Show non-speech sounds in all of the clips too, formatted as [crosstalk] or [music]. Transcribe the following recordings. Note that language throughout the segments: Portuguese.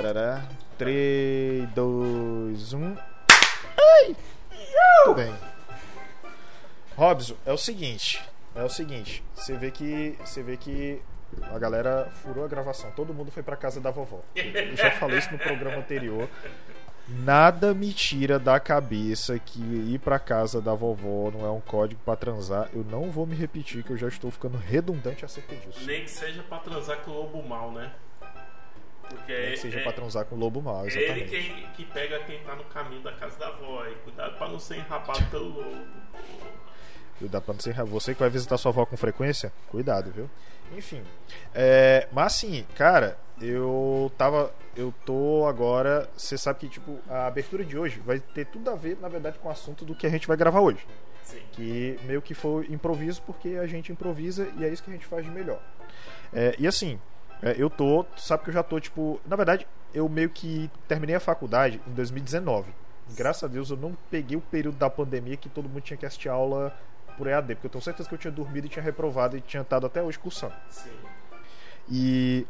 Tarará. 3, 2, 1. Ai! Tudo bem. Robson, é o seguinte. É o seguinte. Você vê que. Você vê que a galera furou a gravação. Todo mundo foi pra casa da vovó. Eu já falei isso no programa anterior. Nada me tira da cabeça que ir pra casa da vovó não é um código pra transar. Eu não vou me repetir, que eu já estou ficando redundante acerca disso. Nem que seja pra transar com o lobo mal, né? Porque que seja é, pra transar com o lobo mal, exatamente. Ele quem, que pega quem tá no caminho da casa da avó. E cuidado pra não ser enrabado pelo lobo. Cuidado pra não ser Você que vai visitar sua avó com frequência, cuidado, viu? Enfim. É, mas assim, cara, eu tava. Eu tô agora. Você sabe que, tipo, a abertura de hoje vai ter tudo a ver, na verdade, com o assunto do que a gente vai gravar hoje. Sim. Que meio que foi improviso, porque a gente improvisa e é isso que a gente faz de melhor. É, e assim, é, eu tô. Sabe que eu já tô, tipo. Na verdade, eu meio que terminei a faculdade em 2019. Graças a Deus eu não peguei o período da pandemia que todo mundo tinha que assistir aula por EAD, porque eu tenho certeza que eu tinha dormido e tinha reprovado e tinha estado até hoje cursando. Sim. E.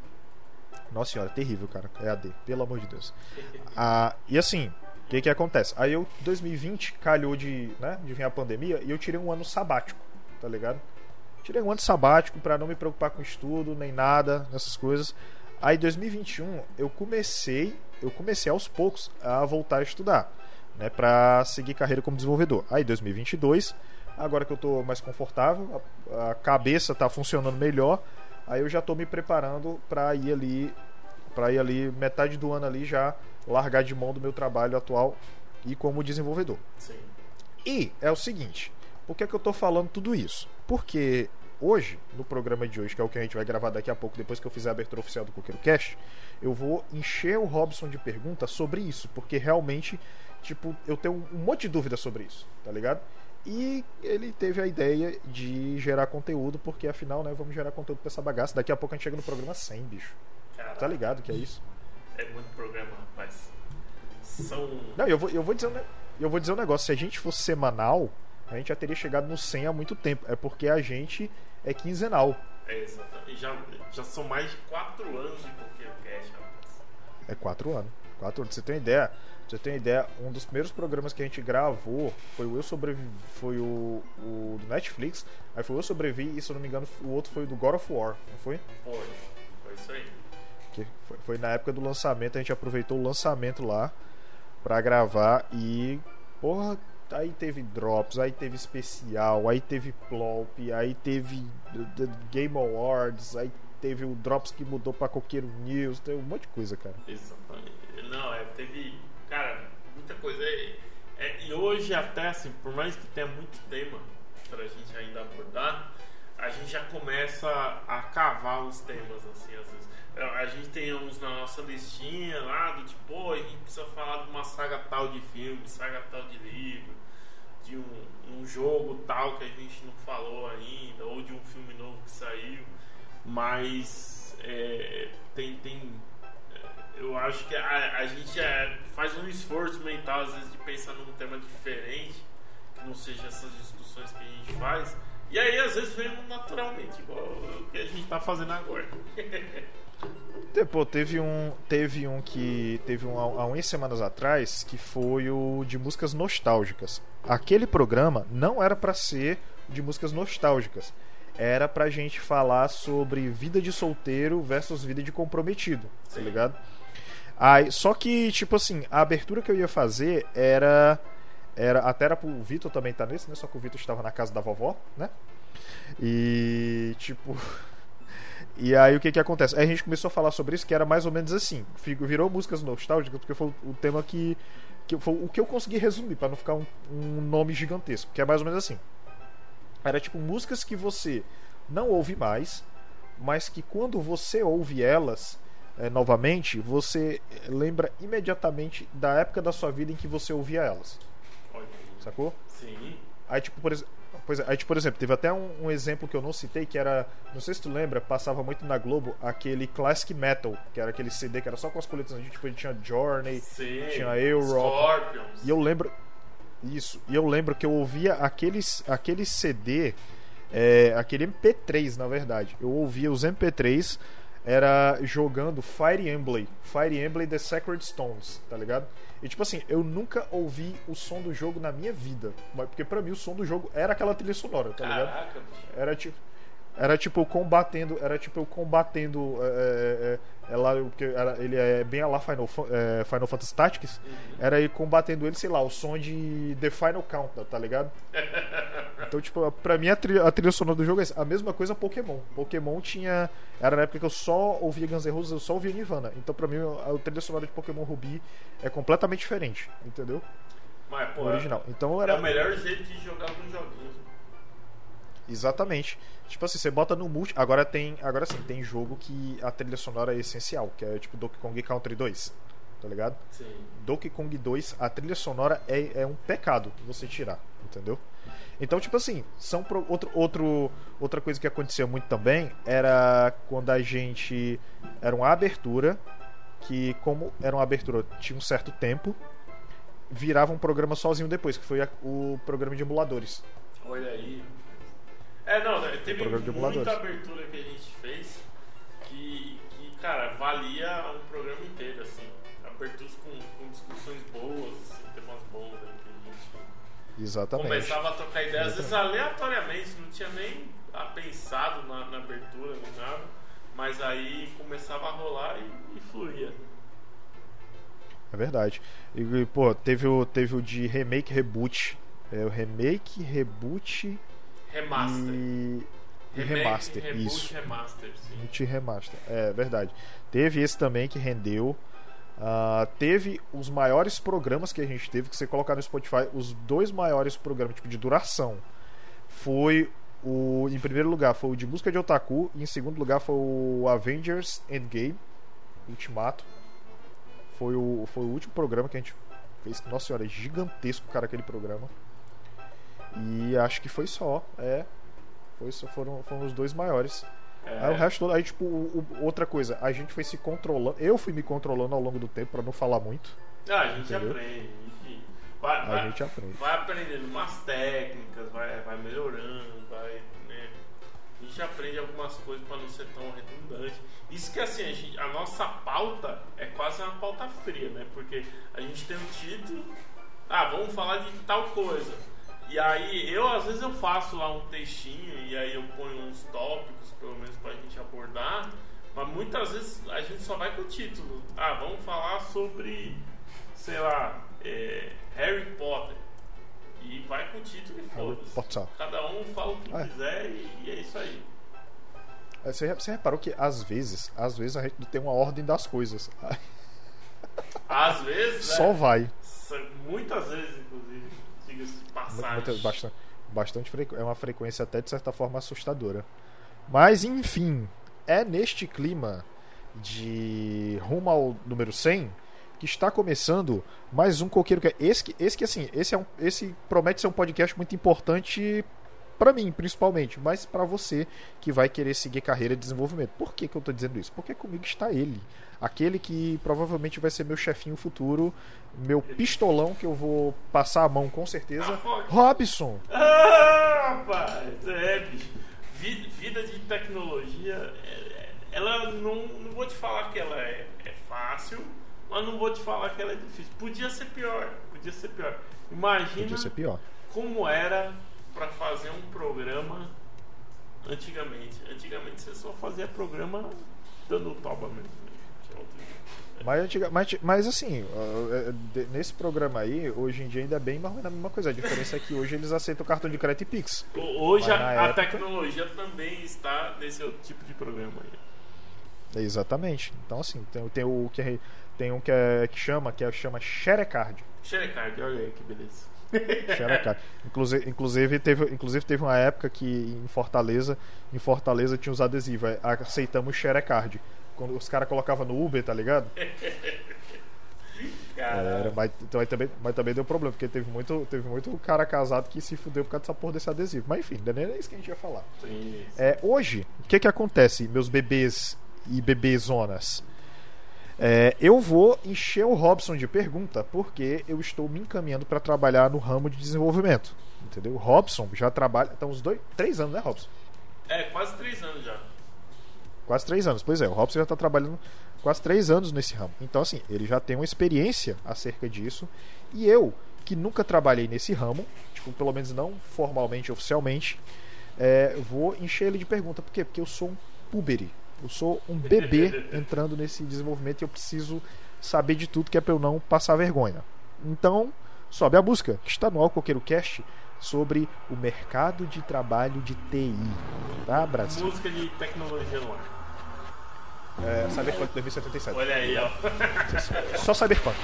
Nossa senhora, terrível, cara. EAD, pelo amor de Deus. [laughs] Ah, e assim, o que que acontece? Aí eu, 2020, calhou de, né, de vir a pandemia e eu tirei um ano sabático, tá ligado? Tirei um ano sabático para não me preocupar com estudo, nem nada, nessas coisas. Aí 2021 eu comecei, eu comecei aos poucos a voltar a estudar, né, para seguir carreira como desenvolvedor. Aí 2022 Agora que eu estou mais confortável, a, a cabeça está funcionando melhor, aí eu já estou me preparando para ir ali, para ir ali metade do ano ali já largar de mão do meu trabalho atual e como desenvolvedor. Sim. E é o seguinte, por que, é que eu estou falando tudo isso? Porque hoje, no programa de hoje, que é o que a gente vai gravar daqui a pouco, depois que eu fizer a abertura oficial do Coqueiro Cast, eu vou encher o Robson de perguntas sobre isso, porque realmente, tipo, eu tenho um monte de dúvidas sobre isso, tá ligado? E ele teve a ideia de gerar conteúdo, porque afinal, né, vamos gerar conteúdo pra essa bagaça. Daqui a pouco a gente chega no programa 100, bicho. Tá ligado que é isso? É muito programa, rapaz. São. Não, eu vou, eu vou dizer um, eu vou dizer um negócio. Se a gente fosse semanal, a gente já teria chegado no 100 há muito tempo. É porque a gente é quinzenal. É, exatamente. Já, já são mais de 4 anos de Pokémon Cash, rapaz. É 4 anos. 4 anos. Você tem ideia? você tem ideia, um dos primeiros programas que a gente gravou foi o Eu Sobrevivi, foi o, o do Netflix, aí foi o Eu Sobrevivi e se eu não me engano o outro foi do God of War, não foi? Foi, foi isso aí. Que foi, foi na época do lançamento, a gente aproveitou o lançamento lá pra gravar e, porra, aí teve drops, aí teve especial, aí teve plop, aí teve Game Awards, aí teve o drops que mudou pra Coqueiro News, teve um monte de coisa, cara. Exatamente. Não, é, teve cara, muita coisa. É, é, e hoje, até assim, por mais que tenha muito tema pra gente ainda abordar, a gente já começa a cavar uns temas, assim, às vezes. É, a gente tem uns na nossa listinha lá do tipo, pô, a gente precisa falar de uma saga tal de filme, saga tal de livro, de um, um jogo tal que a gente não falou ainda, ou de um filme novo que saiu. Mas é, tem, tem eu acho que a, a gente é, faz um esforço mental, às vezes, de pensar num tema diferente, que não seja essas discussões que a gente faz. E aí, às vezes, vem naturalmente, igual o que a gente está fazendo agora. [laughs] Pô, teve um, teve um que teve um há umas semanas atrás que foi o de músicas nostálgicas. Aquele programa não era para ser de músicas nostálgicas. Era pra gente falar sobre vida de solteiro versus vida de comprometido, tá Sim. tá ligado? Aí, só que, tipo assim, a abertura que eu ia fazer era. era até era pro Vitor também tá nesse, né? Só que o Vitor estava na casa da vovó, né? E, tipo. [laughs] E aí o que que acontece? Aí a gente começou a falar sobre isso, que era mais ou menos assim. Virou músicas nostálgicas, porque foi o tema que. que foi o que eu consegui resumir, para não ficar um, um nome gigantesco. Que é mais ou menos assim. Era tipo músicas que você não ouve mais, mas que quando você ouve elas é, novamente, você lembra imediatamente da época da sua vida em que você ouvia elas. Sacou? Sim. Aí, tipo, por, pois é, aí, tipo, por exemplo, teve até um, um, exemplo que eu não citei, que era. Não sei se tu lembra, passava muito na Globo aquele Classic Metal, que era aquele CD que era só com as coletas. Tipo, ele tinha Journey, Sim. tinha Europe. E eu lembro. Isso. E eu lembro que eu ouvia aqueles, aquele CD. É, aquele MP3, na verdade. Eu ouvia os MP3 era jogando Fire Emblem, Fire Emblem The Sacred Stones, tá ligado? E tipo assim, eu nunca ouvi o som do jogo na minha vida, porque pra mim o som do jogo era aquela trilha sonora, tá ligado? Caraca. Era tipo era tipo eu combatendo, era tipo eu combatendo é, é, é, é lá, porque era, ele é bem a lá Final, é, Final Fantasy Tactics, era aí combatendo ele, sei lá, o som de The Final Countdown, tá ligado? [laughs] Então, tipo, pra mim a trilha, a trilha sonora do jogo é isso. a mesma coisa Pokémon. Pokémon tinha. Era na época que eu só ouvia Guns N' Roses, eu só ouvia Nirvana. Então, pra mim, a, a trilha sonora de Pokémon Ruby é completamente diferente, entendeu? Mas, pô, original. Então é era. o melhor jeito de jogar alguns joguinhos. Exatamente. Tipo assim, você bota no multi. Agora tem. Agora sim, tem jogo que a trilha sonora é essencial, que é tipo Donkey Kong Country 2. Tá ligado? Sim. Donkey Kong 2, a trilha sonora é, é um pecado você tirar, entendeu? Então, tipo assim, são pro- outro, outro, outra coisa que acontecia muito também era quando a gente. Era uma abertura, que, como era uma abertura, tinha um certo tempo, virava um programa sozinho depois, que foi a- o programa de emuladores. Olha aí. É, não, né, teve muita abertura que a gente fez que, que, cara, valia um programa inteiro, assim. Aberturas com, com discussões boas, assim, temas bons aí que a gente Exatamente. começava a trocar ideias, às vezes aleatoriamente, não tinha nem pensado na, na abertura nem nada, mas aí começava a rolar e, e fluía. É verdade. E, pô, teve o, teve o de remake reboot. É o remake, reboot Remaster. e. e remaster. reboot, isso. remaster, sim. Remaster. É verdade. Teve esse também que rendeu. Ah, teve os maiores programas que a gente teve, que você colocar no Spotify, os dois maiores programas tipo, de duração. Foi o. Em primeiro lugar foi o de música de Otaku, e em segundo lugar foi o Avengers Endgame Ultimato. Foi o, foi o último programa que a gente fez. Nossa senhora, é gigantesco, cara, aquele programa. E acho que foi só. É. Foi, só- foram, foram os dois maiores. É, Aí o resto todo, aí tipo, o- o- outra coisa, a gente foi se controlando, eu fui me controlando ao longo do tempo pra não falar muito. Ah, a gente Entendeu? aprende, enfim. Vai, A vai, gente aprende. vai aprendendo umas técnicas, vai, vai melhorando, vai. Né? A gente aprende algumas coisas para não ser tão redundante. Isso que assim, a, gente- a nossa pauta é quase uma pauta fria, né? Porque a gente tem um título, ah, vamos falar de tal coisa. E aí eu às vezes eu faço lá um textinho e aí eu ponho uns tópicos, pelo menos pra gente abordar. Mas muitas vezes a gente só vai com o título. Ah, vamos falar sobre, sei lá, é, Harry Potter. E vai com o título e foda-se. Cada um fala o que É. quiser e, e é isso aí. É, Você, você reparou que às vezes, às vezes a gente não tem uma ordem das coisas. Às vezes, Só né, vai. muitas vezes, inclusive, bastante, bastante frequ- é uma frequência até de certa forma assustadora. Mas enfim, é neste clima de rumo ao número 100 que está começando mais um coqueiro que esse que esse que assim, esse é um esse promete ser um podcast muito importante pra mim, principalmente, mas pra você que vai querer seguir carreira de desenvolvimento. Por que, que eu tô dizendo isso? Porque comigo está ele, aquele que provavelmente vai ser meu chefinho futuro, meu pistolão que eu vou passar a mão com certeza. Ah. Robson. Ah, rapaz, é, bicho. Vi- Vida de tecnologia, é- ela não, não vou te falar que ela é, é fácil, mas não vou te falar que ela é difícil. Podia ser pior, podia ser pior. Imagina Podia ser pior. como era para fazer um programa antigamente. Antigamente você só fazia programa dando toba mesmo. né? Outro jeito. Mas, antiga- mas, mas assim, é, nesse programa aí, hoje em dia ainda é bem mais ou menos a mesma coisa. A diferença é que hoje eles aceitam cartão de crédito e Pix. Ho- Hoje a, a época- tecnologia também está nesse outro tipo de programa aí. Exatamente. Então assim, tem, tem o que é- tem um que, é, que chama, que é, chama Sharecard. Xerecard, olha aí que beleza. Sharecard. Inclusive, inclusive, teve, inclusive teve uma época que em Fortaleza, em Fortaleza tinha os adesivos. é, Aceitamos Sharecard. Quando os caras colocavam no Uber, tá ligado? [laughs] Era, mas, então, também, mas também deu problema, porque teve muito, teve muito cara casado que se fudeu por causa dessa porra desse adesivo. Mas enfim, não é isso que a gente ia falar. É, hoje, o que que acontece, meus bebês e bebezonas? É, eu vou encher o Robson de pergunta porque eu estou me encaminhando para trabalhar no ramo de desenvolvimento. Entendeu? O Robson já trabalha. Então, uns dois, três anos, né, Robson? É, quase três anos já. Quase três anos. Pois é, o Robson já está trabalhando quase três anos nesse ramo. Então, assim, ele já tem uma experiência acerca disso. E eu, que nunca trabalhei nesse ramo, tipo, pelo menos não formalmente, oficialmente, é, vou encher ele de pergunta. Por quê? Porque eu sou um puberi. Eu sou um bebê [laughs] entrando nesse desenvolvimento e eu preciso saber de tudo que é para eu não passar vergonha. Então, sobe a busca, que está no Alcoqueiro Cast sobre o mercado de trabalho de TI. Tá, Brasil? Música de tecnologia no ar. É, Cyberpunk 2077. Olha aí, ó. [laughs] Só Cyberpunk.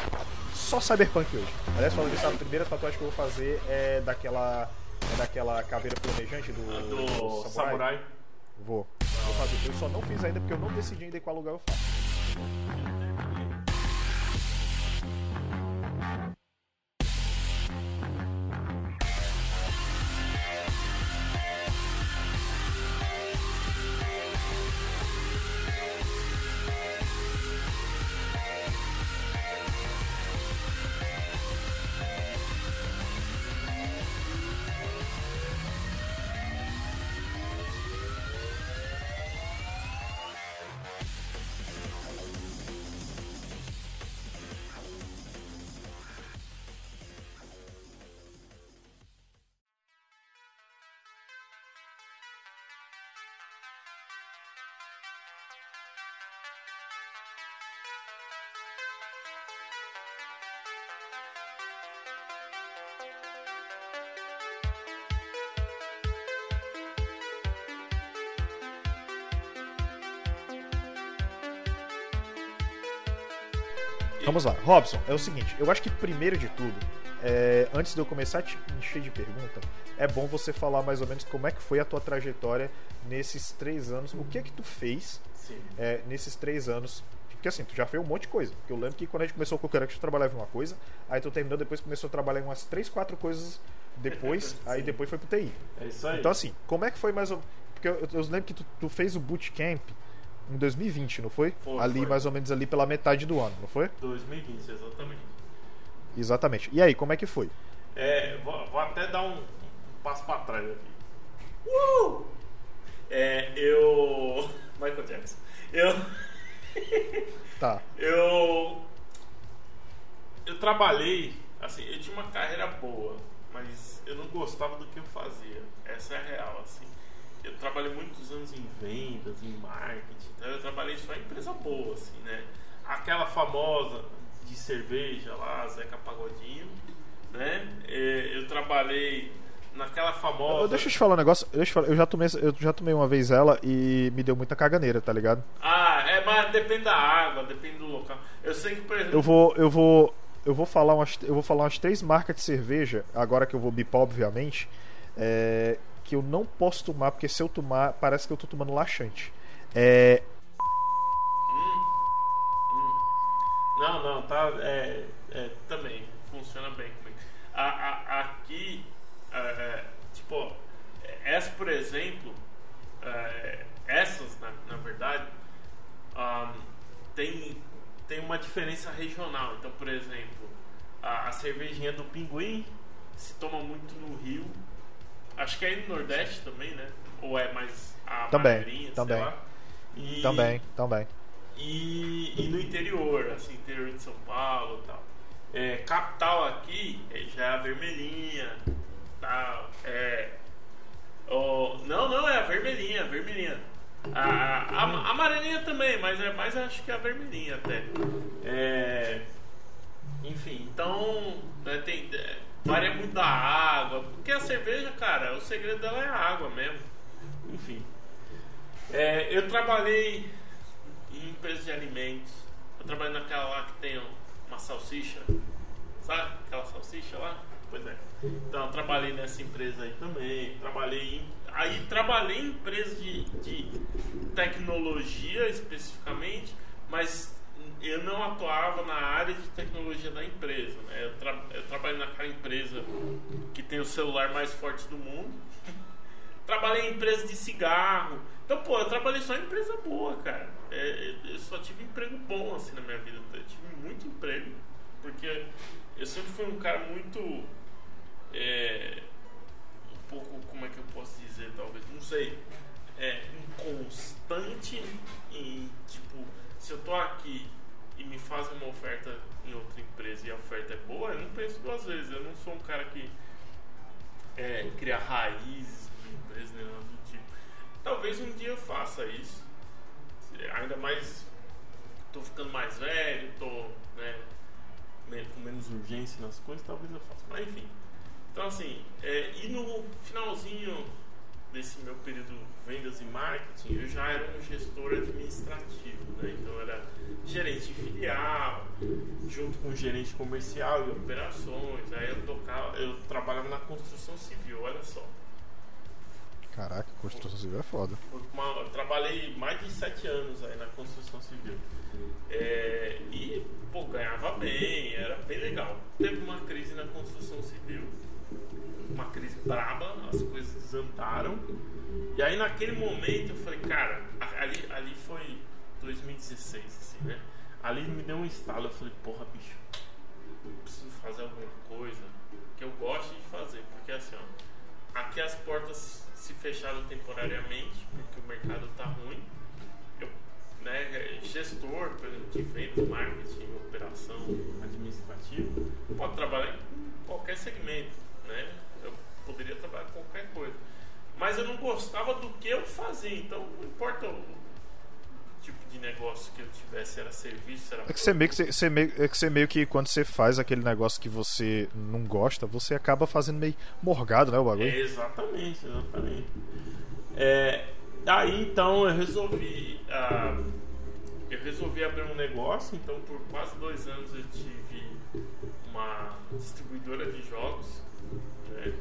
Só Cyberpunk hoje. Aliás, falando disso, a primeira tatuagem que eu vou fazer é daquela. É daquela caveira flamejante do, Do Samurai. Vou. Vou fazer. Eu só não fiz ainda porque eu não decidi ainda qual lugar eu faço. Vamos lá, Robson, é o seguinte, eu acho que primeiro de tudo, é, antes de eu começar a te encher de pergunta, é bom você falar mais ou menos como é que foi a tua trajetória nesses três anos, o que é que tu fez é, nesses três anos, porque assim, tu já fez um monte de coisa, porque eu lembro que quando a gente começou com o Coqueiro, tu trabalhava em uma coisa, aí tu terminou, depois começou a trabalhar em umas três, quatro coisas depois, [laughs] aí depois foi pro TI. É isso aí. Então assim, como é que foi mais ou porque eu, eu lembro que tu, tu fez o bootcamp em 2020, não foi? Foi, ali foi. mais ou menos ali pela metade do ano, não foi? 2020, exatamente. Exatamente. E aí, como é que foi? É, vou, vou até dar um, um passo pra trás aqui. Uh! É, eu. [laughs] Michael Jackson. Eu. [laughs] Tá. Eu. Eu trabalhei, assim, eu tinha uma carreira boa, mas eu não gostava do que eu fazia. Essa é a real, assim. Eu trabalhei muitos anos em vendas, em marketing, trabalhei só em empresa boa, assim, né? Aquela famosa de cerveja lá, Zeca Pagodinho, né? É, Eu trabalhei naquela famosa. Eu- Deixa eu te falar um negócio. Deixa eu, falar, eu já tomei, eu já tomei uma vez ela e me deu muita caganeira, tá ligado? Ah, é, mas depende da água, depende do local. Eu sei que, por exemplo. Eu vou, eu vou, eu vou falar umas, eu vou falar umas três marcas de cerveja agora que eu vou bipar, obviamente, é, que eu não posso tomar porque se eu tomar parece que eu tô tomando laxante. É, Não, tá. É, é, também funciona bem comigo. A, a- aqui, é, é, tipo, essa, por exemplo, é, essas, na, na verdade, ahn, tem, tem uma diferença regional. Então, por exemplo, a, a cervejinha do Pinguim se toma muito no Rio. Acho que é aí no Nordeste também, né? Ou é mais a Também, também. sei lá. E- também, também. E, e no interior, assim, interior de São Paulo e tal. É, capital aqui é, já é a vermelhinha, tal. É, ó, não, não, é a vermelhinha, a vermelhinha. A, a, a amarelinha também, mas é mais acho que a vermelhinha até. É, enfim, então né, tem, é, varia muito da água, porque a cerveja, cara, o segredo dela é a água mesmo. Enfim. É, eu trabalhei em empresa de alimentos. Eu trabalhei naquela lá que tem uma salsicha. Sabe aquela salsicha lá? Pois é. Então trabalhei nessa empresa aí também. Trabalhei em. Aí trabalhei em empresa de, de tecnologia especificamente, mas eu não atuava na área de tecnologia da empresa. Né? Eu, tra eu trabalhei naquela empresa que tem o celular mais forte do mundo. [laughs] Trabalhei em empresa de cigarro. Então, pô, eu trabalhei só em empresa boa, cara. É, eu só tive emprego bom, assim, na minha vida. Eu tive muito emprego. Porque eu sempre fui um cara muito. É, um pouco, como é que eu posso dizer, talvez? Não sei. é, inconstante em tipo, se eu tô aqui e me fazem uma oferta em outra empresa e a oferta é boa, eu não penso duas vezes. Eu não sou um cara que é, cria raízes de empresa nem nada do tipo. Talvez um dia eu faça isso. Ainda mais tô ficando mais velho, tô né, com menos urgência nas coisas, talvez eu faça. Mas enfim. Então assim, é, e no finalzinho desse meu período vendas e marketing, eu já era um gestor administrativo, né? Então era gerente filial, junto com gerente comercial e operações. Aí eu tocava, eu trabalhava na construção civil, olha só. Caraca, construção civil é foda. Uma, eu trabalhei mais de sete anos aí na construção civil. É, e, pô, ganhava bem, era bem legal. Teve uma crise na construção civil uma crise braba, as coisas desandaram. E aí naquele momento eu falei, cara, ali, ali foi 2016, assim, né? Ali me deu um estalo, eu falei, porra, bicho, preciso fazer alguma coisa que eu goste de fazer, porque assim, ó, aqui as portas se fecharam temporariamente, porque o mercado tá ruim. Eu, né, gestor, por exemplo, de vendas, marketing, operação, administrativo, pode trabalhar em qualquer segmento, né? poderia trabalhar com qualquer coisa. Mas eu não gostava do que eu fazia, então não importa o de negócio que eu tivesse, era serviço, era. É que você meio que, você meio, é que você meio que quando você faz aquele negócio que você não gosta, você acaba fazendo meio morgado, né, o bagulho? É, exatamente, exatamente. É, aí então eu resolvi. Ah, eu resolvi abrir um negócio, então por quase dois anos eu tive uma distribuidora de jogos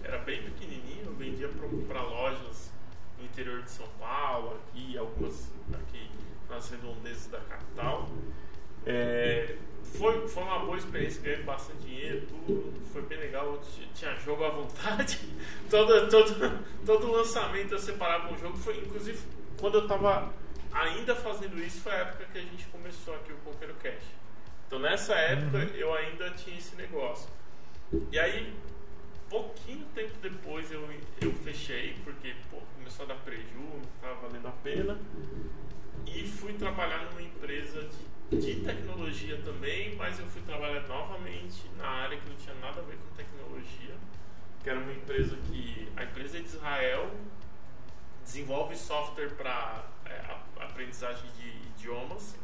era bem pequenininho, eu vendia para lojas no interior de São Paulo, aqui, algumas aqui nas redondezas da capital. É, foi, foi uma boa experiência, ganhei bastante dinheiro, tudo, foi bem legal, tinha jogo à vontade. [laughs] todo, todo, todo lançamento eu separava um jogo, foi inclusive quando eu estava ainda fazendo isso, foi a época que a gente começou aqui o Coqueiro Cash. Então nessa época uhum. eu ainda tinha esse negócio. E aí pouquinho tempo depois eu, eu fechei, porque pô, começou a dar preju, não estava valendo a pena. E fui trabalhar numa empresa de, de tecnologia também, mas eu fui trabalhar novamente na área que não tinha nada a ver com tecnologia, que era uma empresa que. A empresa é de Israel desenvolve software para é, aprendizagem de idiomas.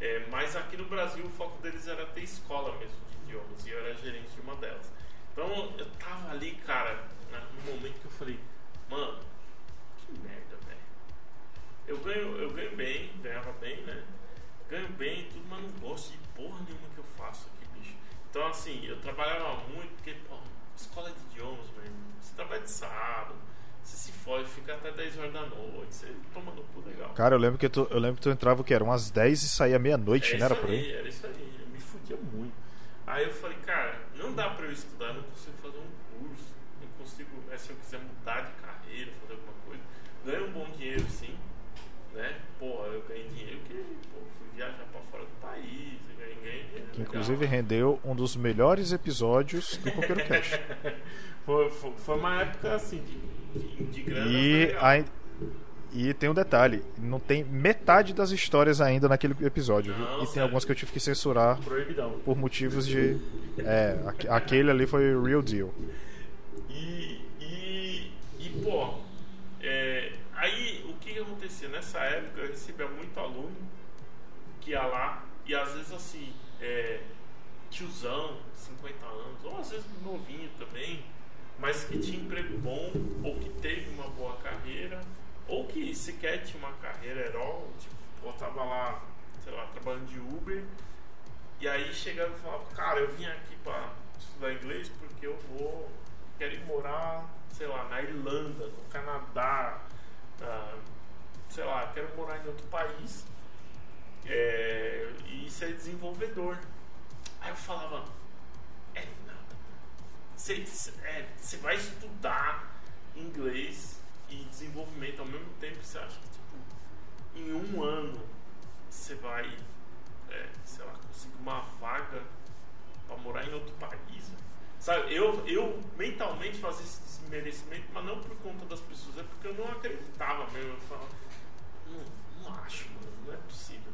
É, mas aqui no Brasil o foco deles era ter escola mesmo de idiomas e eu era gerente de uma delas. Então eu tava ali, cara, no momento que eu falei, mano, que merda, velho. Eu ganho, eu ganho bem, ganhava bem, né? Ganho bem e tudo, mas não gosto de porra nenhuma que eu faço aqui, bicho. Então assim, eu trabalhava muito, porque, pô, escola de idiomas, velho. Você trabalha de sábado, você se fode, fica até 10 horas da noite, você toma no cu legal. Cara, eu lembro que tu, eu lembro que tu entrava que era umas 10 e saía meia-noite, é né? Era por aí? Era isso aí, eu me fudia muito. Aí eu falei, cara, não dá pra eu estudar, não consigo fazer um curso, não consigo, né, se eu quiser mudar de carreira, fazer alguma coisa, ganho um bom dinheiro sim, né? Porra, eu ganhei dinheiro que pô, fui viajar pra fora do país, ganhei, ganhei dinheiro. Que inclusive rendeu um dos melhores episódios do Coqueiro [laughs] Cash. foi, foi, foi, uma época assim de, de, de grana. E a, e tem um detalhe, não tem metade das histórias ainda naquele episódio, não, E tem algumas que eu tive que censurar Proibidão. por motivos de. É, aquele ali foi real deal. E. E. E, pô. É, aí o que, que acontecia? Nessa época eu recebia muito aluno que ia lá e às vezes assim, é, tiozão, 50 anos, ou às vezes novinho também, mas que tinha emprego bom ou que teve uma boa carreira ou que sequer tinha uma carreira herói, tipo, tava lá, sei lá, trabalhando de Uber, e aí chegava e falava, cara, eu vim aqui para estudar inglês porque eu vou, quero ir morar, sei lá, na Irlanda, no Canadá, ah, sei lá, quero morar em outro país é, e ser desenvolvedor. Aí eu falava, é nada. Você é, vai estudar inglês e desenvolvimento ao mesmo tempo, você acha que tipo, em um ano você vai, é, sei lá, conseguir uma vaga para morar em outro país? Sabe, eu, eu mentalmente fazia esse desmerecimento, mas não por conta das pessoas, é porque eu não acreditava mesmo. Eu falava, não, não acho, mano, não é possível.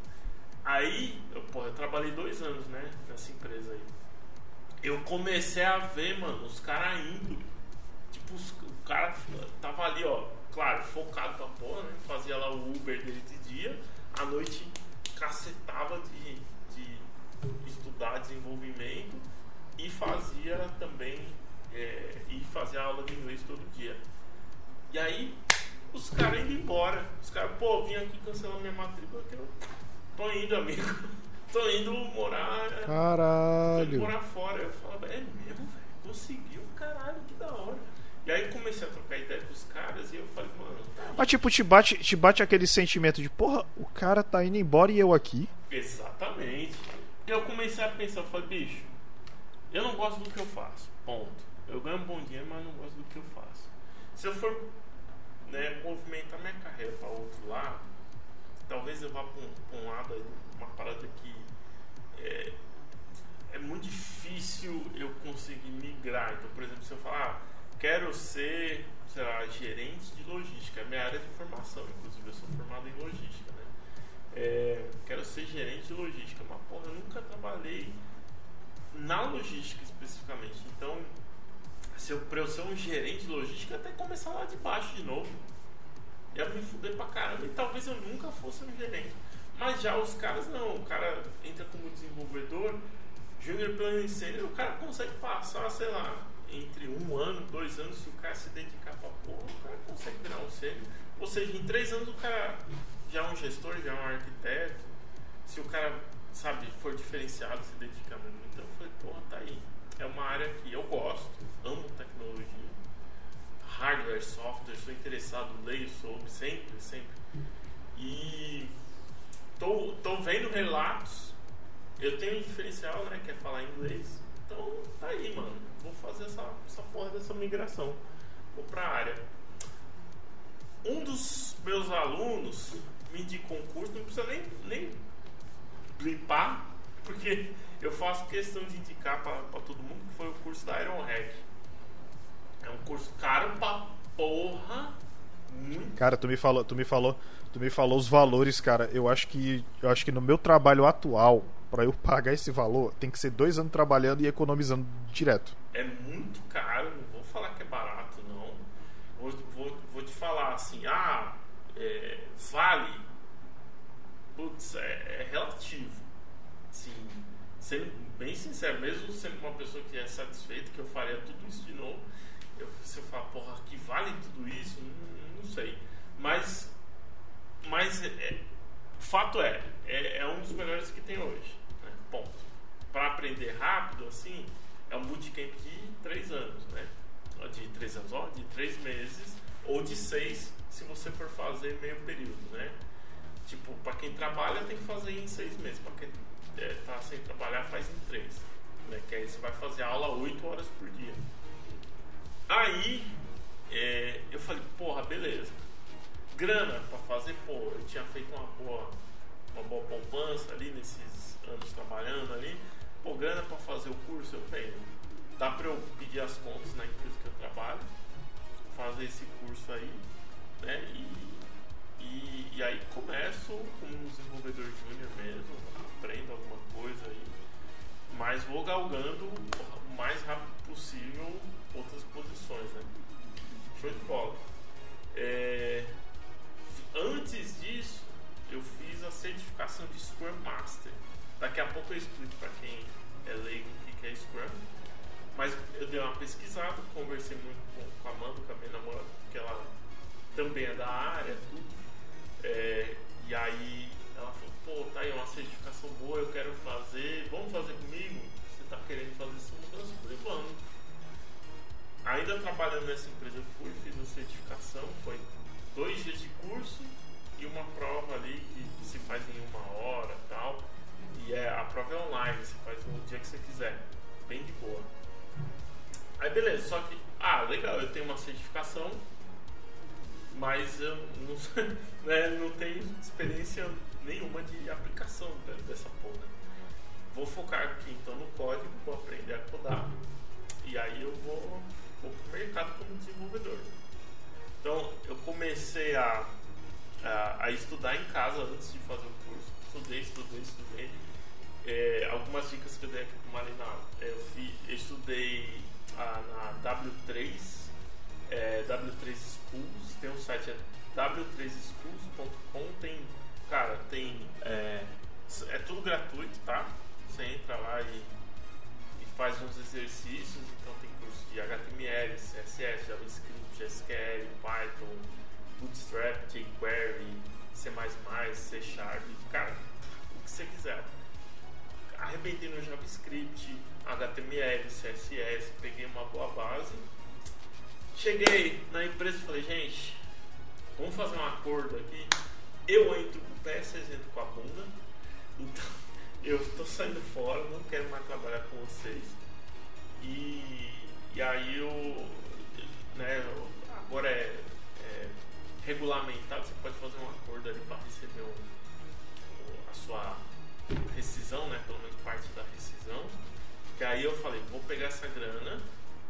Aí, eu, pô, eu trabalhei dois anos, né, nessa empresa aí. Eu comecei a ver, mano, os caras indo. Tipo, os, o cara tava ali, ó, claro, focado pra porra, né? Fazia lá o Uber dele de dia, à noite cacetava de, de estudar desenvolvimento e fazia também é, e fazia aula de inglês todo dia. E aí os caras indo embora. Os caras, pô, vim aqui cancelar minha matrícula que eu tô indo, amigo. [laughs] tô indo morar. Caralho. Tô indo morar fora. Eu falava, é mesmo, velho? Conseguiu, caralho, que da hora. E aí comecei a trocar ideia com os caras e eu falei, mano, tá Mas tipo, te bate, te bate aquele sentimento de, porra, o cara tá indo embora e eu aqui. Exatamente. E eu comecei a pensar, eu falei, bicho, eu não gosto do que eu faço. Ponto. Eu ganho um bom dinheiro, mas não gosto do que eu faço. Se eu for né, movimentar minha carreira para outro lado, talvez eu vá para um, lado uma parada que é, é, muito difícil eu conseguir migrar. Então, por exemplo, se eu falar, ah, quero ser, sei lá, gerente de logística, é minha área de formação, inclusive eu sou formado em logística, né? É, quero ser gerente de logística, mas porra, eu nunca trabalhei na logística especificamente. Então, se eu, pra eu ser um gerente de logística, até começar lá de baixo de novo. Ia me fuder pra caramba e talvez eu nunca fosse um gerente. Mas já os caras não, o cara entra como desenvolvedor, júnior plano sênior, o cara consegue passar, sei lá, entre um ano, dois anos, se o cara se dedicar pra porra, o cara consegue virar um sênior. Ou seja, em três anos o cara já é um gestor, já é um arquiteto. Se o cara, sabe, for diferenciado, se dedicar mesmo. Então eu falei, porra, tá aí. É uma área que eu gosto, amo tecnologia. Hardware, software, sou interessado, leio sobre, sempre, sempre. E tô, tô vendo relatos. Eu tenho um diferencial, né? Que é falar inglês. Então tá aí, mano. Vou fazer essa, essa porra dessa migração. Vou pra área. Um dos meus alunos me indicou um curso, não precisa nem, nem blipar, porque eu faço questão de indicar para todo mundo que foi o curso da Iron Hack. É um curso caro pra porra. Cara, tu me falou, tu me falou, tu me falou os valores, cara. Eu acho que eu acho que no meu trabalho atual, para eu [laughs] pagar esse valor, tem que ser dois anos trabalhando e economizando direto. É muito caro, não vou falar que é barato, não. Vou, vou, vou te falar assim, ah, é, vale. Putz, é, é relativo. Sim, sendo bem sincero, mesmo sendo uma pessoa que é satisfeita, que eu faria tudo isso de novo, eu, se eu falar, porra, que vale tudo isso, não, não sei. Mas, mas é, o fato é, é, é, um dos melhores que tem hoje. Né? Ponto. Para aprender rápido, assim, é um bootcamp de três anos, né? De três anos, ó, de três meses, ou de seis, se você for fazer meio período, né? Tipo, para quem trabalha tem que fazer em seis meses, para quem é, tá sem trabalhar faz em três. Né? Que aí você vai fazer aula oito horas por dia. Aí é, eu falei, porra, beleza. Grana para fazer, pô, eu tinha feito uma boa, uma boa poupança ali nesses anos trabalhando ali. Pô, grana para fazer o curso eu tenho. Dá para eu pedir as contas na empresa que eu trabalho, fazer esse curso aí, né? E, e, e aí começo como um desenvolvedor júnior mesmo, aprendo alguma coisa aí, mas vou galgando o mais rápido possível outras posições, né? Show de bola. É, antes disso, eu fiz a certificação de Scrum Master. Daqui a pouco eu explico para quem é leigo o que é Scrum. Mas eu dei uma pesquisada, conversei muito com, com a Amanda, com a minha namorada, porque ela também é da área, tudo. É, e aí ela falou, pô, tá aí uma certificação boa, eu quero fazer, vamos fazer comigo? Você tá querendo fazer Ainda trabalhando nessa empresa, eu fui, fiz a certificação, foi dois dias de curso e uma prova ali que se faz em uma hora tal. E é, a prova é online, você faz no dia que você quiser, bem de boa. Aí beleza, só que, ah, legal, eu tenho uma certificação, mas eu não, [laughs] né, não tenho experiência nenhuma de aplicação dessa porra. Vou focar aqui então no código, vou aprender a codar e aí eu vou vou pro mercado como desenvolvedor. Então eu comecei a, a, a estudar em casa antes de fazer o curso. Estudei, estudei, estudei. É, algumas dicas que eu dei aqui pro Marinal. É, eu, fiz, eu estudei a, na W3, é, W3 Schools, tem um site é w3schools.com, tem, cara, tem, é, é tudo gratuito, tá? Você entra lá e faz uns exercícios, então tem curso de HTML, CSS, JavaScript, SQL, Python, Bootstrap, jQuery, C++, C Sharp, cara, o que você quiser. Arrebentei no JavaScript, HTML, CSS, peguei uma boa base. Cheguei na empresa e falei, gente, vamos fazer um acordo aqui. Eu entro com o pé, vocês entram com a bunda. Então, eu estou saindo fora, não quero mais trabalhar com vocês. E, e aí eu, né, agora é, é regulamentado, você pode fazer um acordo ali para receber um, a sua rescisão, né, pelo menos parte da rescisão. Que aí eu falei, vou pegar essa grana,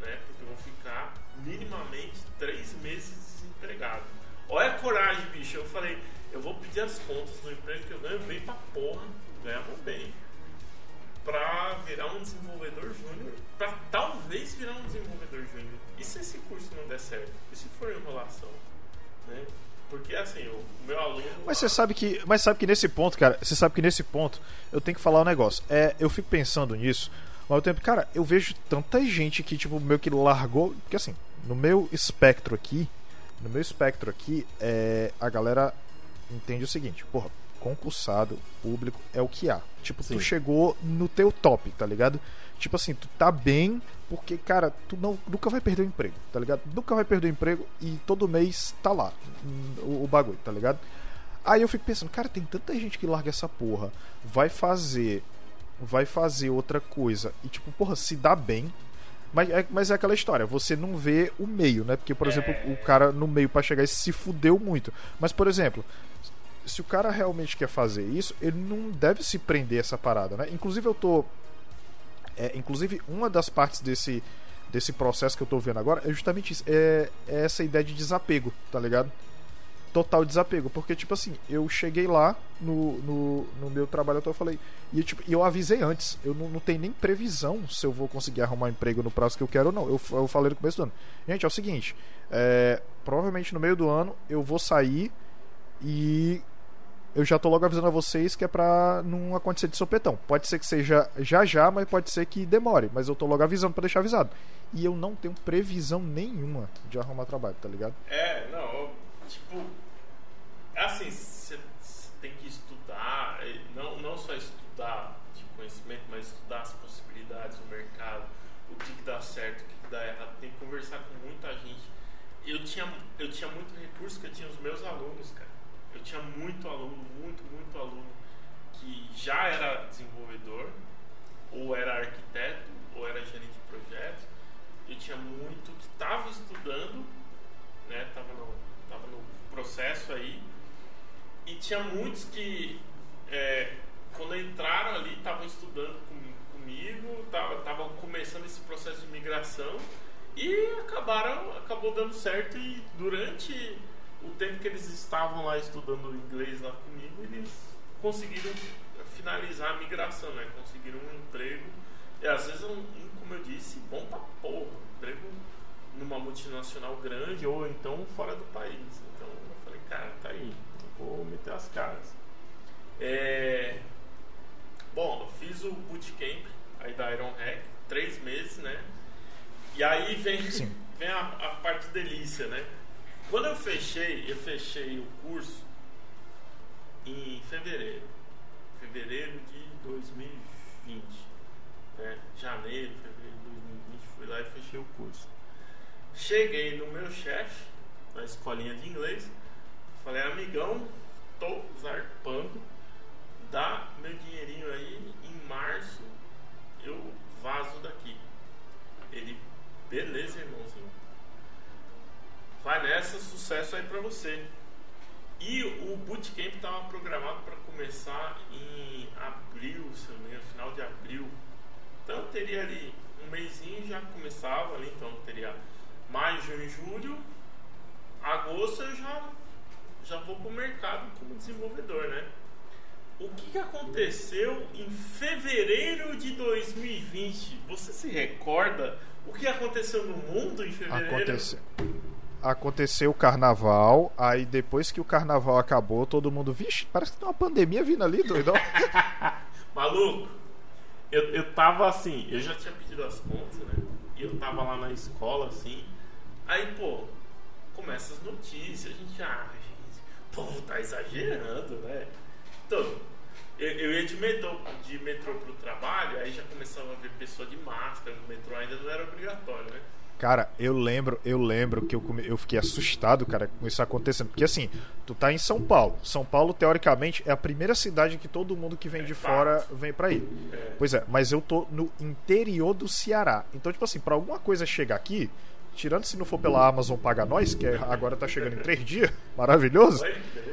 né, porque eu vou ficar minimamente três meses desempregado. Olha a coragem, bicho. Eu falei, eu vou pedir as contas do emprego que eu ganho bem pra porra, ganhava bem, pra virar um desenvolvedor júnior, pra talvez virar um desenvolvedor júnior. E se esse curso não der certo? E se for enrolação? Né? Porque assim, o meu aluno. Mas você sabe que. Mas sabe que nesse ponto, cara, você sabe que nesse ponto eu tenho que falar um negócio. É, eu fico pensando nisso, ao tempo, cara, eu vejo tanta gente que, tipo, meio que largou. Porque assim, no meu espectro aqui, no meu espectro aqui, é, a galera entende o seguinte, porra, concursado, público, é o que há. Tipo, Sim. tu chegou no teu top, tá ligado? Tipo assim, tu tá bem porque, cara, tu não, nunca vai perder o emprego, tá ligado? Nunca vai perder o emprego e todo mês tá lá o, o bagulho, tá ligado? Aí eu fico pensando, cara, tem tanta gente que larga essa porra, vai fazer, vai fazer outra coisa e, tipo, porra, se dá bem, mas é, mas é aquela história, você não vê o meio, né? Porque, por é... exemplo, o cara no meio para chegar se fudeu muito. Mas, por exemplo, se o cara realmente quer fazer isso, ele não deve se prender essa parada, né? Inclusive eu tô é, inclusive uma das partes desse desse processo que eu tô vendo agora é justamente isso, é, é essa ideia de desapego, tá ligado? total desapego. Porque, tipo assim, eu cheguei lá no, no, no meu trabalho, eu falei. E tipo, eu avisei antes, eu não, não tenho nem previsão se eu vou conseguir arrumar um emprego no prazo que eu quero ou não. Eu, eu falei no começo do ano. Gente, é o seguinte: é, provavelmente no meio do ano eu vou sair e eu já tô logo avisando a vocês que é pra não acontecer de sopetão. Pode ser que seja já já, mas pode ser que demore. Mas eu tô logo avisando para deixar avisado. E eu não tenho previsão nenhuma de arrumar trabalho, tá ligado? É, não, tipo, assim, você tem que estudar, não, não só estudar de conhecimento, mas estudar as possibilidades do mercado, o que, que dá certo, o que, que dá errado, tem que conversar com muita gente. Eu tinha, eu tinha muito recurso que eu tinha os meus alunos, cara. Eu tinha muito aluno, muito, muito aluno que já era desenvolvedor, ou era arquiteto, ou era gerente de projetos. Eu tinha muito que estava estudando, né? Tava no, tava no processo aí. E tinha muitos que, é, quando entraram ali, estavam estudando com, comigo, estavam começando esse processo de migração e acabaram, acabou dando certo. E durante o tempo que eles estavam lá estudando inglês lá comigo, eles conseguiram finalizar a migração, né? Conseguiram um emprego. E às vezes, um, como eu disse, bom pra porra. Um emprego numa multinacional grande ou então fora do país. Então eu falei, cara, tá aí, vou meter as caras. É... Bom, eu fiz o bootcamp aí da Iron Hack, três meses, né? E aí vem, [laughs] vem a, a parte delícia, né? Quando eu fechei, eu fechei o curso em fevereiro. Fevereiro de 2020. Né? Janeiro, fevereiro de 2020, fui lá e fechei o curso. Cheguei no meu chefe, na escolinha de inglês, falei, amigão, tô zarpando, dá meu dinheirinho aí, em março eu vazo daqui. Ele, beleza, irmãozinho. Vai nessa, sucesso aí pra você. E o bootcamp estava programado para começar em abril, se não me engano, final de abril. Então eu teria ali um mêsinho já começava ali, então teria maio, junho, julho, agosto eu já, já vou pro mercado como desenvolvedor, né? O que, que aconteceu em fevereiro de 2020? Você se recorda o que aconteceu no mundo em fevereiro? Aconteceu. Aconteceu o carnaval, aí depois que o carnaval acabou, todo mundo, vixe, parece que tem uma pandemia vindo ali, doidão. [laughs] Maluco, eu, eu tava assim, eu já tinha pedido as contas, né? E eu tava lá na escola, assim. Aí, pô, começa as notícias, a gente, ah, gente, o povo tá exagerando, né? Então, eu, eu ia de metrô, de metrô pro trabalho, aí já começava a ver pessoa de máscara no metrô, ainda não era obrigatório, né? Cara, eu lembro, eu lembro que eu, eu fiquei assustado, cara, com isso acontecendo. Porque assim, tu tá em São Paulo. São Paulo, teoricamente, é a primeira cidade que todo mundo que vem de fora vem pra ir. Pois é, mas eu tô no interior do Ceará. Então, tipo assim, pra alguma coisa chegar aqui, tirando se não for pela Amazon Paga Nós, que é- agora tá chegando em três [laughs] dias, maravilhoso.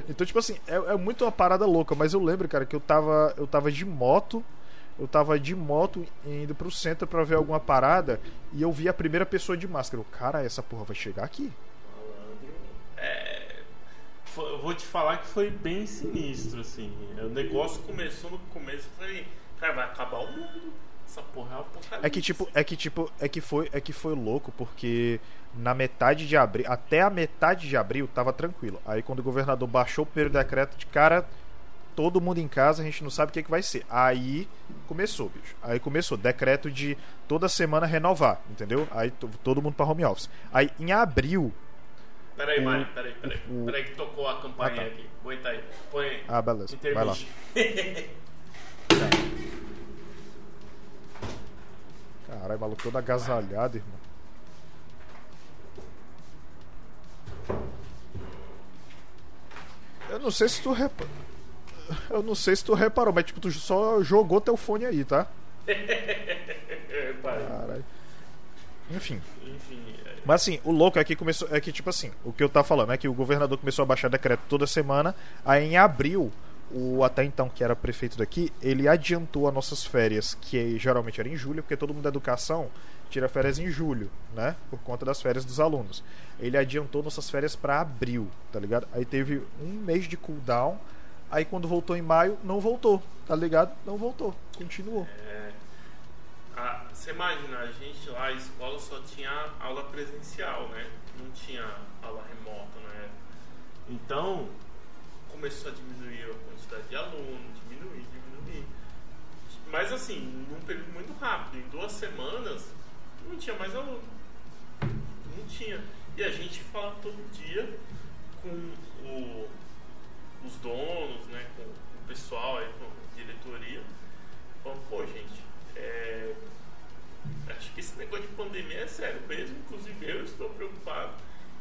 Então, tipo assim, é, é muito uma parada louca, mas eu lembro, cara, que eu tava, eu tava de moto, eu tava de moto indo pro centro pra ver alguma parada e eu vi a primeira pessoa de máscara. Eu, cara, essa porra vai chegar aqui. É. foi- eu vou te falar que foi bem sinistro, assim. O negócio começou no começo, falei, cara, vai acabar o mundo. Essa porra é um apocalipse. É que tipo, é que tipo, é que foi, é que foi louco porque na metade de abril, até a metade de abril tava tranquilo. Aí quando o governador baixou o primeiro decreto de cara, todo mundo em casa, a gente não sabe o que, que vai ser. Aí começou, bicho. Aí começou decreto de toda semana renovar, entendeu? Aí to- todo mundo pra home office. Aí em abril, Peraí, o- Mário, peraí, peraí. o- Peraí que tocou a campainha Ah, tá. aqui. Aguenta aí. Põe aí. ah, beleza. Vai lá. [laughs] Caralho, maluco todo agasalhado, irmão. Eu não sei se tu repa... Eu não sei se tu reparou, mas tipo, tu só jogou teu fone aí, tá? Caralho. Enfim. Enfim. é, Mas assim, o louco é que começou. É que, tipo assim, o que eu tava falando é que o governador começou a baixar decreto toda semana. Aí em abril, o até então que era prefeito daqui, ele adiantou as nossas férias, que geralmente era em julho, porque todo mundo da educação tira férias em julho, né? Por conta das férias dos alunos. Ele adiantou nossas férias pra abril, tá ligado? Aí teve um mês de cooldown. Aí quando voltou em maio, não voltou, tá ligado? Não voltou, continuou. É, você imagina, a gente lá, a escola só tinha aula presencial, né? Não tinha aula remota, né? Então, começou a diminuir a quantidade de alunos, diminuir, diminuir. Mas assim, num período muito rápido, em duas semanas, não tinha mais aluno. Não tinha. E a gente fala todo dia com o- os donos, né, com o pessoal aí, com a diretoria, falando, pô, gente, é, acho que esse negócio de pandemia é sério mesmo, inclusive eu estou preocupado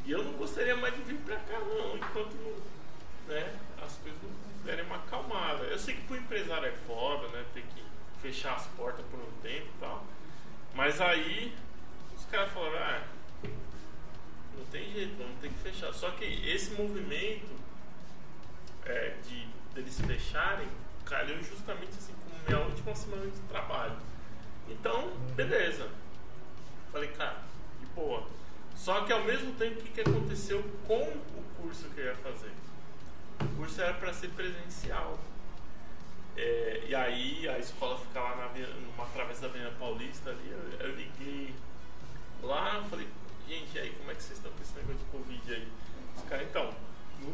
e eu não gostaria mais de vir pra cá não, enquanto não, né, as coisas não derem uma acalmada. Eu sei que pro empresário é foda, né, ter que fechar as portas por um tempo e tal, mas aí os caras falaram, ah, não tem jeito, vamos ter que fechar. Só que esse movimento é, de deles fecharem calhou justamente assim como minha última semana de trabalho. Então, beleza. Falei, cara, de boa. Só que ao mesmo tempo, o que, que aconteceu com o curso que eu ia fazer? O curso era para ser presencial. É, e aí a escola fica lá na, numa através da Avenida Paulista ali, eu, eu liguei lá, falei, gente, aí, como é que vocês estão com esse negócio de Covid aí? Os caras, então,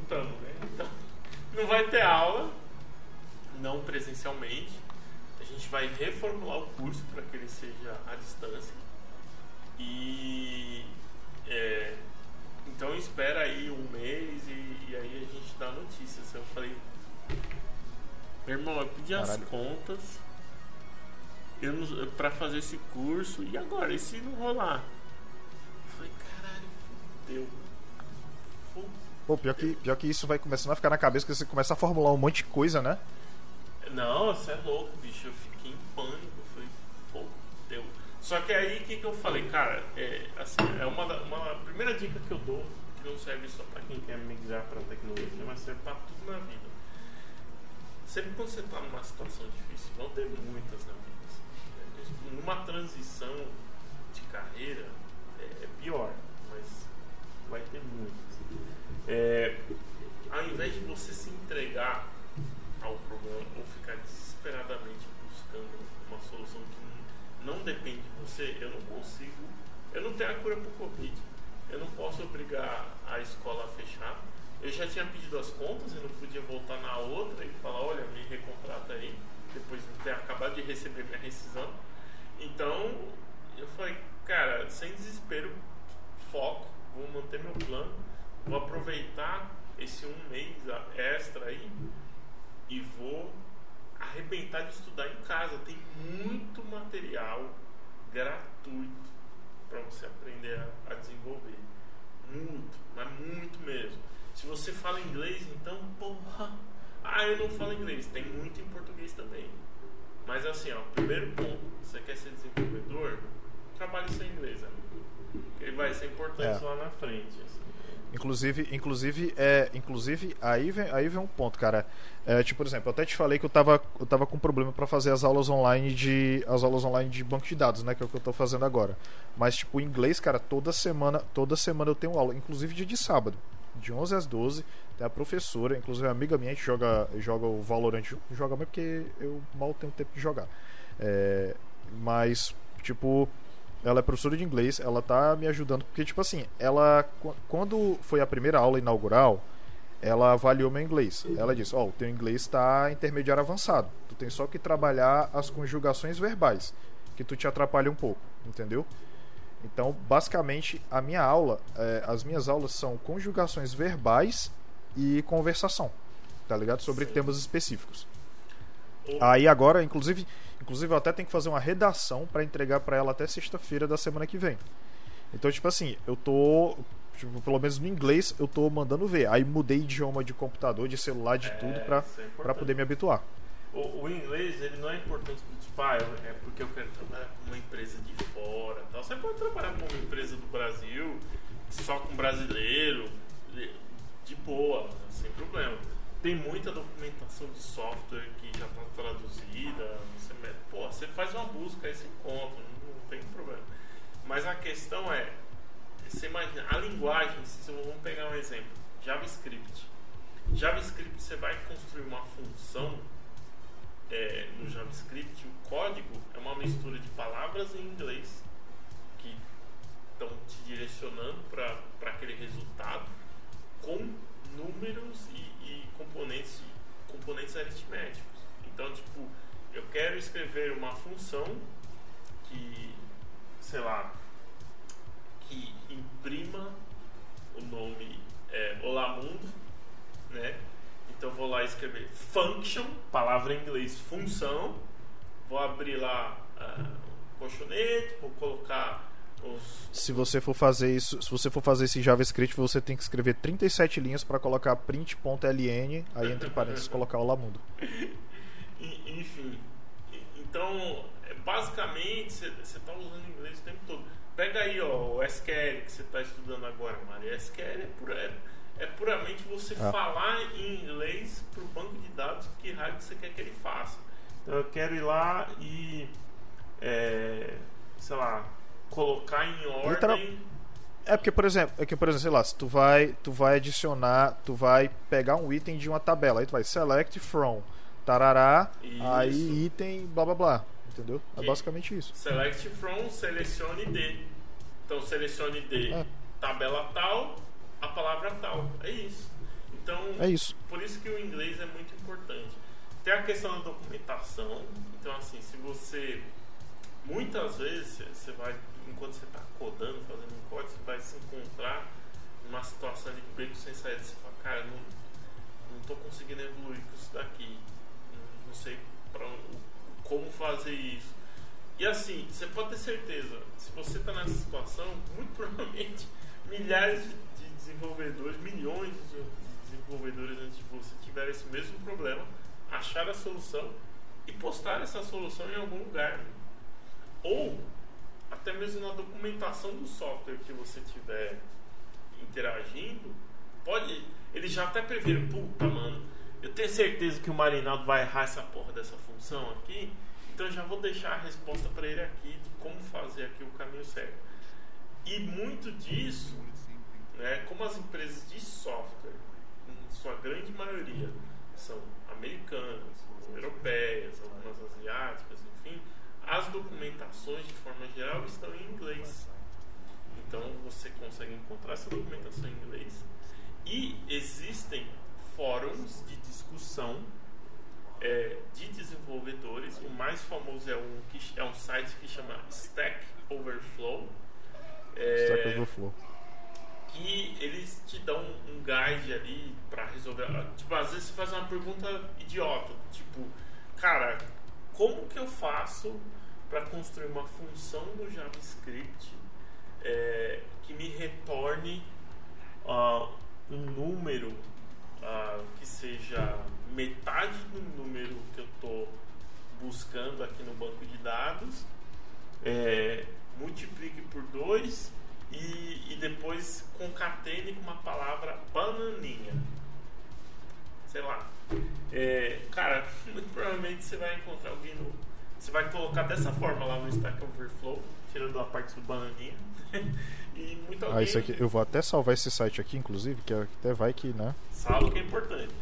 estamos, né? Então, não vai ter aula, não presencialmente. A gente vai reformular o curso para que ele seja à distância. E é, então espera aí um mês e, e aí a gente dá notícias. Eu falei, meu irmão, eu pedi as Caralho. contas eu não- pra fazer esse curso e agora? E se não rolar? Eu falei, caralho, fudeu. Pô, pior que, pior que isso vai começando a ficar na cabeça, que você começa a formular um monte de coisa, né? Não, você é louco, bicho. Eu fiquei em pânico. Falei, pô, deu. Só que aí o que, que eu falei, cara, é, assim, é uma, uma primeira dica que eu dou, que não serve só pra quem quer migrar pra tecnologia, mas serve pra tudo na vida. Sempre quando você tá numa situação difícil, vão ter muitas na vida. assim? Numa transição de carreira é, é pior, mas é, ao invés de você se entregar ao problema ou ficar desesperadamente buscando uma solução que não depende de você, eu não consigo, eu não tenho a cura para o Covid, eu não posso obrigar a escola a fechar. Eu já tinha pedido as contas e não podia voltar na outra e falar: olha, me recontrata aí, depois de ter acabado de receber minha rescisão. Então, eu falei: cara, sem desespero, foco, vou manter meu plano vou aproveitar esse um mês extra aí e vou arrebentar de estudar em casa. Tem muito material gratuito para você aprender a, a, desenvolver. Muito, mas muito mesmo. Se você fala inglês, então, porra. Ah, eu não falo inglês. Tem muito em português também. Mas assim, ó, primeiro ponto, você quer ser desenvolvedor, trabalhe sem inglês, amigo. Ele vai ser importante é. lá na frente. Inclusive, inclusive, é, inclusive aí, vem, aí vem um ponto, cara. É, tipo, por exemplo, eu até te falei que eu tava, eu tava com problema para fazer as aulas online de as aulas online de banco de dados, né, que é o que eu tô fazendo agora. Mas tipo, inglês, cara, toda semana, toda semana eu tenho aula, inclusive dia de sábado, de 11 às 12. Tem a professora, inclusive a amiga minha, que joga, joga o Valorant, joga mais porque eu mal tenho tempo de jogar. É, mas, tipo, ela é professora de inglês, ela tá me ajudando, porque, tipo assim, ela, quando foi a primeira aula inaugural, ela avaliou meu inglês. Ela disse: Ó, oh, o teu inglês está intermediário avançado. Tu tem só que trabalhar as conjugações verbais, que tu te atrapalha um pouco, entendeu? Então, basicamente, a minha aula, é, as minhas aulas são conjugações verbais e conversação, tá ligado? Sobre Sim. temas específicos. Aí agora, inclusive, inclusive eu até tenho que fazer uma redação para entregar para ela até sexta-feira da semana que vem. Então, tipo assim, eu tô tipo, pelo menos no inglês eu tô mandando ver. Aí mudei idioma de computador, de celular, de é, tudo para é para poder me habituar. O, o, inglês, ele não é importante tipo, ah, é porque eu quero trabalhar com uma empresa de fora, tal. Você pode trabalhar com uma empresa do Brasil, só com brasileiro, de boa, sem problema tem muita documentação de software que já está traduzida. Você, faz uma busca e você encontra, não, não, tem problema. Mas a questão é, você imagina, a linguagem, se vamos pegar um exemplo, JavaScript. JavaScript você vai construir uma função é, no JavaScript, o código é uma mistura de palavras em inglês que estão te direcionando para aquele resultado com números e componentes, componentes aritméticos. Então, tipo, eu quero escrever uma função que, sei lá, que imprima o nome é, Olá Mundo, né? Então vou lá escrever function, palavra em inglês função, vou abrir lá uh, colchonete, vou colocar se você for fazer isso, se você for fazer esse JavaScript, você tem que escrever 37 linhas para colocar print.ln, aí entre parênteses colocar o [laughs] Enfim, então é, basicamente você está usando inglês o tempo todo. Pega aí ó, o SQL que você está estudando agora, Maria. SQL é, pura, é, é puramente você ah. falar em inglês para o banco de dados que raio que você quer que ele faça. Então eu quero ir lá e é, sei lá colocar em ordem. É porque, por exemplo, é que, por exemplo, sei lá, se tu vai, tu vai adicionar, tu vai pegar um item de uma tabela, aí tu vai select from, tarará, isso. aí item, blá blá blá. Entendeu? É basicamente isso. Select from, selecione D. Então selecione D, é. tabela tal, a palavra tal. É isso. Então, é isso. por isso que o inglês é muito importante. Tem a questão da documentação. Então, assim, se você. Muitas vezes você vai enquanto você está codando, fazendo um código, você vai se encontrar numa situação de beco sem saída. Você fala, cara, não estou conseguindo evoluir com isso daqui. Não, sei pra, como fazer isso. E assim, você pode ter certeza, se você está nessa situação, muito [laughs] provavelmente milhares de desenvolvedores, milhões de desenvolvedores antes de você tiveram esse mesmo problema, acharam a solução e postaram essa solução em algum lugar. Ou até mesmo na documentação do software que você tiver interagindo, pode. Eles já até previram, puta, mano, eu tenho certeza que o Marinaldo vai errar essa porra dessa função aqui, então já vou deixar a resposta para ele aqui de como fazer aqui o caminho certo. E muito disso, né, como as empresas de software, em sua grande maioria, são americanas, europeias, algumas asiáticas, enfim, as documentações, de forma geral, estão em inglês. Então você consegue encontrar essa documentação em inglês. E existem fóruns de discussão é, de desenvolvedores. O mais famoso é um, que, é um site que chama Stack Overflow. É, Stack Overflow. Que eles te dão um guide ali para resolver. Tipo, às vezes você faz uma pergunta idiota, tipo, cara, como que eu faço para construir uma função no JavaScript é, que me retorne uh, um número uh, que seja metade do número que eu estou buscando aqui no banco de dados, é, multiplique por 2 e, e, depois concatene com uma palavra bananinha. Sei lá. É, cara, [laughs] muito provavelmente você vai encontrar alguém no. Você vai colocar dessa forma lá no Stack Overflow, tirando a parte do bananinha. [laughs] e muito alguém... Ah, isso aqui, eu vou até salvar esse site aqui, inclusive, que até vai que, né? Salvo que é importante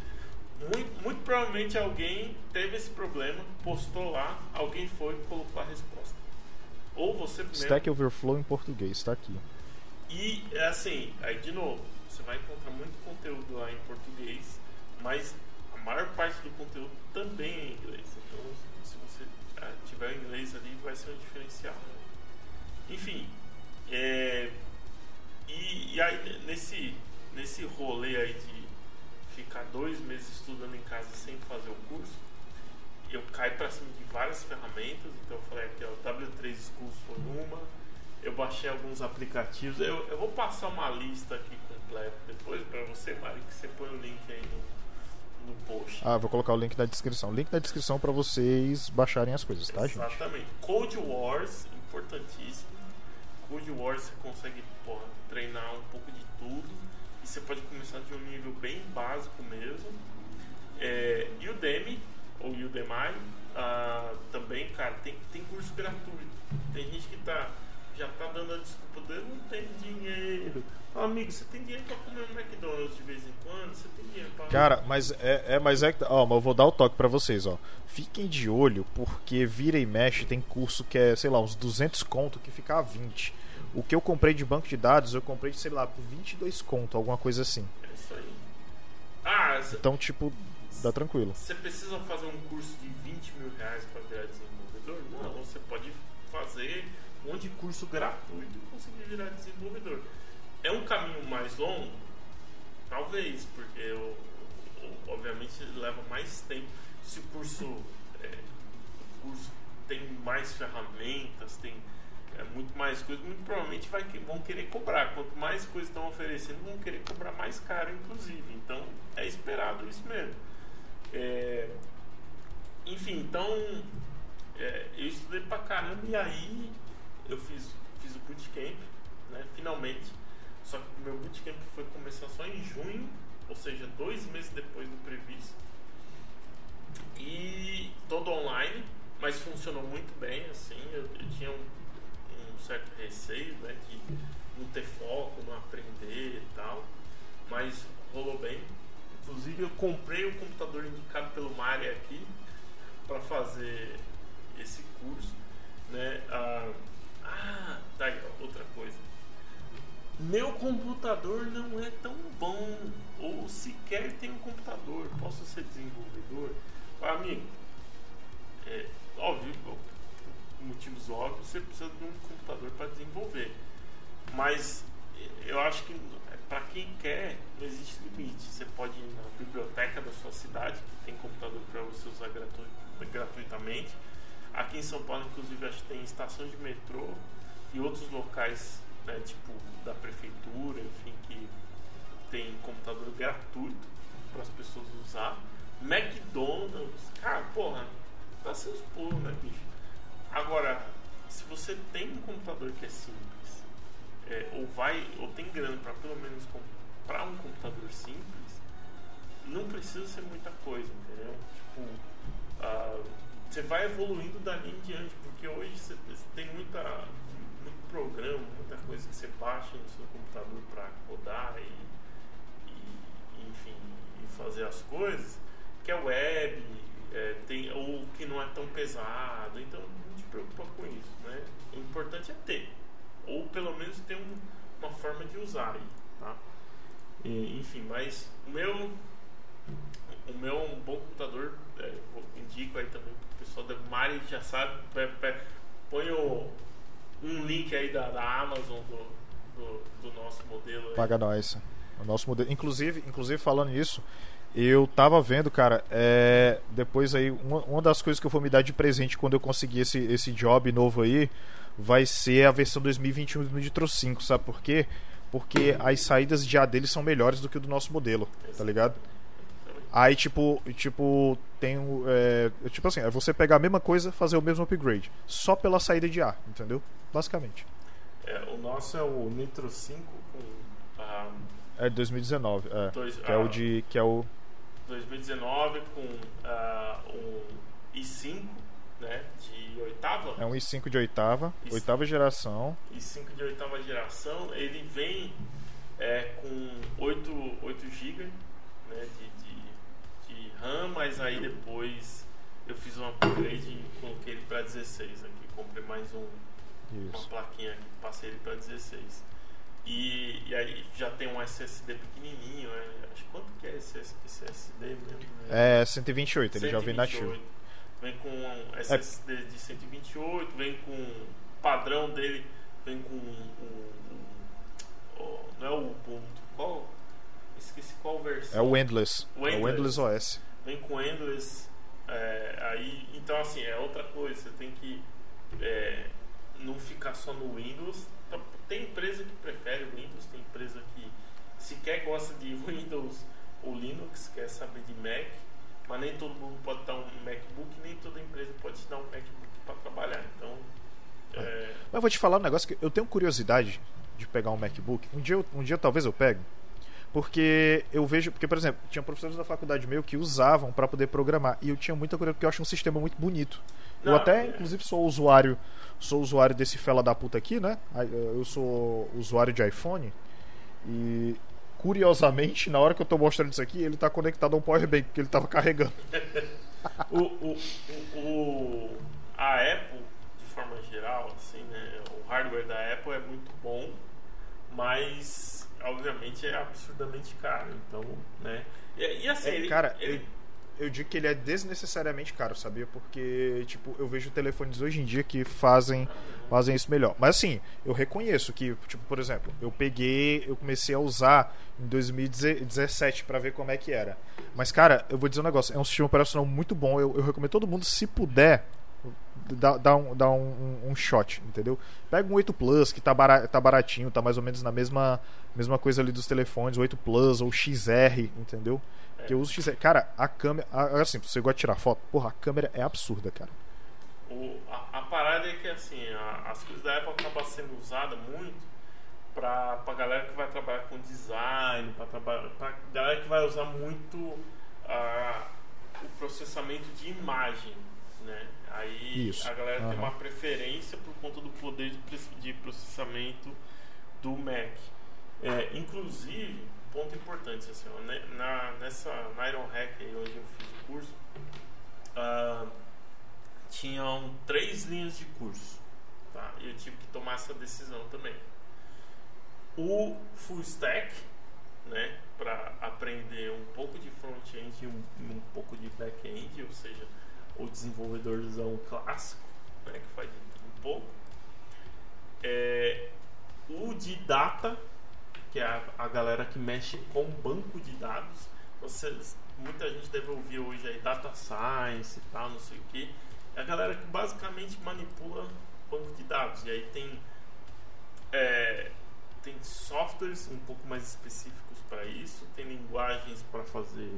muito, muito provavelmente alguém teve esse problema, postou lá, alguém foi e colocou a resposta. Ou você mesmo. Stack Overflow em português, está aqui. E é assim, aí de novo, você vai encontrar muito conteúdo lá em português, mas a maior parte do conteúdo também é em inglês. Então, se você ah, tiver inglês ali, vai ser um diferencial. Enfim, é, e, e aí nesse, nesse rolê aí de ficar dois meses estudando em casa sem fazer o curso, eu caí para cima de várias ferramentas. Então eu falei aqui, ó, W3 Schools foi uma. Eu baixei alguns aplicativos. Eu, eu vou passar uma lista aqui completa depois para você, Mari, que você põe o link aí no, no post. Ah, vou colocar o link na descrição. Link na descrição para vocês baixarem as coisas, tá, Exatamente. gente? Exatamente. Code Wars, importantíssimo. Code Wars você consegue porra, treinar um pouco de tudo e você pode começar de um nível bem básico mesmo. É, Udemy, ou Udemy, ah, também, cara, tem, tem curso gratuito. Tem gente que tá, já tá dando a desculpa de eu não tenho dinheiro. Amigo, você tem dinheiro pra comer um McDonald's de vez em quando? Você tem dinheiro pra. Cara, mas é, é mas é ó, mas eu vou dar o toque para vocês, ó. Fiquem de olho, porque vira e mexe tem curso que é, sei lá, uns 200 conto que fica a 20. O que eu comprei de banco de dados, eu comprei, sei lá, por 22 conto, alguma coisa assim. É isso aí. Ah, então, tipo, dá tranquilo. Você precisa fazer um curso de 20 mil reais para virar desenvolvedor? Não, você pode fazer um monte de curso gratuito e conseguir virar desenvolvedor. É um caminho mais longo? Talvez, porque eu, obviamente leva mais tempo. Se o curso, é, o curso tem mais ferramentas, tem é muito mais coisas, muito provavelmente vai, vão querer cobrar. Quanto mais coisas estão oferecendo, vão querer cobrar mais caro, inclusive. Então é esperado isso mesmo. É, enfim, então é, eu estudei pra caramba e aí eu fiz, fiz o bootcamp, né, finalmente. Só que meu bootcamp foi começar só em junho, ou seja, dois meses depois do previsto. E todo online, mas funcionou muito bem, assim, eu, eu tinha um certo receio, né, de não ter foco, não aprender e tal, mas rolou bem. Inclusive eu comprei o computador indicado pelo Mari aqui para fazer esse curso, né? Ah, ah, tá aí, outra coisa. Meu computador não é tão bom, ou sequer tem um computador, posso ser desenvolvedor? Ah, amigo, é óbvio, motivos óbvios, você precisa de um computador para desenvolver. Mas eu acho que para quem quer, não existe limite. Você pode ir na biblioteca da sua cidade, que tem computador para você usar gratu gratuitamente. Aqui em São Paulo, inclusive, acho que tem estação de metrô e outros locais, né, tipo da prefeitura, enfim, que tem computador gratuito para as pessoas usar. McDonald's, cara, porra, dá seus pulos, né, bicho? Agora, se você tem um computador que é simples, é, ou vai, ou tem grana para pelo menos comprar um computador simples, não precisa ser muita coisa, entendeu? Tipo, uh, você vai evoluindo dali em diante, porque hoje você, tem muita, muito programa, muita coisa que você baixa no seu computador para rodar e, e, enfim, e fazer as coisas, que é web, é, tem, ou que não é tão pesado. Então, preocupa com importante é ter. Ou pelo menos ter um, uma forma de usar aí, tá? E, enfim, mas o meu o meu um bom computador, é, indico aí também o pessoal da Mari já sabe, põe o, um link aí da, da Amazon do, do, do nosso modelo. Aí. Paga nós. O nosso modelo. Inclusive, inclusive falando nisso, eu tava vendo, cara, é, depois aí, uma, uma das coisas que eu vou me dar de presente quando eu conseguir esse, esse job novo aí, vai ser a versão 2021 do Nitro 5, sabe por quê? Porque as saídas de A dele são melhores do que o do nosso modelo, tá ligado? Aí, tipo, tipo tem é, tipo assim, é você pegar a mesma coisa fazer o mesmo upgrade. Só pela saída de ar, entendeu? Basicamente. É, o nosso é o Nitro 5 com. Ah, é 2019, é. Dois, que ah, é o de. Que é o 2019 com uh, um i5 né, de oitava. É um i5 de oitava, i5, oitava geração. i5 de oitava geração, ele vem é, com 8, 8 GB RAM, mas aí depois eu fiz um upgrade e coloquei ele para 16 aqui. Comprei mais um, uma plaquinha aqui, passei ele para 16. E, e, aí já tem um SSD pequenininho, é, acho quanto que é esse, esse SSD mesmo? Né? É 128, ele 128. já vem nativo. Vem com um SSD é. de 128, vem com o padrão dele, vem com não é o Ubuntu, qual? Esqueci qual versão. É o Endless. O Endless, é o Endless OS. Vem com Endless, é, aí, então assim, é outra coisa, você tem que é, não ficar só no Windows, tem empresa que prefere Windows, tem empresa que sequer gosta de [laughs] Windows ou Linux, quer saber de Mac, mas nem todo mundo pode dar um MacBook, nem toda empresa pode te dar um MacBook para trabalhar. Então. É... Mas eu vou te falar um negócio que eu tenho curiosidade de pegar um MacBook. Um dia, um dia talvez eu pegue. Porque eu vejo, porque por exemplo, tinha professores da faculdade meu que usavam para poder programar e eu tinha muita curiosidade porque eu acho um sistema muito bonito. Não, eu até, é... inclusive, sou usuário, sou usuário desse fela da puta aqui, né? Eu sou usuário de iPhone e curiosamente, na hora que eu tô mostrando isso aqui, ele tá conectado a um power bank que ele tava carregando. [laughs] o, o, o, a Apple, de forma geral, assim, né? O hardware da Apple é muito bom, mas obviamente é absurdamente caro. Então, né? E, e assim, é, ele, cara, ele... Eu, eu digo que ele é desnecessariamente caro, sabia? Porque, tipo, eu vejo telefones hoje em dia que fazem, fazem isso melhor. Mas assim, eu reconheço que, tipo, por exemplo, eu peguei, eu comecei a usar em 2017 para ver como é que era. Mas, cara, eu vou dizer um negócio, é um sistema operacional muito bom. Eu, eu recomendo todo mundo, se puder, dá, dá, um, dá um, um, shot, entendeu? Pega um 8 Plus, que tá, bara, tá baratinho, tá mais ou menos na mesma, mesma coisa ali dos telefones, o 8 Plus ou XR, entendeu? Que eu uso XR. Cara, a câmera. Assim, você gosta de tirar foto? Porra, a câmera é absurda, cara. O, a, a, parada é que assim, a, as coisas da Apple acabam sendo usadas muito pra, pra galera que vai trabalhar com design, pra, trabalhar, pra galera que vai usar muito uh, o processamento de imagem, né? Aí Isso. a galera uhum. tem uma preferência por conta do poder de processamento do Mac. É, inclusive, ponto importante, assim, ó, na, nessa na Iron Hack aí, onde eu fiz o curso, uh, tinham três linhas de curso. Tá? E eu tive que tomar essa decisão também. O Full Stack, né, para aprender um pouco de front-end e um, um pouco de back-end, ou seja, o desenvolvedorzão clássico, né, que faz de um pouco. É, o de data, que é a, a, galera que mexe com banco de dados. Vocês, muita gente deve ouvir hoje aí data science e tal, não sei o que. É a galera que basicamente manipula banco de dados. E aí tem, é, tem softwares um pouco mais específicos para isso, tem linguagens para fazer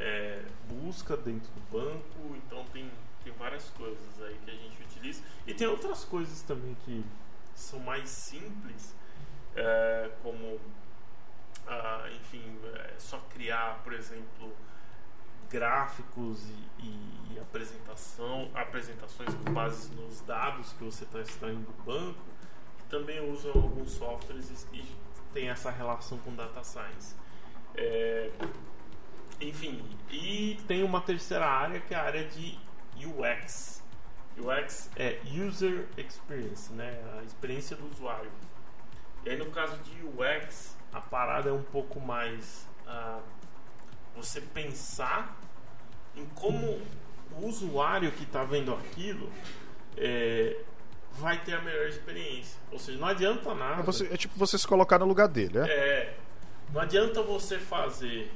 é, busca dentro do banco, então tem, tem várias coisas aí que a gente utiliza. E tem outras coisas também que são mais simples, é, como, ah, enfim, é só criar, por exemplo, gráficos e, e, e, apresentação, apresentações com base nos dados que você está extraindo do banco, que também usam alguns softwares e, e tem essa relação com data science. É, enfim, e tem uma terceira área que é a área de UX, UX é User Experience, né? A experiência do usuário. E aí no caso de UX, a parada é um pouco mais uh, você pensar em como o usuário que está vendo aquilo é, vai ter a melhor experiência. Ou seja, não adianta nada. É, você, é tipo você se colocar no lugar dele, é? É. Não adianta você fazer,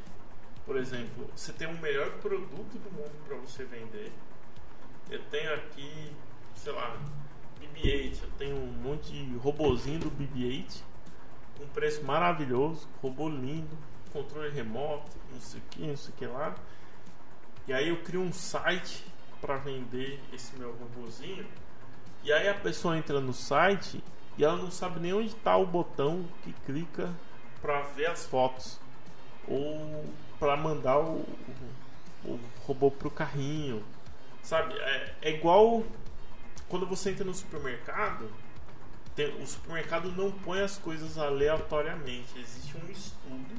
por exemplo, você tem o melhor produto do mundo para você vender. Eu tenho aqui, sei lá, BB-8. Eu tenho um monte de robozinho do BB-8 com preço maravilhoso, robô lindo, controle remoto, não sei o que, não sei o que lá. E aí eu crio um site para vender esse meu robozinho. E aí a pessoa entra no site e ela não sabe nem onde está o botão que clica para ver as fotos ou para mandar o, o, robô pro carrinho, sabe? É, é, igual quando você entra no supermercado. Tem, o supermercado não põe as coisas aleatoriamente. Existe um estudo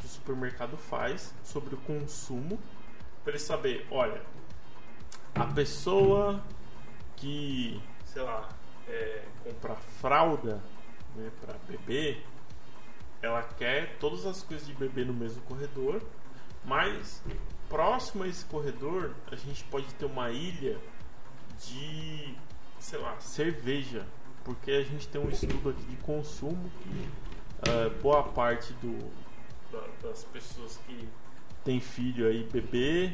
que o supermercado faz sobre o consumo para ele saber, olha, a pessoa que, sei lá, é, compra fralda né, para bebê, ela quer todas as coisas de bebê no mesmo corredor, mas próximo a esse corredor a gente pode ter uma ilha de, sei lá, cerveja, porque a gente tem um estudo aqui de consumo que uh, boa parte do, da, das pessoas que tem filho aí bebê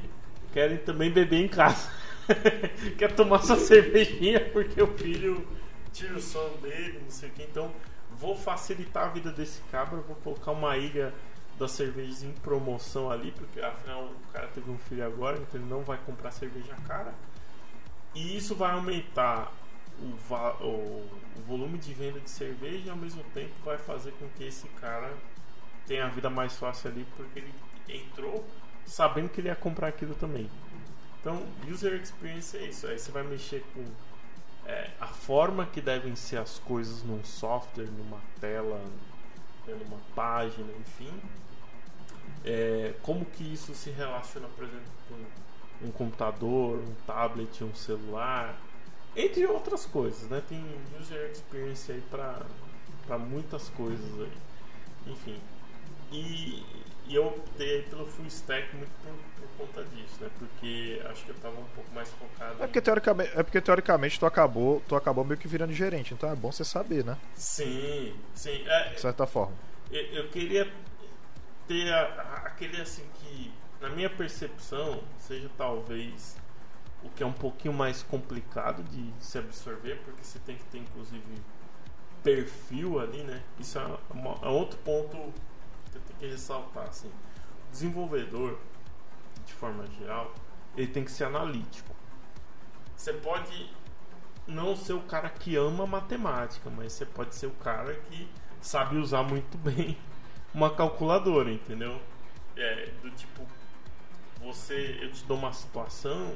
querem também beber em casa. [laughs] Quer tomar sua [laughs] cervejinha porque o filho tira o som dele, não sei o que. Então, vou facilitar a vida desse cabra, vou colocar uma ilha das cervejas em promoção ali, porque afinal o cara teve um filho agora, então ele não vai comprar cerveja cara. E isso vai aumentar o, o, o volume de venda de cerveja e ao mesmo tempo vai fazer com que esse cara tenha a vida mais fácil ali, porque ele entrou sabendo que ele ia comprar aquilo também. Então, user experience é isso. Aí você vai mexer com é, a forma que devem ser as coisas num software, numa tela, né, numa página, enfim. É, como que isso se relaciona, por exemplo, com um computador, um tablet, um celular, entre outras coisas, né? Tem user experience aí para muitas coisas aí. Enfim. E, e eu optei pelo full stack muito por, por, conta disso, né? Porque acho que eu tava um pouco mais focado. É porque, teoricamente, é porque teoricamente tu acabou, tu acabou meio que virando gerente, então é bom você saber, né? Sim, sim. É, de certa forma. Eu, eu queria ter a, a, aquele assim que, na minha percepção, seja talvez o que é um pouquinho mais complicado de se absorver, porque você tem que ter inclusive perfil ali, né? Isso é, uma, é outro ponto que eu tenho que ressaltar. Assim. O desenvolvedor, de forma geral, ele tem que ser analítico. Você pode não ser o cara que ama matemática, mas você pode ser o cara que sabe usar muito [laughs] bem uma calculadora, entendeu? É, do tipo, você, eu te dou uma situação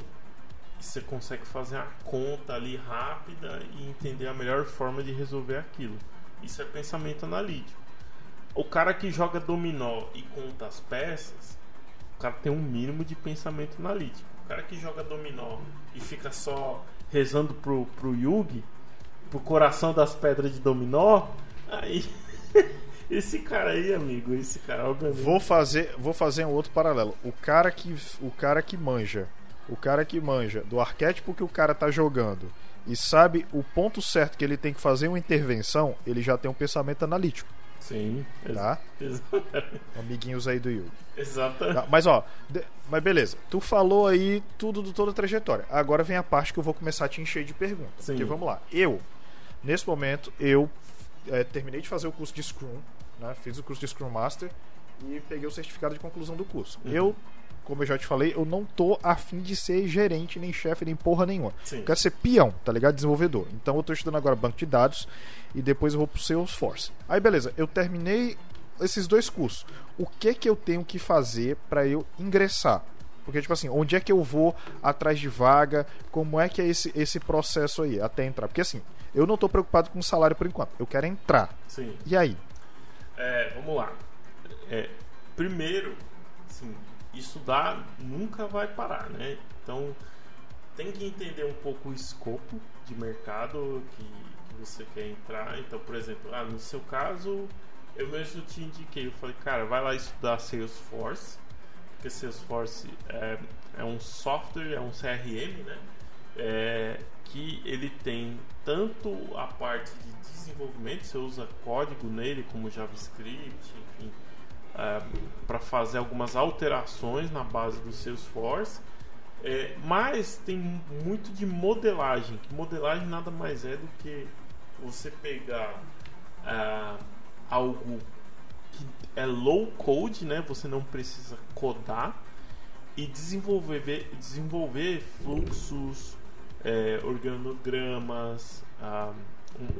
e você consegue fazer a conta ali rápida e entender a melhor forma de resolver aquilo. Isso é pensamento analítico. O cara que joga dominó e conta as peças, o cara tem um mínimo de pensamento analítico. O cara que joga dominó e fica só rezando pro, pro Yugi, pro coração das pedras de dominó, aí. [laughs] esse cara aí, amigo, esse cara, obviamente. Vou fazer, vou fazer um outro paralelo. O cara que, o cara que manja, o cara que manja do arquétipo que o cara tá jogando e sabe o ponto certo que ele tem que fazer uma intervenção, ele já tem um pensamento analítico. Sim. Tá? Exatamente. Amiguinhos aí do Yugi. Exatamente. Tá, mas ó, de, mas beleza. Tu falou aí tudo do toda a trajetória. Agora vem a parte que eu vou começar a te encher de perguntas. Sim. Porque vamos lá. Eu, nesse momento, eu é, terminei de fazer o curso de Scrum, né? Fiz o curso de Scrum Master e peguei o certificado de conclusão do curso. Uhum. Eu como eu já te falei, eu não tô afim de ser gerente, nem chefe, nem porra nenhuma. Sim. Eu quero ser peão, tá ligado? Desenvolvedor. Então eu tô estudando agora banco de dados e depois eu vou pro Salesforce. Aí beleza, eu terminei esses dois cursos. O que que eu tenho que fazer para eu ingressar? Porque, tipo assim, onde é que eu vou atrás de vaga? Como é que é esse, esse processo aí até entrar? Porque, assim, eu não tô preocupado com o salário por enquanto. Eu quero entrar. Sim. E aí? É, vamos lá. É, primeiro, assim, estudar nunca vai parar, né? Então, tem que entender um pouco o escopo de mercado que, que você quer entrar. Então, por exemplo, ah, no seu caso, eu mesmo te indiquei, eu falei, cara, vai lá estudar Salesforce, porque Salesforce é, é um software, é um CRM, né? É, que ele tem tanto a parte de desenvolvimento, você usa código nele como JavaScript, é, para fazer algumas alterações na base do Salesforce. É, mas tem muito de modelagem, que modelagem nada mais é do que você pegar é, algo que é low code, né? Você não precisa codar e desenvolver, desenvolver fluxos, é, organogramas, ah,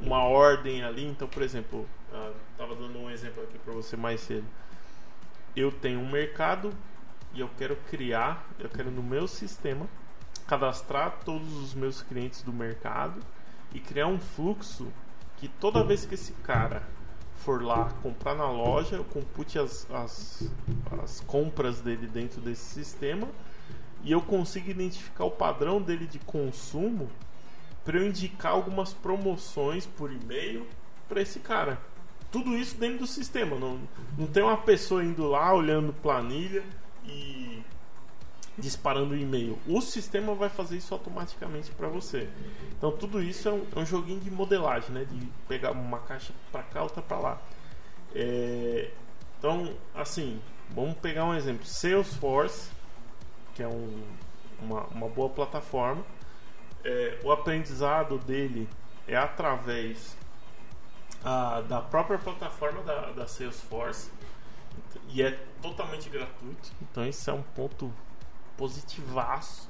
uma ordem ali. Então, por exemplo, estava ah, dando um exemplo aqui para você mais cedo. Eu tenho um mercado e eu quero criar, eu quero no meu sistema cadastrar todos os meus clientes do mercado e criar um fluxo que toda vez que esse cara for lá comprar na loja, eu compute as, as, as compras dele dentro desse sistema e eu consigo identificar o padrão dele de consumo para eu indicar algumas promoções por e-mail para esse cara. Tudo isso dentro do sistema. Não, não tem uma pessoa indo lá olhando planilha e disparando e-mail. O sistema vai fazer isso automaticamente para você. Então tudo isso é um, é um, joguinho de modelagem, né? De pegar uma caixa para cá, outra para lá. É, então, assim, vamos pegar um exemplo. Salesforce, que é um, uma, uma boa plataforma. É, o aprendizado dele é através ah, da própria plataforma da, da Salesforce e é totalmente gratuito. Então isso é um ponto positivaço.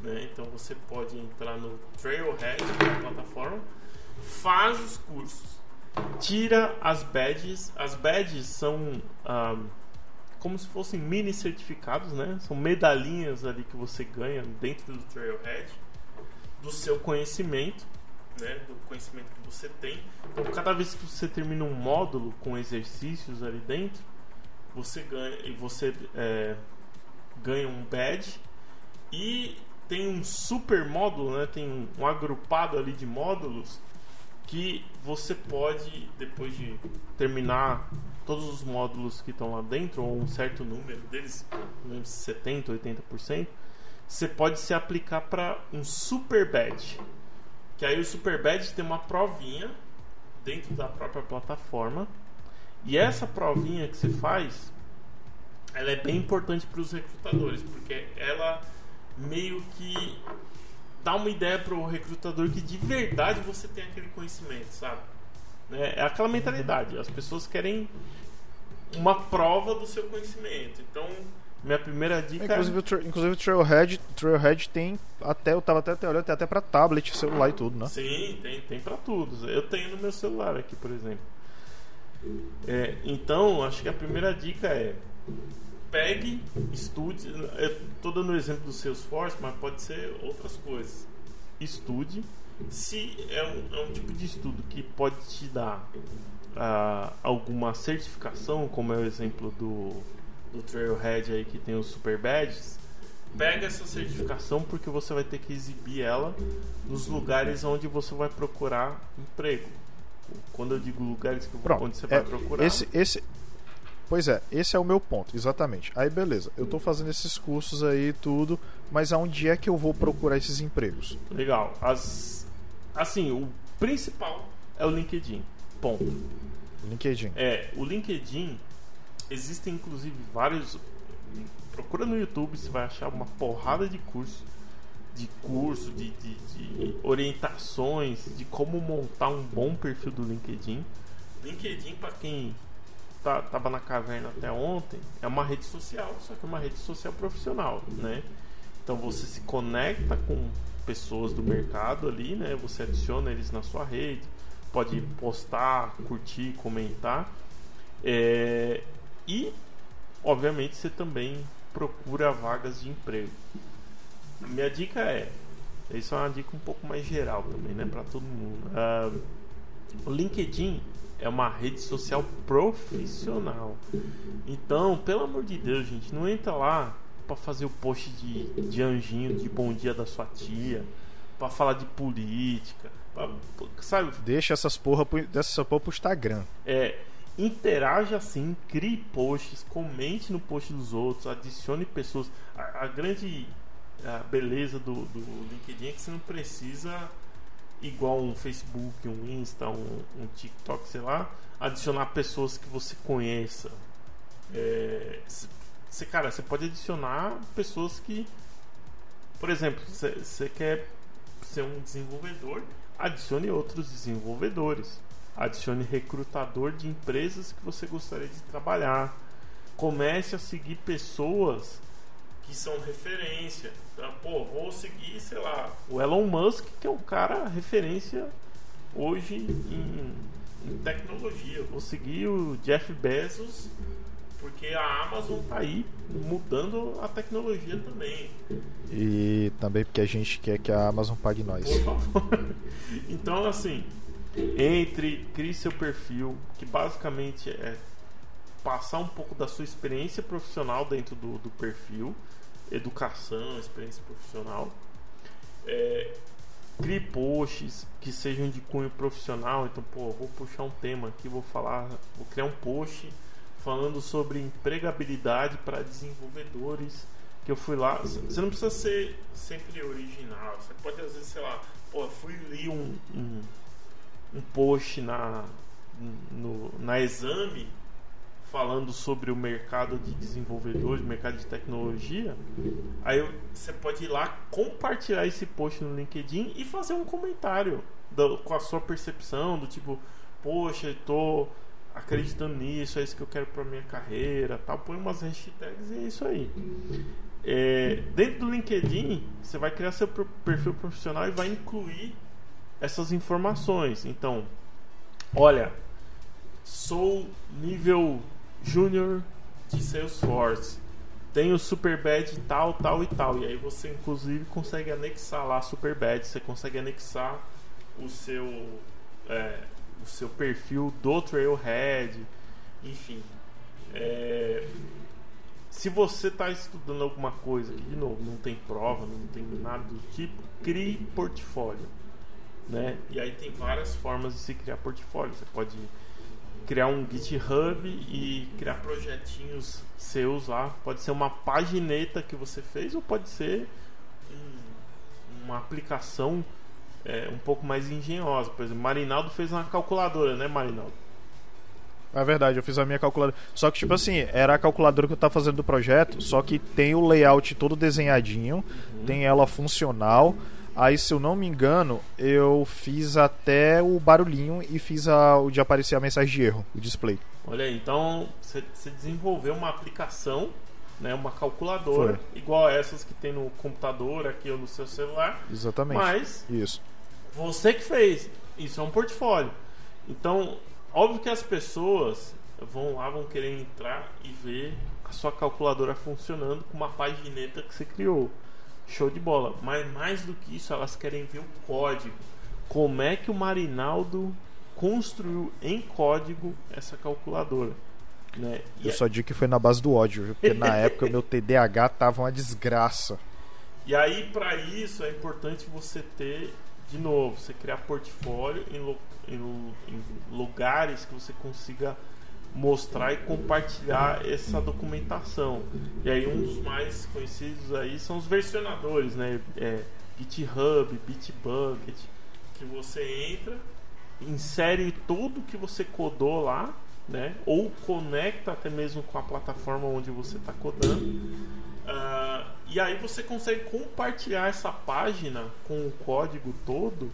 Né? Então você pode entrar no Trailhead, que é plataforma, faz os cursos, tira as badges. As badges são um, como se fossem mini certificados, né? São medalhinhas ali que você ganha dentro do Trailhead do seu conhecimento, né? Do conhecimento que você tem. Então, cada vez que você termina um módulo com exercícios ali dentro, você ganha e você é, ganha um badge e tem um super módulo, né? Tem um, agrupado ali de módulos que você pode depois de terminar todos os módulos que estão lá dentro ou um certo número deles, 70, 80%, você pode se aplicar para um super badge. Que aí o super badge tem uma provinha dentro da própria plataforma e essa provinha que você faz, ela é bem importante para os recrutadores, porque ela meio que dá uma ideia para o recrutador que de verdade você tem aquele conhecimento, sabe? Né? É aquela mentalidade. As pessoas querem uma prova do seu conhecimento. Então, minha primeira dica. Inclusive, o, tra inclusive o Trailhead, Trailhead tem até, eu tava até olhando, tem até para tablet, celular e tudo, né? Sim, tem, tem para tudo. Eu tenho no meu celular aqui, por exemplo. É, então, acho que a primeira dica é pegue, estude. Eu estou dando o exemplo do Salesforce, mas pode ser outras coisas. Estude. Se é um, é um tipo de estudo que pode te dar uh, alguma certificação, como é o exemplo do, do Trailhead aí que tem os Super Badges, pega essa certificação porque você vai ter que exibir ela nos lugares onde você vai procurar emprego. Quando eu digo lugares que, Pronto, onde você vai é, procurar. Esse, esse, pois é, esse é o meu ponto, exatamente. Aí beleza, eu estou fazendo esses cursos aí tudo, mas aonde é que eu vou procurar esses empregos? Legal. As, assim, o principal é o LinkedIn. Ponto. LinkedIn. É, o LinkedIn existem inclusive vários. Procura no YouTube, você vai achar uma porrada de curso, de curso, de, de, de orientações de como montar um bom perfil do LinkedIn. LinkedIn, para quem tá, tava na caverna até ontem, é uma rede social, só que é uma rede social profissional, né? Então você se conecta com pessoas do mercado ali, né? Você adiciona eles na sua rede, pode postar, curtir, comentar. É, e, obviamente, você também procura vagas de emprego. Minha dica é: isso é uma dica um pouco mais geral também, né, para todo mundo. Uh, o LinkedIn é uma rede social profissional. Então, pelo amor de Deus, gente, não entra lá para fazer o post de, de anjinho, de bom dia da sua tia, para falar de política, pra, sabe? Deixa essas porra, pro, dessa porra pro Instagram. É, interaja assim, crie posts, comente no post dos outros, adicione pessoas. A, a grande a beleza do, do LinkedIn é que você não precisa, igual um Facebook, um Insta, um, um TikTok, sei lá, adicionar pessoas que você conheça. É, você, cara, você pode adicionar pessoas que, por exemplo, você quer ser um desenvolvedor, adicione outros desenvolvedores. Adicione recrutador de empresas que você gostaria de trabalhar. Comece a seguir pessoas que são referência. Então, pô, vou seguir, sei lá, o Elon Musk, que é um cara referência hoje em, em tecnologia. Vou seguir o Jeff Bezos, porque a Amazon tá aí mudando a tecnologia também. E também porque a gente quer que a Amazon pague nós. Por favor. [laughs] Então, assim, entre, crie seu perfil, que basicamente é passar um pouco da sua experiência profissional dentro do, do perfil, educação, experiência profissional. É, crie posts que sejam de cunho profissional. Então, pô, vou puxar um tema aqui, vou falar, vou criar um post falando sobre empregabilidade para desenvolvedores. Que eu fui lá. Você não precisa ser sempre original. Você pode às vezes, sei lá, pô, fui li um, um um post na, no, na exame falando sobre o mercado de desenvolvedores, mercado de tecnologia, aí você pode ir lá compartilhar esse post no LinkedIn e fazer um comentário do, com a sua percepção do tipo, poxa, eu tô acreditando nisso, é isso que eu quero para minha carreira, tal. Põe umas hashtags e é isso aí. É, dentro do LinkedIn, você vai criar seu perfil profissional e vai incluir essas informações. Então, olha, sou nível júnior de Salesforce, tenho super badge tal, tal e tal. E aí você inclusive consegue anexar lá super badge, você consegue anexar o seu é, o seu perfil do Trailhead, enfim. É, se você está estudando alguma coisa de novo não tem prova, não tem nada do tipo, crie portfólio né? E aí tem várias formas de se criar portfólio. Você pode criar um GitHub e criar projetinhos seus lá. Pode ser uma pagineta que você fez ou pode ser um, uma aplicação é, um pouco mais engenhosa. Por exemplo, Marinaldo fez uma calculadora, né, Marinaldo? É verdade, eu fiz a minha calculadora. Só que, tipo assim, era a calculadora que eu tava fazendo do projeto, só que tem o layout todo desenhadinho, uhum. tem ela funcional. Aí, se eu não me engano, eu fiz até o barulhinho e fiz a, o de aparecer a mensagem de erro, o display. Olha aí, então você desenvolveu uma aplicação, né, uma calculadora, Foi. igual a essas que tem no computador aqui ou no seu celular. Exatamente. Mas isso. Você que fez. Isso é um portfólio. Então, óbvio que as pessoas vão lá, vão querer entrar e ver a sua calculadora funcionando com uma pagineta que você criou. Show de bola. Mas mais do que isso, elas querem ver o código. Como é que o Marinaldo construiu em código essa calculadora? Né? Eu só digo que foi na base do ódio, viu? porque na [laughs] época meu TDAH tava uma desgraça. E aí, para isso, é importante você ter, de novo, você criar portfólio em, em, em lugares que você consiga mostrar e compartilhar essa documentação. E aí um dos mais conhecidos aí são os versionadores, né? É, GitHub, Bitbucket, que você entra, insere tudo que você codou lá, né? Ou conecta até mesmo com a plataforma onde você está codando. Uh, e aí você consegue compartilhar essa página com o código todo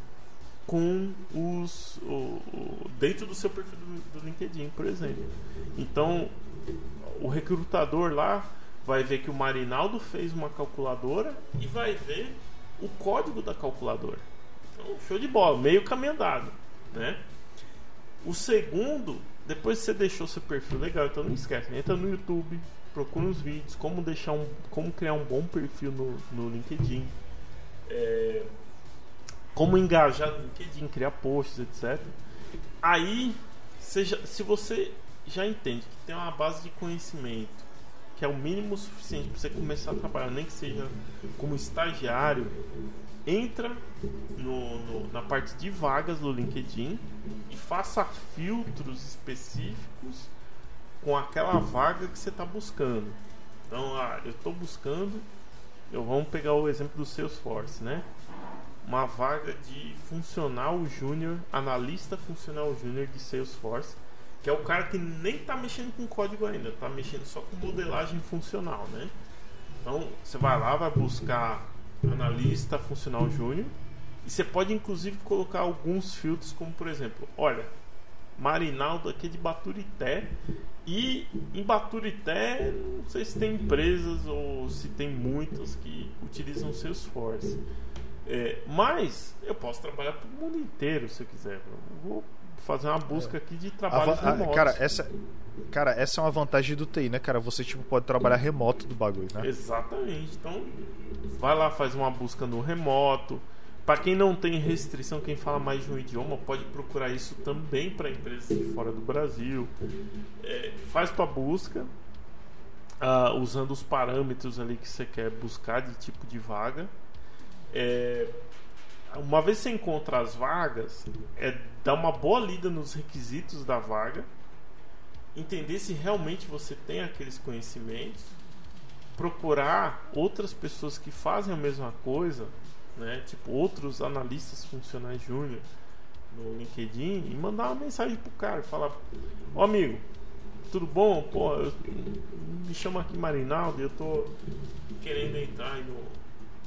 com os o, o, dentro do seu perfil do, do, LinkedIn, por exemplo. Então, o recrutador lá vai ver que o Marinaldo fez uma calculadora e vai ver o código da calculadora. Então, show de bola, meio caminho andado, né? O segundo, depois que você deixou seu perfil legal, então não esquece, entra no YouTube, procura uns vídeos, como deixar um, como criar um bom perfil no, no LinkedIn. É, como engajar no LinkedIn, criar posts, etc. Aí, seja, se você já entende que tem uma base de conhecimento, que é o mínimo suficiente para você começar a trabalhar, nem que seja como estagiário, entra no, no, na parte de vagas do LinkedIn e faça filtros específicos com aquela vaga que você está buscando. Então, ah, eu estou buscando, eu vamos pegar o exemplo do Salesforce, né? Uma vaga de funcional júnior, analista funcional júnior de Salesforce, que é o cara que nem está mexendo com código ainda, está mexendo só com modelagem funcional, né? Então, você vai lá, vai buscar analista funcional júnior e você pode inclusive colocar alguns filtros, como por exemplo, olha, Marinaldo aqui de Baturité e em Baturité, não sei se tem empresas ou se tem muitas que utilizam Salesforce. É, mas eu posso trabalhar para o mundo inteiro se eu quiser. Eu vou fazer uma busca aqui de trabalho remotos. Cara, essa, cara, essa é uma vantagem do TI, né, cara? Você tipo, pode trabalhar remoto do bagulho, né? Exatamente. Então, vai lá, faz uma busca no remoto. Para quem não tem restrição, quem fala mais de um idioma, pode procurar isso também para empresas de fora do Brasil. É, faz tua busca uh, usando os parâmetros ali que você quer buscar de tipo de vaga. É, uma vez que você encontra as vagas, é dar uma boa lida nos requisitos da vaga, entender se realmente você tem aqueles conhecimentos, procurar outras pessoas que fazem a mesma coisa né? Tipo, outros analistas funcionais júnior no LinkedIn e mandar uma mensagem pro cara, falar, ó amigo, tudo bom? Pô, eu, me chamo aqui Marinaldo, eu tô querendo entrar no,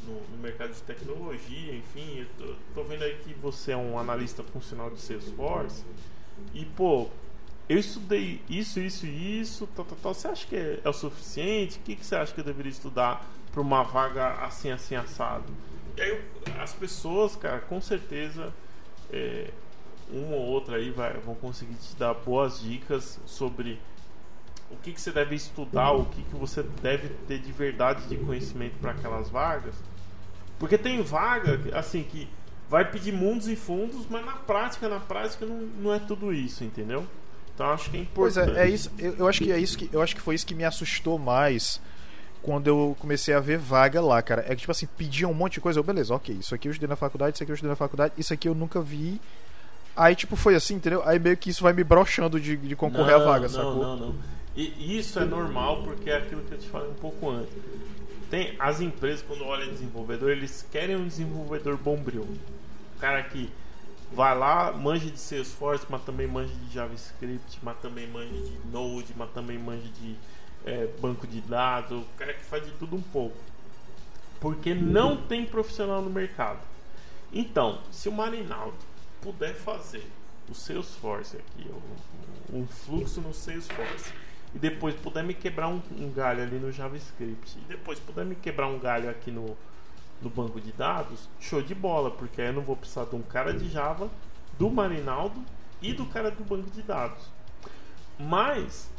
no, no, mercado de tecnologia, enfim, eu tô, tô, vendo aí que você é um analista funcional de Salesforce e pô, eu estudei isso, isso e isso, tal, tal, tal. Você acha que é, é o suficiente? O que, que você acha que eu deveria estudar para uma vaga assim, assim, assado? E aí as pessoas, cara, com certeza é, uma ou outra aí vai, vão conseguir te dar boas dicas sobre o que, que você deve estudar, o que, que você deve ter de verdade de conhecimento para aquelas vagas. Porque tem vaga, assim, que vai pedir mundos e fundos, mas na prática, na prática não, não é tudo isso, entendeu? Então acho que é importante. Pois é, é isso. Eu, eu, acho que é isso que eu acho que foi isso que me assustou mais quando eu comecei a ver vaga lá, cara. É que, tipo assim, pediam um monte de coisa. Eu, beleza, ok, isso aqui eu estudei na faculdade, isso aqui eu estudei na faculdade, isso aqui eu nunca vi. Aí, tipo, foi assim, entendeu? Aí meio que isso vai me brochando de, de concorrer não, à vaga, não, sacou? Não, não, não. E isso é normal porque é aquilo que eu te falei um pouco antes. Tem as empresas, quando olham desenvolvedor, eles querem um desenvolvedor bombril. O cara que vai lá, manja de Salesforce, mas também manja de JavaScript, mas também manja de Node, mas também manja de é, banco de dados, o cara que faz de tudo um pouco. Porque não tem profissional no mercado. Então, se o Marinaldo puder fazer o Salesforce aqui, um, um fluxo no Salesforce, e depois puder me quebrar um, um, galho ali no JavaScript, e depois puder me quebrar um galho aqui no, no banco de dados, show de bola, porque aí eu não vou precisar de um cara de Java, do Marinaldo e do cara do banco de dados. Mas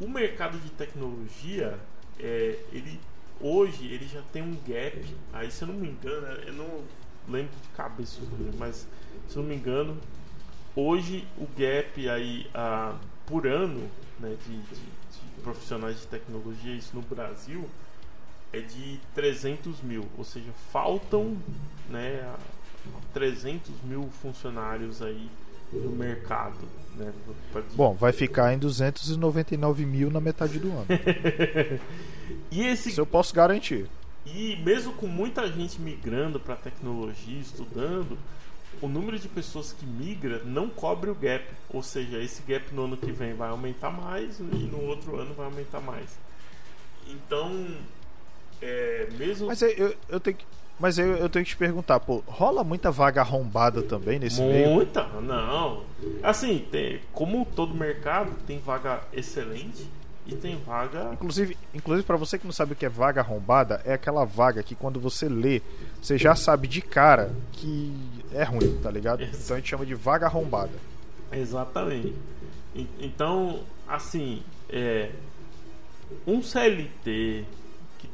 o mercado de tecnologia, é, ele hoje ele já tem um gap. Aí, se eu não me engano, eu não lembro de cabeça, mas se eu não me engano, hoje o gap aí ah, por ano né, de, de, profissionais de tecnologia, isso no Brasil, é de 300 mil. Ou seja, faltam né, 300 mil funcionários aí no mercado. Né? Bom, vai ficar em 299 mil na metade do ano. [laughs] e esse... Isso eu posso garantir. E mesmo com muita gente migrando para tecnologia, estudando, o número de pessoas que migra não cobre o gap. Ou seja, esse gap no ano que vem vai aumentar mais e no outro ano vai aumentar mais. Então, é, mesmo. Mas eu, eu tenho que mas eu, eu tenho que te perguntar, pô, rola muita vaga arrombada também nesse muita? meio? Muita? Não. Assim, tem, como todo mercado, tem vaga excelente e tem vaga. Inclusive, inclusive para você que não sabe o que é vaga arrombada, é aquela vaga que quando você lê, você já sabe de cara que é ruim, tá ligado? Então a gente chama de vaga arrombada. Exatamente. Então, assim, é, um CLT,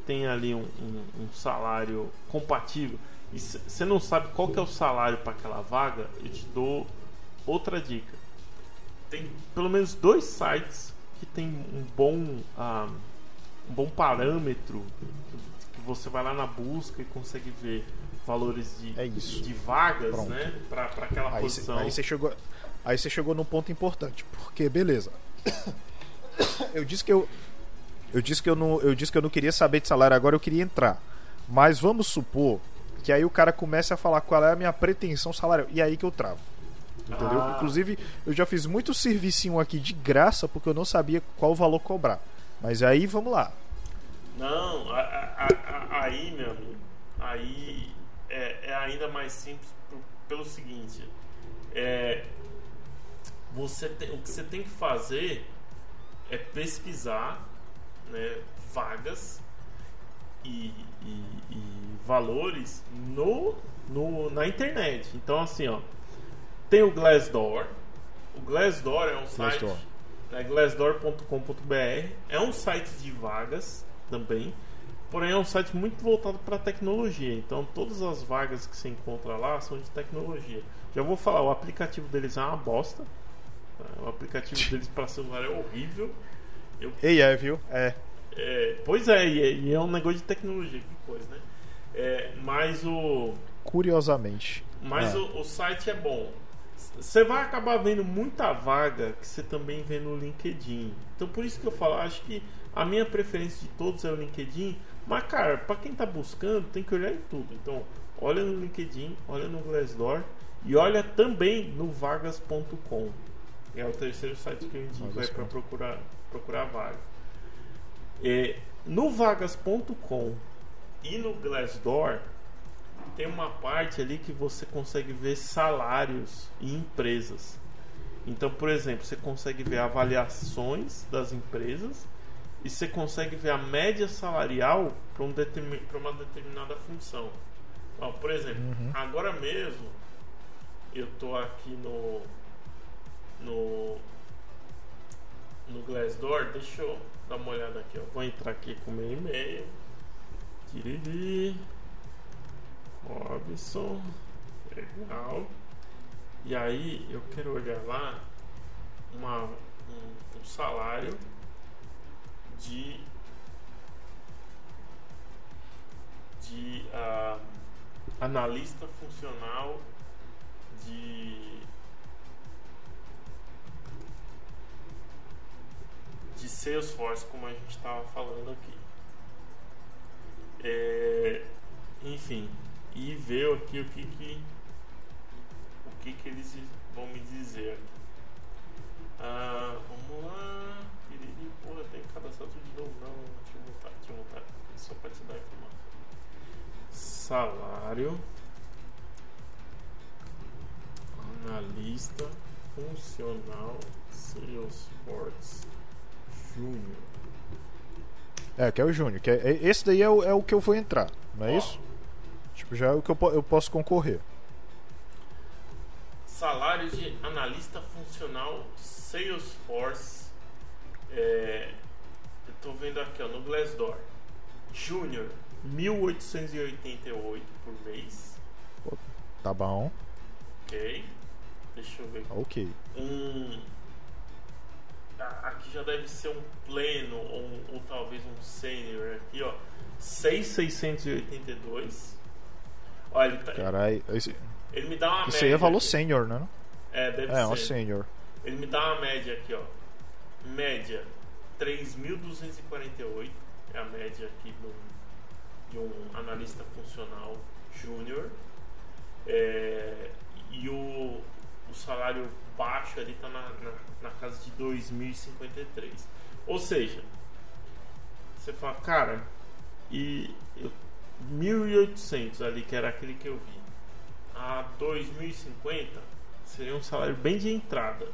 tem ali um, um, um salário compatível e você não sabe qual que é o salário para aquela vaga, eu te dou outra dica. Tem pelo menos dois sites que tem um bom, ah, um bom parâmetro que você vai lá na busca e consegue ver valores de, É de vagas, Pronto. né, para aquela Aí posição. aí você chegou, aí você chegou num ponto importante, porque beleza. [coughs] Eu disse que eu eu disse que eu não eu disse que eu não queria saber de salário, agora eu queria entrar. Mas vamos supor que aí o cara comece a falar qual é a minha pretensão salarial e aí que eu travo. Entendeu? Ah. Inclusive, eu já fiz muito servicinho aqui de graça porque eu não sabia qual valor cobrar. Mas aí vamos lá. Não, a- a- a- aí, meu amigo, aí é, é ainda mais simples por- pelo seguinte: é, você tem- o que você tem que fazer é pesquisar né, vagas e, e- e valores no, no, na internet. Então, assim, ó, tem o Glassdoor. O Glassdoor é um site Glassdoor. é glassdoor.com.br. É um site de vagas também, porém é um site muito voltado para tecnologia. Então todas as vagas que você encontra lá são de tecnologia. Já vou falar, o aplicativo deles é uma bosta. tá? O aplicativo [laughs] deles para celular é horrível. Eu Ei, é, viu? É. é, pois é e, é, é um negócio de tecnologia, que coisa, né? É, mas o, Curiosamente. mas Ah. o, o site é bom. Você vai acabar vendo muita vaga que você também vê no LinkedIn. Então por isso que eu falo, acho que a minha preferência de todos é o LinkedIn. Mas cara, para quem tá buscando, tem que olhar em tudo. Então, olha no LinkedIn, olha no Glassdoor e olha também no vagas.com. É o terceiro site que eu indico aí para Vagas.com. procurar procurar vaga. É, no vagas.com e no Glassdoor tem uma parte ali que você consegue ver salários em empresas. Então, por exemplo, você consegue ver avaliações das empresas e você consegue ver a média salarial para um determi- pra uma determinada função. Ó, por exemplo, Uhum. agora mesmo eu tô aqui no no no Glassdoor, deixa eu dar uma olhada aqui, ó. Vou entrar aqui com o meu e-mail. Tiriri. Robson. Legal. E aí eu quero olhar lá uma, um, um salário de de ah, analista funcional de de Salesforce, como a gente estava falando aqui. É, enfim, e ver aqui o que que o que que eles vão me dizer. Ah, vamos lá. Porra, tem que cadastrar tudo de novo. Não, deixa eu voltar, deixa eu voltar. Só para te dar informação. Salário. Analista funcional Salesforce Júnior. É, que é o Júnior. Que é, é- esse daí é o, é o que eu vou entrar, não é Ó. isso? Tipo, já é o que eu, eu posso concorrer. Salário de analista funcional Salesforce. É, eu tô vendo aqui ó, no Glassdoor. Júnior, 1888 por mês. Tá bom. Ok. Deixa eu ver. Ok. Um. a- Aqui já deve ser um pleno ou, um- ou talvez um sênior aqui, ó. 6,682. Olha, ele, tá- Caralho. Esse, ele me dá uma isso média. aí é valor aqui. sênior, né? É, deve É, um ser. sênior. Ele me dá uma média aqui, ó. Média 3.248 é a média aqui do, de um analista funcional júnior. É, e o, o salário baixo ali tá na, na, na casa de 2.053. Ou seja, você fala, cara, e eu, 1.800 ali, que era aquele que eu vi, a 2.050 seria um salário bem de entrada.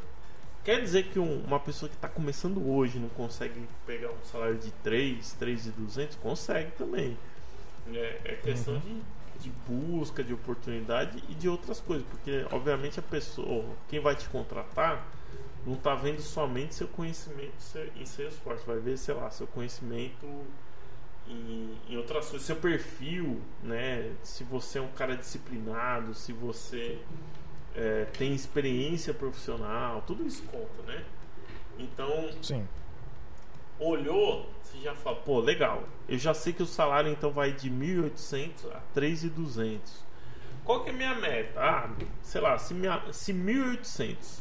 Quer dizer que um- uma pessoa que está começando hoje não consegue pegar um salário de 3, 3 de 200? Consegue também. É, é questão Uhum. de, de busca, de oportunidade e de outras coisas. Porque, obviamente, a pessoa, quem vai te contratar, não está vendo somente seu conhecimento em Salesforce. Vai ver, sei lá, seu conhecimento em, em outras coisas. Seu perfil, né? Se você é um cara disciplinado, se você é, tem experiência profissional, tudo isso conta, né? Então, Sim. olhou, você já fala, pô, legal. Eu já sei que o salário então vai de 1.800 a 3.200. Qual que é a minha meta? Ah, sei lá, se, minha, se 1.800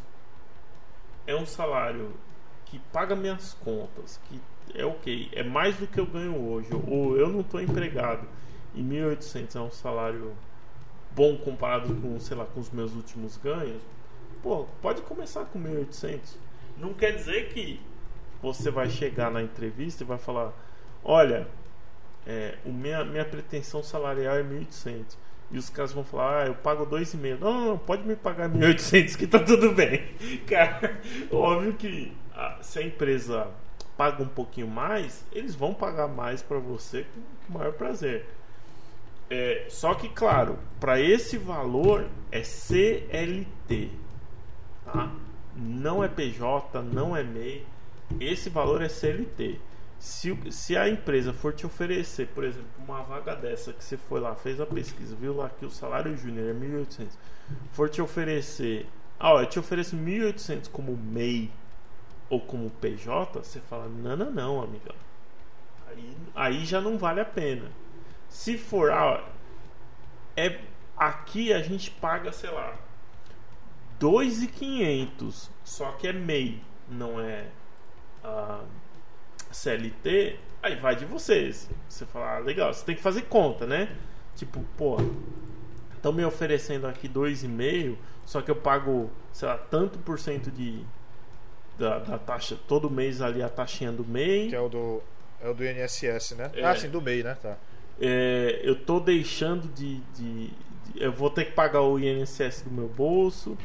é um salário que paga minhas contas, que é ok, é mais do que eu ganho hoje, ou eu não estou empregado e 1.800 é um salário bom comparado com, sei lá, com os meus últimos ganhos, pô, pode começar com 1.800. Não quer dizer que você vai chegar na entrevista e vai falar: olha, é, o minha, minha pretensão salarial é 1.800. E os caras vão falar: ah, eu pago 2,5. Não, não, não, pode me pagar 1.800 que tá tudo bem. [laughs] Cara, óbvio que a, se a empresa paga um pouquinho mais, eles vão pagar mais para você com o maior prazer. É, só que, claro, para esse valor é CLT, tá? Não é PJ, não é MEI esse valor é CLT. Se, se a empresa for te oferecer, por exemplo, uma vaga dessa que você foi lá, fez a pesquisa, viu lá que o salário júnior é 1.800, for te oferecer, ah, ó, eu te ofereço 1.800 como MEI ou como PJ, você fala, não, não, não, amigão. Aí, aí já não vale a pena. Se for, ah, é, aqui a gente paga, sei lá, 2.500, só que é MEI, não é a CLT, aí vai de vocês. Você fala, ah, legal, você tem que fazer conta, né? Tipo, pô, estão me oferecendo aqui 2,5, só que eu pago, sei lá, tanto por cento de da, da, taxa, todo mês ali a taxinha do MEI. Que é o do, é o do INSS, né? É, ah, sim, do MEI, né? Tá. É, eu tô deixando de, de, de, Eu vou ter que pagar o INSS do meu bolso.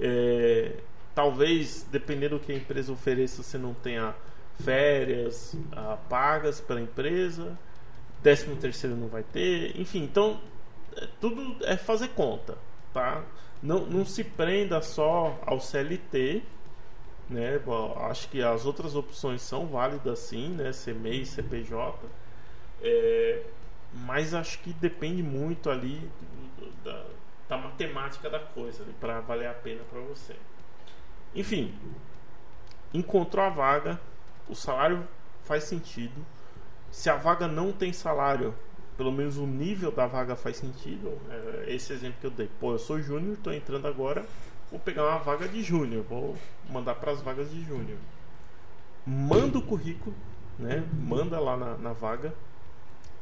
É, talvez, dependendo do que a empresa ofereça, você não tenha férias ah, pagas pela empresa, décimo terceiro não vai ter, enfim, então é, tudo é fazer conta, tá? Não, não se prenda só ao CLT, né? Acho que as outras opções são válidas sim, né? CMEI, CPJ, é, mas acho que depende muito ali da, da matemática da coisa para valer a pena para você. Enfim, encontrou a vaga, o salário faz sentido. Se a vaga não tem salário, pelo menos o nível da vaga faz sentido. É esse exemplo que eu dei. Pô, eu sou júnior, estou entrando agora, vou pegar uma vaga de júnior, vou mandar para as vagas de júnior. Manda o currículo, né? Manda lá na, na vaga.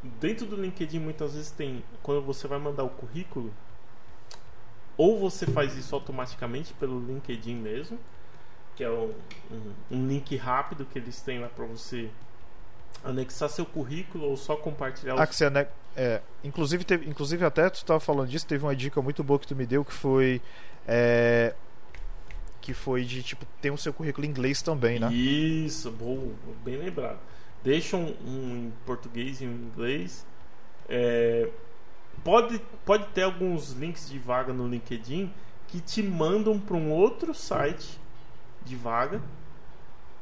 Dentro do LinkedIn muitas vezes tem, quando você vai mandar o currículo, ou você faz isso automaticamente pelo LinkedIn mesmo, que é um, um, um link rápido que eles têm lá para você anexar seu currículo ou só compartilhar ah, que você anex... é, inclusive teve, inclusive até tu estava falando disso teve uma dica muito boa que tu me deu que foi é, que foi de tipo ter o seu currículo em inglês também né? Isso bom bem lembrado deixa um, um em português e um em inglês é, pode, pode ter alguns links de vaga no LinkedIn que te mandam para um outro site de vaga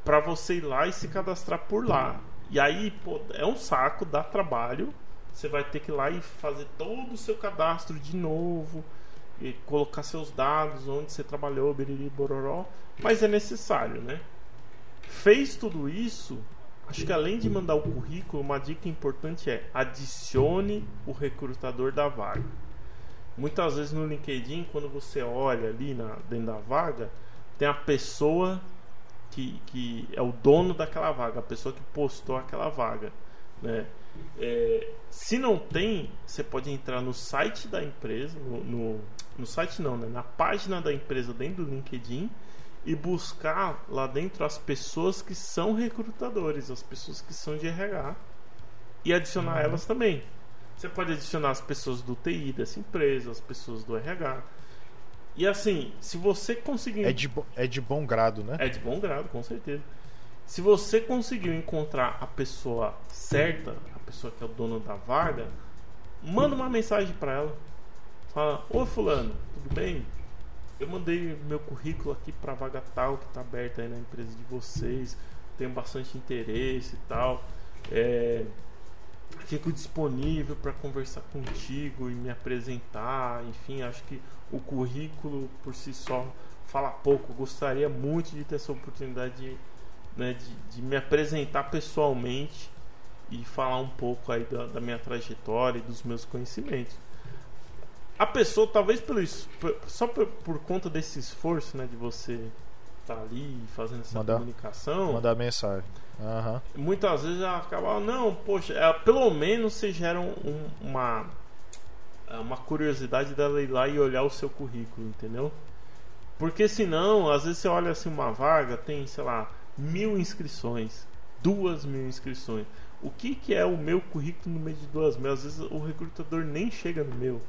para você ir lá e se cadastrar por lá. E aí, pô, é um saco, dá trabalho. Você vai ter que ir lá e fazer todo o seu cadastro de novo, e colocar seus dados, onde você trabalhou, biriri, bororó. Mas é necessário, né? Fez tudo isso, Acho que além de mandar o currículo, uma dica importante é adicione o recrutador da vaga. Muitas vezes no LinkedIn, quando você olha ali na, dentro da vaga, tem a pessoa que, que é o dono daquela vaga, a pessoa que postou aquela vaga. Né? É, se não tem, você pode entrar no site da empresa, no, no, no site não, né? na página da empresa dentro do LinkedIn e buscar lá dentro as pessoas que são recrutadores, as pessoas que são de RH e adicionar uhum. elas também. Você pode adicionar as pessoas do TI dessa empresa, as pessoas do RH. E assim, se você conseguir. É de, é de bom grado, né? É de bom grado, com certeza. Se você conseguiu encontrar a pessoa certa, a pessoa que é o dono da vaga, manda uma mensagem para ela. Fala: Ô Fulano, tudo bem? Eu mandei meu currículo aqui para vaga tal que está aberta aí na empresa de vocês, tenho bastante interesse e tal. É, fico disponível para conversar contigo e me apresentar. Enfim, acho que o currículo por si só fala pouco. Gostaria muito de ter essa oportunidade de, né, de, de me apresentar pessoalmente e falar um pouco aí da, da, minha trajetória e dos meus conhecimentos. A pessoa, talvez pelo só por, por conta desse esforço, né, de você estar tá ali fazendo essa mandar, comunicação, mandar mensagem. Uhum. Muitas vezes ela acaba, não, poxa, ela, pelo menos você gera um, uma uma curiosidade dela ir lá e olhar o seu currículo, entendeu? Porque senão, às vezes você olha assim uma vaga, tem, sei lá, mil inscrições, duas mil inscrições. O que, que é o meu currículo no meio de duas mil? Às vezes o recrutador nem chega no meu.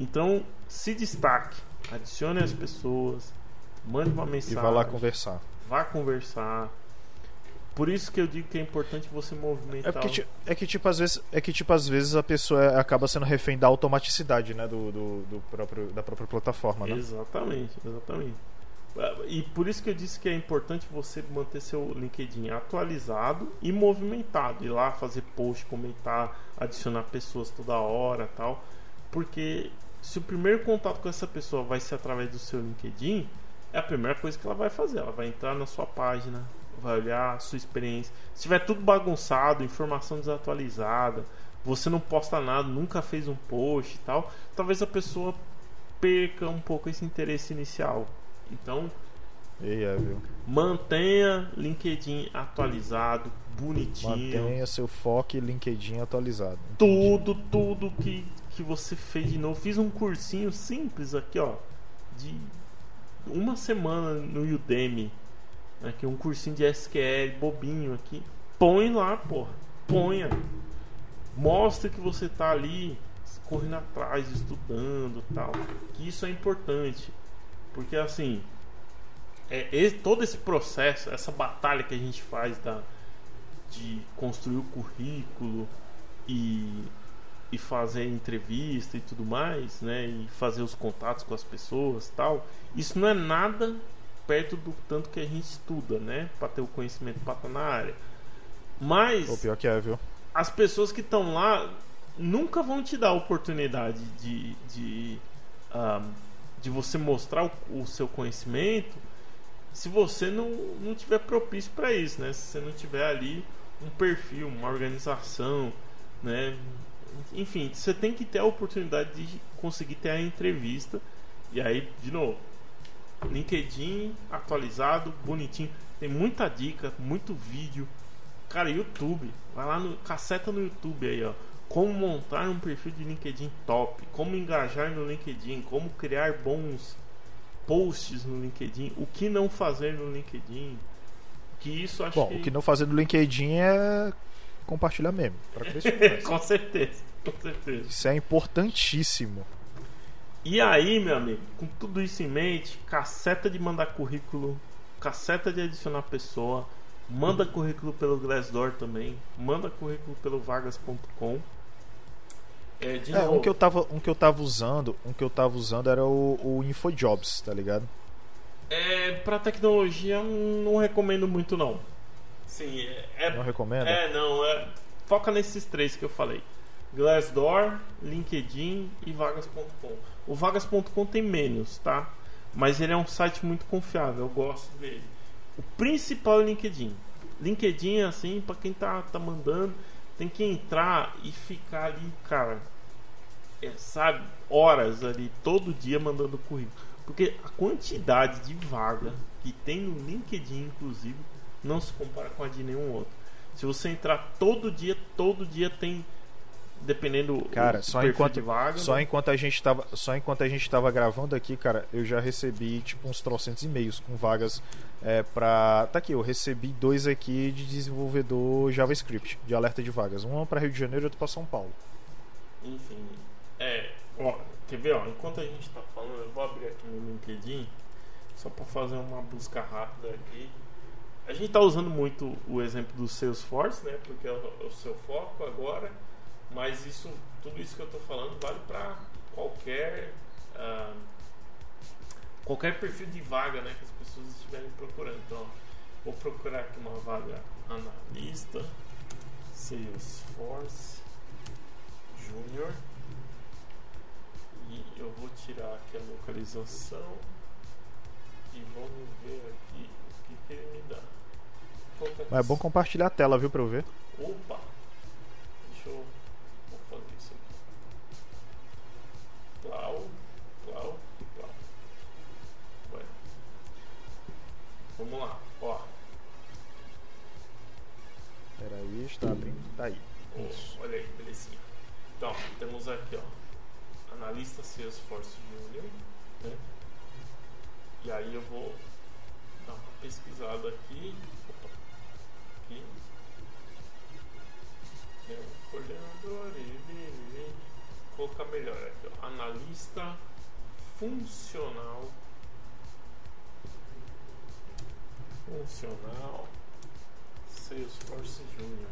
Então, se destaque, adicione as pessoas, mande uma mensagem. E vá lá conversar. Vá conversar por isso que eu digo que é importante você movimentar. É, porque, é que tipo às vezes é que tipo às vezes a pessoa acaba sendo refém da automaticidade, né, do, do, do próprio da própria plataforma, né? Exatamente, exatamente. E por isso que eu disse que é importante você manter seu LinkedIn atualizado e movimentado, ir lá fazer post, comentar, adicionar pessoas toda hora, tal, porque se o primeiro contato com essa pessoa vai ser através do seu LinkedIn, é a primeira coisa que ela vai fazer, ela vai entrar na sua página, vai olhar a sua experiência. Se tiver tudo bagunçado, informação desatualizada, você não posta nada, nunca fez um post e tal, talvez a pessoa perca um pouco esse interesse inicial. Então, é, mantenha LinkedIn atualizado, bonitinho. Mantenha seu foco e LinkedIn atualizado. Tudo, tudo que, que você fez de novo. Fiz um cursinho simples aqui, ó, de uma semana no Udemy Aqui um cursinho de SQL bobinho aqui. Põe lá, porra. Ponha. Mostra que você tá ali correndo atrás, estudando tal. Que isso é importante. Porque assim, é, esse, todo esse processo, essa batalha que a gente faz da, de construir o currículo e, e fazer entrevista e tudo mais, né? E fazer os contatos com as pessoas tal. Isso não é nada perto do tanto que a gente estuda, né? Para ter o conhecimento para estar na área. Mas. O pior que é, viu? As pessoas que estão lá nunca vão te dar a oportunidade de, de, um, de você mostrar o, o, seu conhecimento se você não, não tiver propício para isso, né? Se você não tiver ali um perfil, uma organização, né? Enfim, você tem que ter a oportunidade de conseguir ter a entrevista. E aí, de novo, LinkedIn atualizado, bonitinho. Tem muita dica, muito vídeo. Cara, YouTube. Vai lá no. Caceta no YouTube aí, ó. Como montar um perfil de LinkedIn top. Como engajar no LinkedIn. Como criar bons posts no LinkedIn. O que não fazer no LinkedIn. Que isso acho Bom, que... o que não fazer no LinkedIn é compartilhar mesmo. [laughs] com certeza, com certeza. Isso é importantíssimo. E aí, meu amigo, com tudo isso em mente, caceta de mandar currículo, caceta de adicionar pessoa, manda currículo pelo Glassdoor também, manda currículo pelo vagas.com. É, é um que eu tava, um que eu tava usando, um que eu tava usando era o, o InfoJobs, tá ligado? É, para tecnologia não recomendo muito não. Sim, é, é não recomenda? É, não, é, foca nesses três que eu falei. Glassdoor, LinkedIn e vagas.com. O vagas.com tem menos, tá? Mas ele é um site muito confiável, eu gosto dele. O principal é o LinkedIn. LinkedIn, assim, para quem tá, tá mandando, tem que entrar e ficar ali, cara, é, sabe, horas ali, todo dia mandando currículo. Porque a quantidade de vaga que tem no LinkedIn, inclusive, não se compara com a de nenhum outro. Se você entrar todo dia, todo dia tem dependendo cara só enquanto vaga, só né? enquanto a gente tava só enquanto a gente tava gravando aqui cara eu já recebi tipo uns trocentos e-mails com vagas é, para tá aqui eu recebi dois aqui de desenvolvedor JavaScript de alerta de vagas uma para Rio de Janeiro e outra para São Paulo enfim é ó quer ver ó enquanto a gente tá falando eu vou abrir aqui no LinkedIn só para fazer uma busca rápida aqui a gente tá usando muito o exemplo do Salesforce né porque é o, é o seu foco agora mas isso, tudo isso que eu estou falando vale para qualquer uh, qualquer perfil de vaga, né, que as pessoas estiverem procurando. Então, vou procurar aqui uma vaga analista Salesforce Júnior e eu vou tirar aqui a localização e vamos ver aqui o que, que ele me dá. Mas é bom compartilhar a tela, viu, pra eu ver. Opa! Deixa eu. Vou fazer isso aqui. Plau, plau plau. Vamos lá, ó. Peraí, está abrindo. Tá aí. Isso. Olha aí, belezinha. Então, temos aqui, ó. Analista Salesforce Junior, né? E aí eu vou dar uma pesquisada. Aqui. Colocar melhor aqui, ó. Analista funcional. Funcional. Salesforce Junior.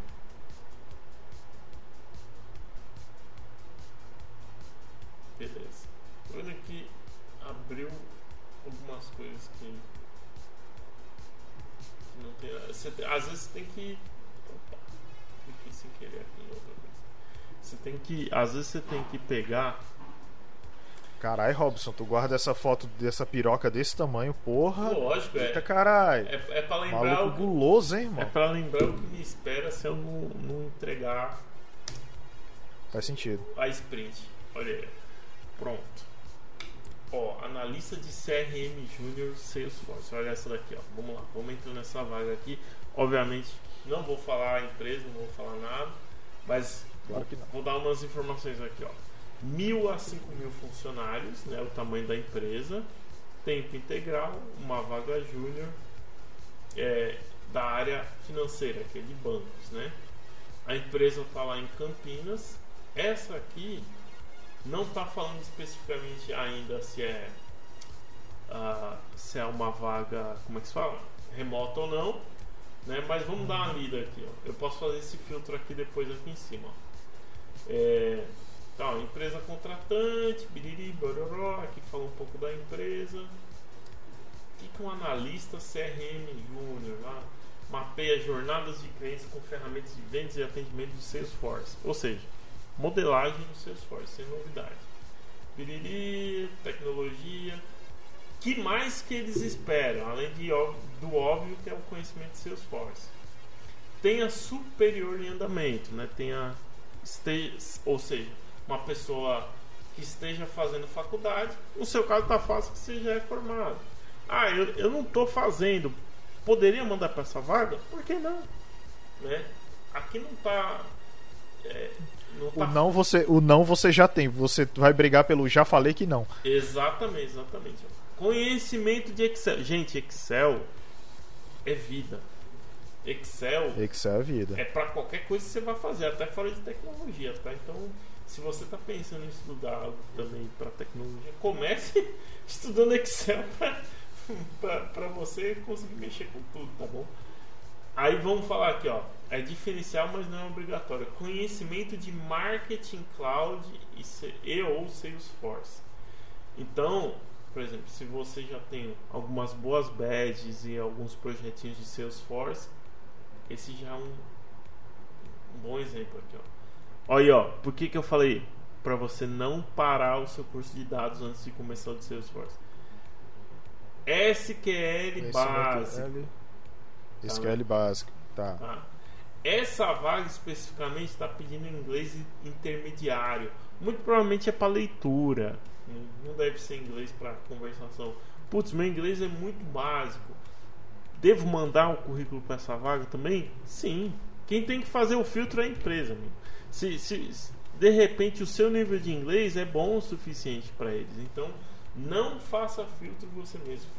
Beleza. Olha que abriu algumas coisas que, que não tem. Às vezes tem que. Cliquei sem querer aqui em outra coisa. Você tem que. Às vezes você tem que pegar. Carai, Robson, tu guarda essa foto dessa piroca desse tamanho, porra. Lógico, é, Eita caralho. é, é pra lembrar. Maluco O que, guloso, hein, é irmão? pra lembrar o que me espera se eu não, não entregar Faz sentido. a sprint. Olha aí. Pronto. Ó, analista de CRM Júnior Salesforce. Olha essa daqui, ó. Vamos lá, vamos entrar nessa vaga aqui. Obviamente, não vou falar a empresa, não vou falar nada, mas Claro vou dar umas informações aqui, ó. Mil a cinco mil funcionários, né? O tamanho da empresa. Tempo integral, uma vaga júnior é, da área financeira, que é de bancos, né? A empresa está lá em Campinas. Essa aqui não está falando especificamente ainda se é ah, se é uma vaga, como é que se fala? Remota ou não, né? Mas vamos dar uma lida aqui, ó. Eu posso fazer esse filtro aqui depois aqui em cima, ó. É, então, empresa contratante, biriri, bororó, aqui fala um pouco da empresa. O que, que um analista CRM Júnior lá mapeia jornadas de clientes com ferramentas de vendas e atendimento do Salesforce? Ou seja, modelagem no Salesforce, sem novidade. Biriri, tecnologia. Que mais que eles esperam, além de, do óbvio que é o conhecimento de Salesforce? Tenha superior em andamento, né? Tenha ou seja, uma pessoa que esteja fazendo faculdade, no seu caso está fácil que você já é formado. Ah, eu, eu não estou fazendo, poderia mandar para essa vaga? Por que não? Né? Aqui não está. não O tá não você, o não você já tem. Você vai brigar pelo já falei que não. Exatamente, exatamente. Conhecimento de Excel. Gente, Excel é vida. Excel Excel é vida. é para qualquer coisa que você vai fazer, até fora de tecnologia, tá? Então, se você está pensando em estudar algo também para tecnologia, comece [laughs] estudando Excel [laughs] para você conseguir mexer com tudo, tá bom? Aí vamos falar aqui, ó. É diferencial, mas não é obrigatório. Conhecimento de marketing cloud e, e ou Salesforce. Então, por exemplo, se você já tem algumas boas badges e alguns projetinhos de Salesforce, esse já é um, um bom exemplo aqui, ó. Olha aí, ó. Por que, que eu falei? Para você não parar o seu curso de dados antes de começar o de Salesforce. SQL básico. SQL básico. Tá. Tá? Essa vaga especificamente está pedindo inglês intermediário. Muito provavelmente é para leitura. Não deve ser inglês para conversação. Putz, meu inglês é muito básico. Devo mandar o currículo para essa vaga também? Sim. Quem tem que fazer o filtro é a empresa. amigo. Se, se, de repente o seu nível de inglês é bom o suficiente para eles, então não faça filtro você mesmo.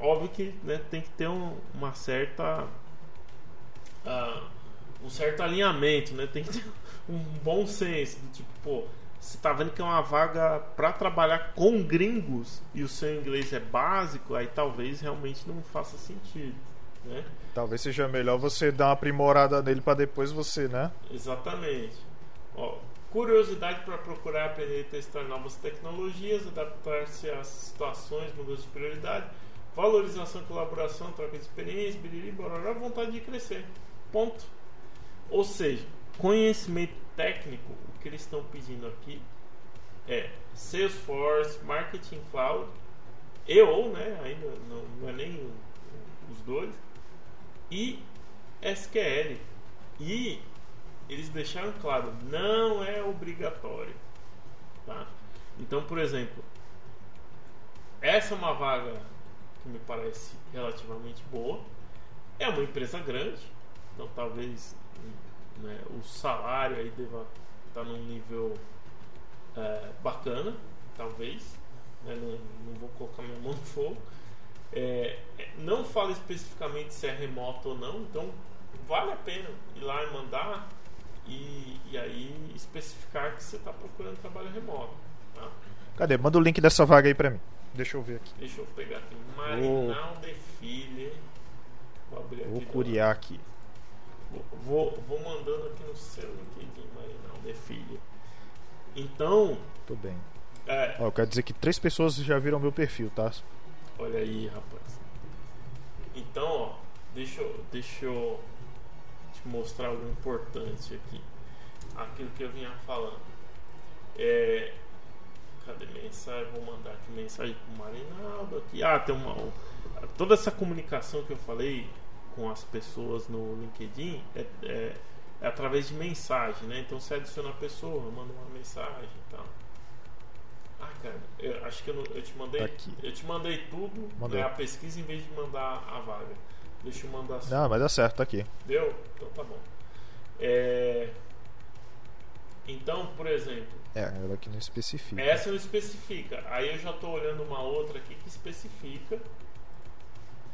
Óbvio que né, tem que ter um- uma certa ah, um certo alinhamento, né? Tem que ter [laughs] um bom senso do tipo, pô, você tá vendo que é uma vaga para trabalhar com gringos e o seu inglês é básico, aí talvez realmente não faça sentido, né? Talvez seja melhor você dar uma aprimorada nele pra depois você, né? Exatamente. Ó, curiosidade para procurar aprender e testar novas tecnologias, adaptar-se às situações, mudanças de prioridade, valorização, colaboração, troca de experiência, biriri, bororó, vontade de crescer. Ponto. Ou seja, conhecimento técnico, que eles estão pedindo aqui é Salesforce, Marketing Cloud, e ou, né, ainda não, não é nem os dois, e SQL. E eles deixaram claro, não é obrigatório. Tá? Então, por exemplo, essa é uma vaga que me parece relativamente boa. É uma empresa grande, então talvez né, o salário aí deva estar num nível é, bacana, talvez. Né, não, não, vou colocar minha mão no fogo. É, não fala especificamente se é remoto ou não, então vale a pena ir lá e mandar e, e aí especificar que você está procurando trabalho remoto. Tá? Cadê? Manda o link dessa vaga aí pra mim. Deixa eu ver aqui. Deixa eu pegar aqui. Marinal de Filho. Vou abrir aqui. Vou curiar aqui. Vou, vou, vou, mandando aqui no seu Filho. Então. Tudo bem. É, Ó, eu quero dizer que três pessoas já viram meu perfil, tá? Olha aí, rapaz. Então, ó, deixa eu, deixa eu te mostrar algo importante aqui. Aquilo que eu vinha falando. É, cadê mensagem? Vou mandar aqui mensagem pro Marinaldo aqui. Ah, tem uma. Toda essa comunicação que eu falei com as pessoas no LinkedIn é, é, é através de mensagem, né? Então você adiciona a pessoa, manda uma mensagem e tal. Ah, cara, eu acho que eu, eu te mandei. Aqui. Eu te mandei tudo, né, a pesquisa em vez de mandar a vaga. Deixa eu mandar assim. Não, mas dá certo, tá aqui. Deu? Então tá bom. É... Então, por exemplo. É, ela aqui não especifica. Essa não especifica. Aí eu já estou olhando uma outra aqui que especifica.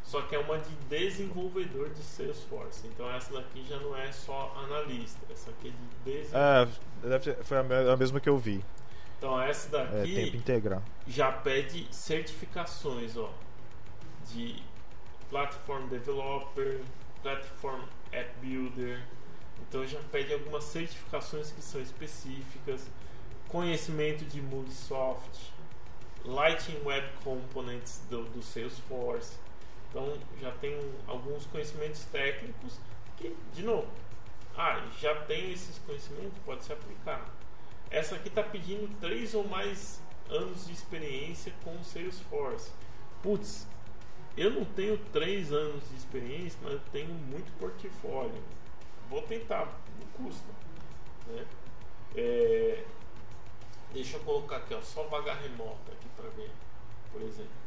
Só que é uma de desenvolvedor de Salesforce. Então essa daqui já não é só analista. Essa aqui é de desenvolvedor. É, foi a mesma que eu vi. Então essa daqui é, tempo integral. já pede certificações, ó, de Platform Developer, Platform App Builder. Então já pede algumas certificações que são específicas, conhecimento de MovieSoft, Lightning Web Components do, do Salesforce. Então já tem alguns conhecimentos técnicos que, de novo, ah, já tenho esses conhecimentos, pode se aplicar. Essa aqui está pedindo três ou mais anos de experiência com o Salesforce. Putz, eu não tenho três anos de experiência, mas eu tenho muito portfólio. Vou tentar, não custa. Né? É, deixa eu colocar aqui, ó, só vaga remota aqui para ver, por exemplo.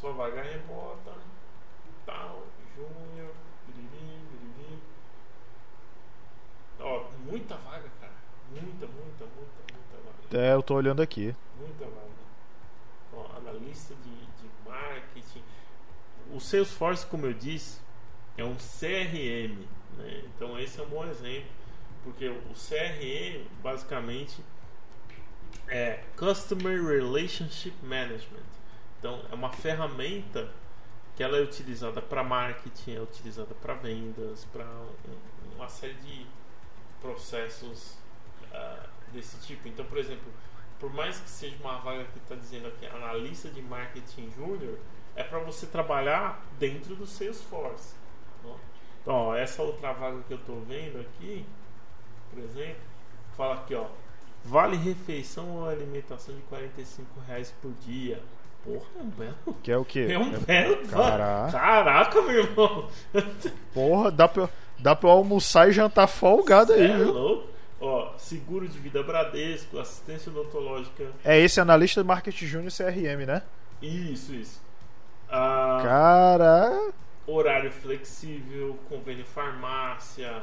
Só vaga remota, tal, júnior, biriri, biriri. Ó, muita vaga, cara. Muita, muita, muita, muita vaga. É, eu tô olhando aqui. Muita vaga. Ó, analista de, de marketing o Salesforce, como eu disse, é um CRM. Né? Então, esse é um bom exemplo, porque o CRM basicamente é Customer Relationship Management. Então, é uma ferramenta que ela é utilizada para marketing, é utilizada para vendas, para um, uma série de processos uh, desse tipo. Então, por exemplo, por mais que seja uma vaga que está dizendo aqui analista de marketing júnior, é para você trabalhar dentro do Salesforce. Né? Então, ó, essa outra vaga que eu estou vendo aqui, por exemplo, fala aqui, ó, vale refeição ou alimentação de 45 reais por dia. Porra, é um belo. Que é o quê? [laughs] É um é... belo. Caraca. Caraca, meu irmão. Porra, dá pra, dá pra almoçar e jantar folgado aí, é viu? Louco? Ó, seguro de vida Bradesco, assistência odontológica. É esse analista de marketing júnior CRM, né? Isso, isso. Ah, Cara. Horário flexível, convênio farmácia,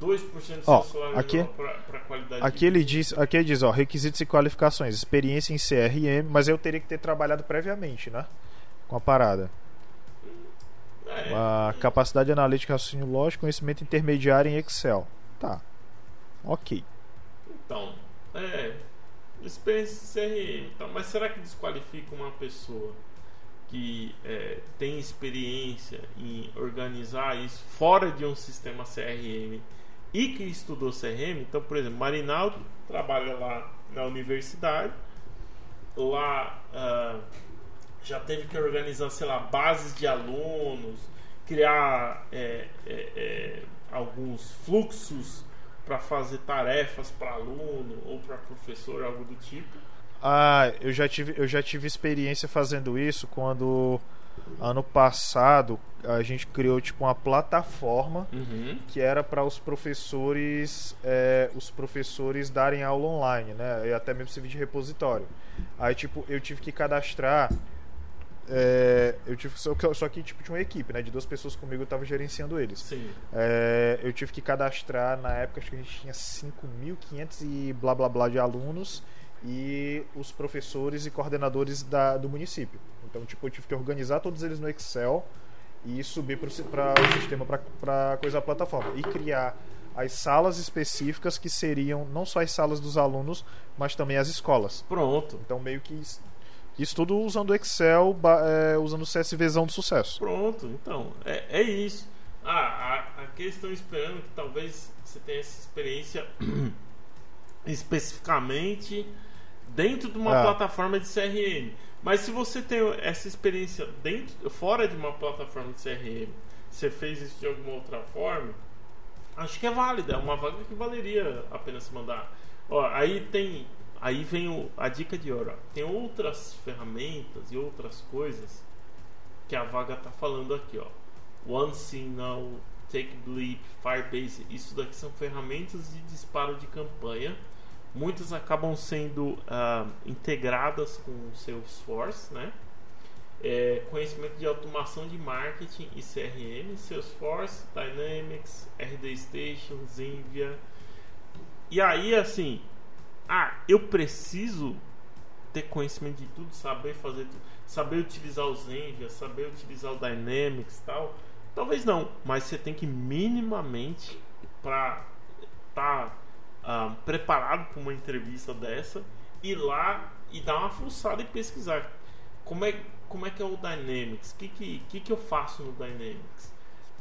2% do ó, aqui, para qualidade aqui ele diz Aqui ele diz, ó, requisitos e qualificações, experiência em CRM, mas eu teria que ter trabalhado previamente, né? Com a parada. É, a capacidade analítica, raciocínio lógico, conhecimento intermediário em Excel. Tá. Ok. Então, é. Experiência em CRM. Então, mas será que desqualifica uma pessoa? que é, tem experiência em organizar isso fora de um sistema CRM e que estudou CRM, então, por exemplo, Marinaldo trabalha lá na universidade, lá uh, já teve que organizar, sei lá, bases de alunos, criar é, é, é alguns fluxos para fazer tarefas para aluno ou para professor, algo do tipo. Ah, eu já tive, eu já tive experiência fazendo isso quando ano passado a gente criou tipo uma plataforma Uhum. que era para os professores é, os professores darem aula online, né? E até mesmo servir de repositório. Aí tipo eu tive que cadastrar é, eu tive só que, só que tipo tinha uma equipe, né? De duas pessoas comigo eu tava gerenciando eles. Sim. É, eu tive que cadastrar na época acho que a gente tinha 5.500 e blá blá blá de alunos e os professores e coordenadores da, do município. Então tipo eu tive que organizar todos eles no Excel e subir para o sistema para coisa da plataforma e criar as salas específicas que seriam não só as salas dos alunos, mas também as escolas. Pronto. Então meio que isso, isso tudo usando o Excel, é, usando o CSVzão do sucesso. Pronto, então, é, é isso. Ah, a- aqui eles estão esperando que talvez você tenha essa experiência [clears throat] especificamente dentro de uma Ah. plataforma de CRM. Mas se você tem essa experiência dentro, fora de uma plataforma de CRM, você fez isso de alguma outra forma, acho que é válida, é uma vaga que valeria a pena se mandar. Ó, aí tem, aí vem o- a dica de ouro. Tem outras ferramentas e outras coisas que a vaga tá falando aqui, ó. OneSignal, TakeBleep, Firebase, isso daqui são ferramentas de disparo de campanha. Muitas acabam sendo ah, integradas com o Salesforce, né? É, conhecimento de automação de marketing e CRM, Salesforce, Dynamics, RD Station, Zenvia. E aí, assim, ah, eu preciso ter conhecimento de tudo, saber fazer tudo, saber utilizar o Zenvia, saber utilizar o Dynamics tal. Talvez não, mas você tem que minimamente para estar preparado para uma entrevista dessa ir lá e dar uma fuçada e pesquisar como é, como é que é o Dynamics, o que, que, que, que eu faço no Dynamics,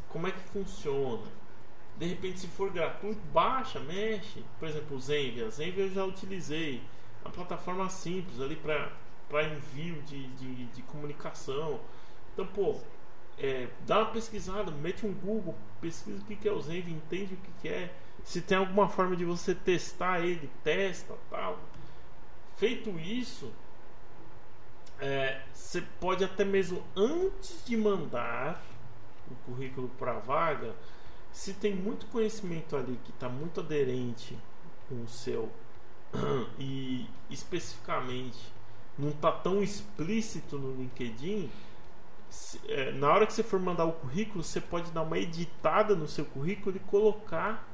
como é que funciona. De repente, se for gratuito, baixa, mexe. Por exemplo, o Zenvia. Zenvia eu já utilizei. Uma plataforma simples ali para envio de, de, de comunicação. Então, pô, é, dá uma pesquisada, mete um Google, pesquisa o que, que é o Zenvia, entende o que, que é. Se tem alguma forma de você testar ele, testa tal. Feito isso, é, você pode até mesmo antes de mandar o currículo para a vaga, se tem muito conhecimento ali que está muito aderente com o seu [clears throat] e especificamente não está tão explícito no LinkedIn, se- é, na hora que você for mandar o currículo, você pode dar uma editada no seu currículo e colocar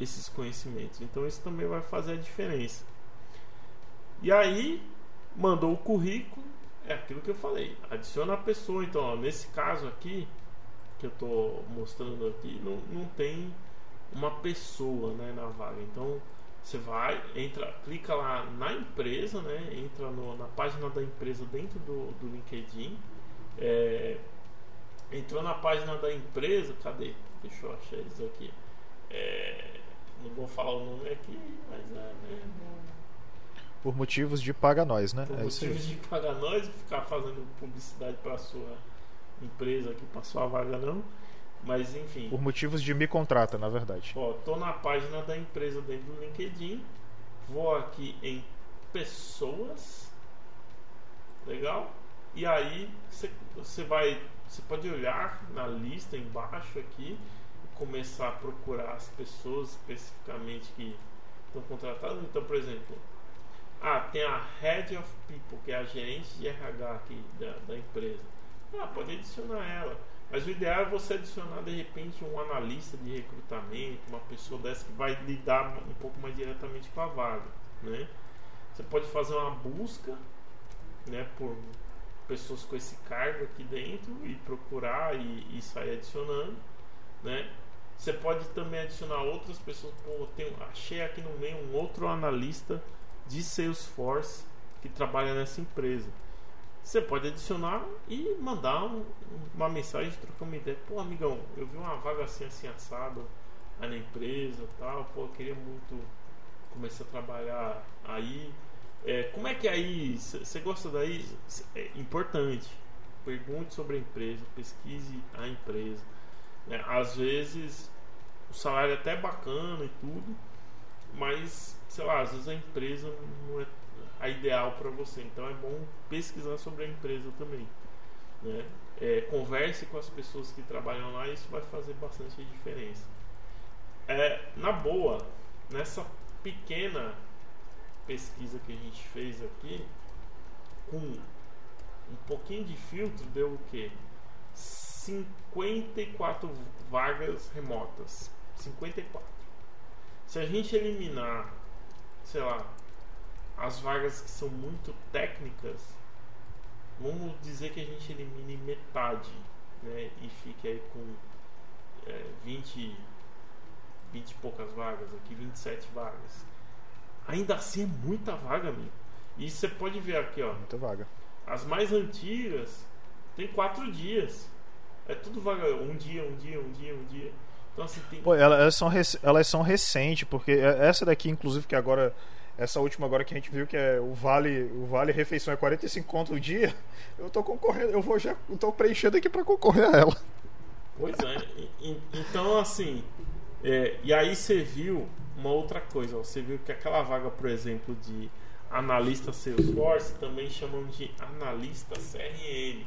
esses conhecimentos. Então isso também vai fazer a diferença. E aí, mandou o currículo, é aquilo que eu falei, adiciona a pessoa. Então, ó, nesse caso aqui, que eu estou mostrando aqui, não, não tem uma pessoa né, na vaga. Então, você vai, entra, clica lá na empresa, né, entra no- na página da empresa dentro do, do LinkedIn. É, entrou na página da empresa, cadê? Deixa eu achar eles aqui. É, não vou falar o nome aqui, mas é, né, não- Por motivos de paga nós, né? por É motivos de pagar nós, ficar fazendo publicidade para sua empresa aqui, para sua vaga não. Mas enfim. Por motivos de me contrata, na verdade. Ó, tô na página da empresa dentro do LinkedIn. Vou aqui em pessoas. Legal? E aí você- vai. Você pode olhar na lista embaixo aqui começar a procurar as pessoas especificamente que estão contratadas. Então, por exemplo, ah, tem a Head of People, que é a gerente de RH aqui da, da empresa. Ah, pode adicionar ela. Mas o ideal é você adicionar de repente um analista de recrutamento, uma pessoa dessa que vai lidar um pouco mais diretamente com a vaga, né? Você pode fazer uma busca, né, por pessoas com esse cargo aqui dentro e procurar e, e sair adicionando, né? Você pode também adicionar outras pessoas. Pô, tem, achei aqui no meio um outro analista de Salesforce que trabalha nessa empresa. Você pode adicionar e mandar um- uma mensagem, trocar uma ideia. Pô, amigão, eu vi uma vaga assim, assim, assado aí na empresa tal. Pô, eu queria muito começar a trabalhar aí. É, como é que é aí? Você gosta daí? É importante. Pergunte sobre a empresa, pesquise a empresa. Né? Às vezes o salário é até bacana e tudo, mas sei lá, às vezes a empresa não é a ideal para você. Então é bom pesquisar sobre a empresa também. Né? É, converse com as pessoas que trabalham lá isso vai fazer bastante diferença. É, na boa, nessa pequena pesquisa que a gente fez aqui, com um pouquinho de filtro, deu o quê? 54 vagas remotas. 54. Se a gente eliminar, sei lá, as vagas que são muito técnicas, vamos dizer que a gente elimine metade, né? E fique aí com é, 20, 20 e poucas vagas, aqui 27 vagas. Ainda assim é muita vaga, amigo. E você pode ver aqui, ó. Muita vaga. As mais antigas tem quatro dias. É tudo vaga. Um dia, um dia, um dia, um dia. Então assim tem. Pô, elas são, rec... elas são recentes, porque é, essa daqui, inclusive, que agora. Essa última agora que a gente viu que é o Vale, o Vale Refeição é 45 conto o dia, eu tô concorrendo, eu vou já eu tô preenchendo aqui para concorrer a ela. Pois é. Então assim, é, e aí você viu uma outra coisa, você viu que aquela vaga, por exemplo, de analista Salesforce também chamam de analista CRM.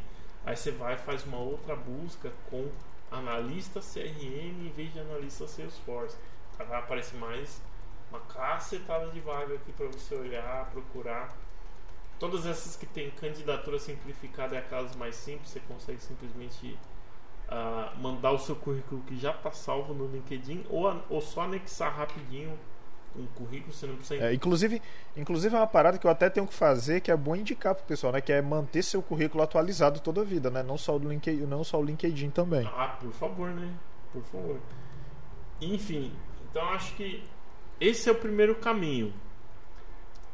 Aí você vai e faz uma outra busca com analista CRM em vez de analista Salesforce. Aí vai aparecer mais uma cacetada de vaga aqui para você olhar, procurar. Todas essas que tem candidatura simplificada é aquelas mais simples, você consegue simplesmente uh, mandar o seu currículo que já está salvo no LinkedIn ou, ou só anexar rapidinho um currículo, você não precisa. É, inclusive, inclusive é uma parada que eu até tenho que fazer, que é bom indicar pro pessoal, né? Que é manter seu currículo atualizado toda a vida, né? Não só o LinkedIn, não só o LinkedIn também. Ah, por favor, né? Por favor. Enfim, então acho que esse é o primeiro caminho.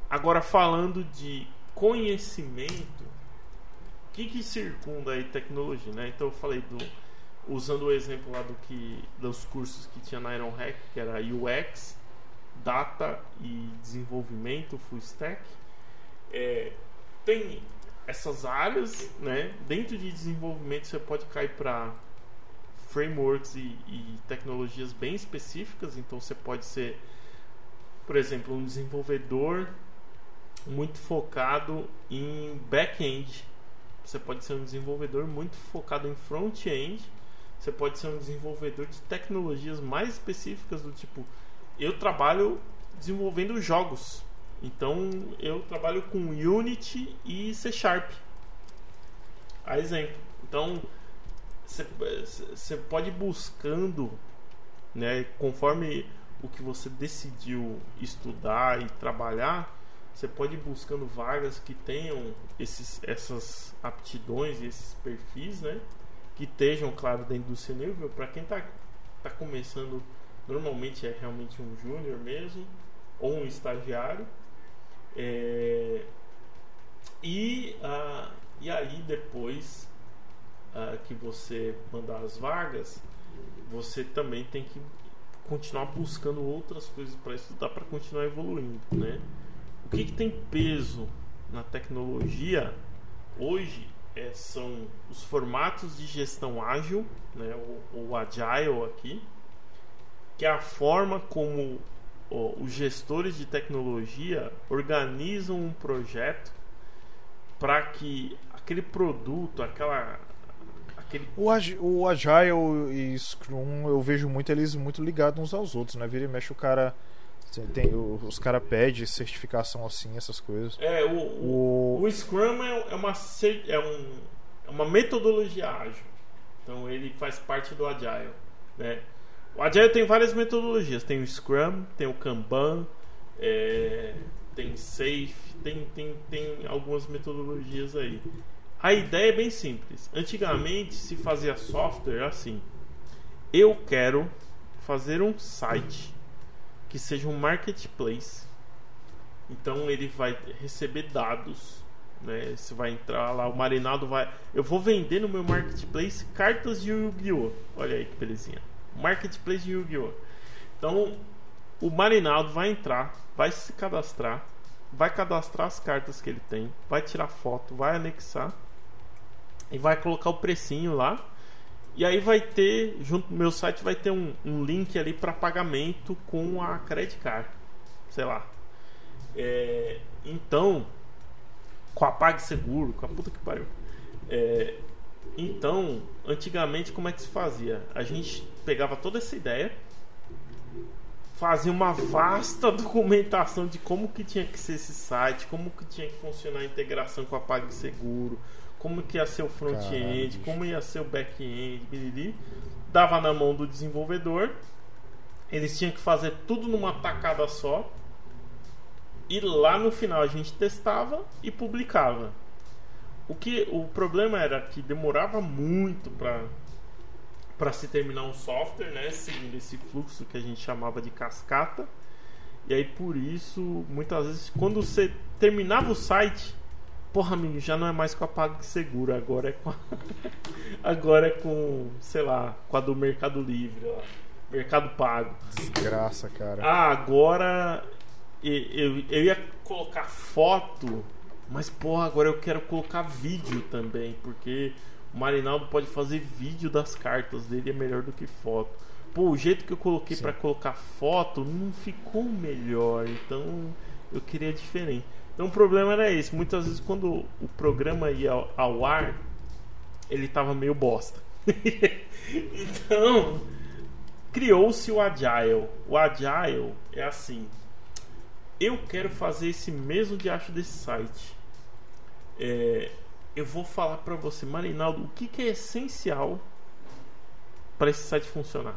Agora falando de conhecimento, o que, que circunda aí tecnologia, né? Então eu falei do usando o exemplo lá do que dos cursos que tinha na Iron Hack, que era UX, data e desenvolvimento full stack. É, tem essas áreas, né? Dentro de desenvolvimento você pode cair para frameworks e, e, tecnologias bem específicas. Então você pode ser, por exemplo, um desenvolvedor muito focado em back-end. Você pode ser um desenvolvedor muito focado em front-end. Você pode ser um desenvolvedor de tecnologias mais específicas do tipo eu trabalho desenvolvendo jogos. Então eu trabalho com Unity e C Sharp. A exemplo. Então você pode ir buscando, né, conforme o que você decidiu estudar e trabalhar, você pode ir buscando vagas que tenham esses, essas aptidões e esses perfis, né, que estejam, claro, dentro do seu nível. Para quem está tá começando Normalmente é realmente um júnior mesmo, ou um estagiário. É, e, ah, e aí depois ah, que você mandar as vagas, você também tem que continuar buscando outras coisas para estudar para continuar evoluindo, né? O que, que, tem peso na tecnologia hoje é, são os formatos de gestão ágil, né? O, o agile aqui, que é a forma como ó, os gestores de tecnologia organizam um projeto para que aquele produto, aquela aquele o, Ag o Agile e Scrum eu vejo muito eles muito ligados uns aos outros, né? Vira e mexe o cara tem, os caras pedem certificação assim, essas coisas. É, o, o, o Scrum é, é, uma, é, um, é uma metodologia ágil. Então ele faz parte do Agile. Né? O Agile tem várias metodologias. Tem o Scrum, tem o Kanban, é, tem Safe, tem, tem, tem algumas metodologias aí. A ideia é bem simples. Antigamente se fazia software assim. Eu quero fazer um site que seja um marketplace. Então ele vai receber dados, né? Você vai entrar lá, o marinado vai. Eu vou vender no meu marketplace cartas de Yu-Gi-Oh! Olha aí que belezinha. Marketplace de Yu-Gi-Oh! Então, o Marinaldo vai entrar, vai se cadastrar, vai cadastrar as cartas que ele tem, vai tirar foto, vai anexar e vai colocar o precinho lá. E aí vai ter, junto no meu site, vai ter um, um link ali para pagamento com a Credit Card. Sei lá. É, então, com a PagSeguro, com a puta que pariu. É, Então, antigamente como é que se fazia? A gente pegava toda essa ideia, fazia uma vasta [laughs] documentação de como que tinha que ser esse site, como que tinha que funcionar a integração com a PagSeguro, como que ia ser o front-end, como ia ser o back-end, dava na mão do desenvolvedor. Eles tinham que fazer tudo numa tacada só. E lá no final a gente testava e publicava. O que o problema era que demorava muito para para se terminar um software, né, seguindo esse fluxo que a gente chamava de cascata. E aí por isso, muitas vezes quando você terminava o site, porra, amigo, já não é mais com a PagSeguro, agora é com a... [laughs] agora é com, sei lá, com a do Mercado Livre, ó, Mercado Pago. Desgraça, cara. Ah, agora eu, eu, eu ia colocar foto mas, porra, agora eu quero colocar vídeo também, porque o Marinaldo pode fazer vídeo das cartas dele, é melhor do que foto. Pô, o jeito que eu coloquei para colocar foto não ficou melhor, então eu queria diferente. Então o problema era esse. Muitas vezes quando o programa ia ao, ao ar, ele tava meio bosta. [laughs] então criou-se o Agile. O Agile é assim. Eu quero fazer esse mesmo diacho desse site é, eu vou falar para você, Marinaldo, o que, que é essencial para esse site funcionar.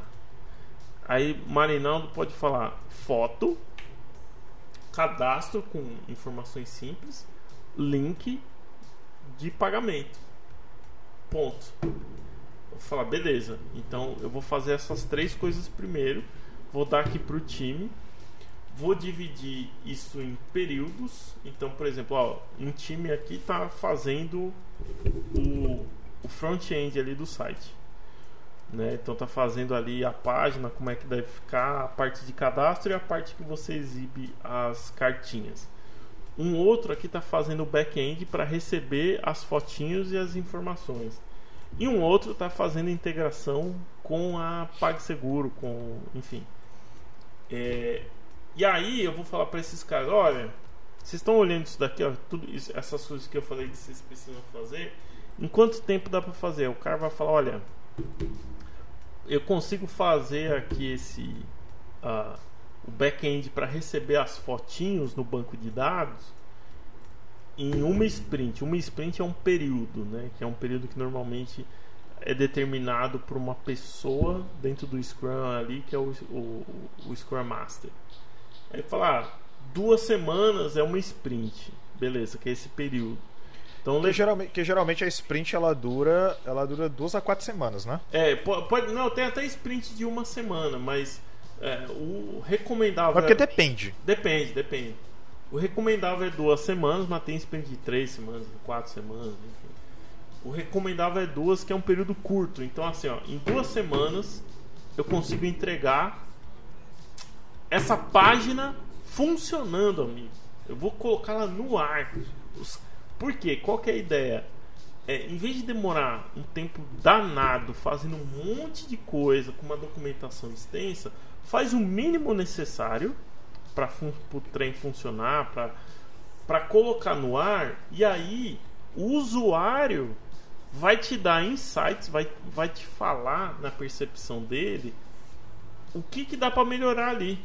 Aí Marinaldo pode falar foto, cadastro com informações simples, link de pagamento. Ponto. Vou falar, beleza. Então eu vou fazer essas três coisas primeiro. Vou dar aqui para o time Vou dividir isso em períodos. Então, por exemplo, ó, um time aqui está fazendo o, o front-end ali do site. Né? Então está fazendo ali a página, como é que deve ficar, a parte de cadastro e a parte que você exibe as cartinhas. Um outro aqui está fazendo o back-end para receber as fotinhos e as informações. E um outro está fazendo integração com a PagSeguro, com, enfim. É, e aí eu vou falar para esses caras, olha, vocês estão olhando isso daqui, ó, tudo isso, essas coisas que eu falei que vocês precisam fazer. Em quanto tempo dá para fazer? O cara vai falar, olha, eu consigo fazer aqui esse uh, o back-end para receber as fotinhos no banco de dados em uma sprint. Uma sprint é um período, né? Que é um período que normalmente é determinado por uma pessoa dentro do Scrum ali, que é o, o, o Scrum Master. Aí falar, ah, duas semanas é uma sprint. Beleza, que é esse período. Então, que, geralmente, que geralmente a sprint ela dura, ela dura duas a quatro semanas, né? É, pode, não, tem até sprint de uma semana, mas é, o recomendável. Porque é, depende. Depende, depende. O recomendável é duas semanas, mas tem sprint de três semanas, de quatro semanas, enfim. O recomendável é duas, que é um período curto. Então, assim, ó, em duas semanas eu consigo entregar essa página funcionando, amigo. Eu vou colocá-la no ar. Por quê? Qual que é a ideia? É, em vez de demorar um tempo danado fazendo um monte de coisa com uma documentação extensa, faz o mínimo necessário para o trem funcionar, para colocar no ar, e aí o usuário vai te dar insights, vai, vai te falar na percepção dele o que, que dá para melhorar ali.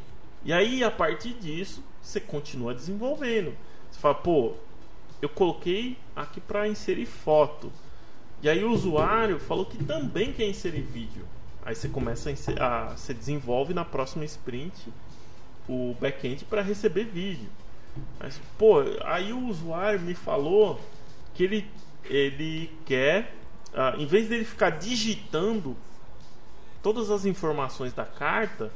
E aí, a partir disso, você continua desenvolvendo. Você fala, pô, eu coloquei aqui para inserir foto. E aí o usuário falou que também quer inserir vídeo. Aí você começa a, inserir, a você desenvolve na próxima sprint o back-end para receber vídeo. Mas, pô, aí o usuário me falou que ele, ele quer, uh, em vez dele ficar digitando todas as informações da carta,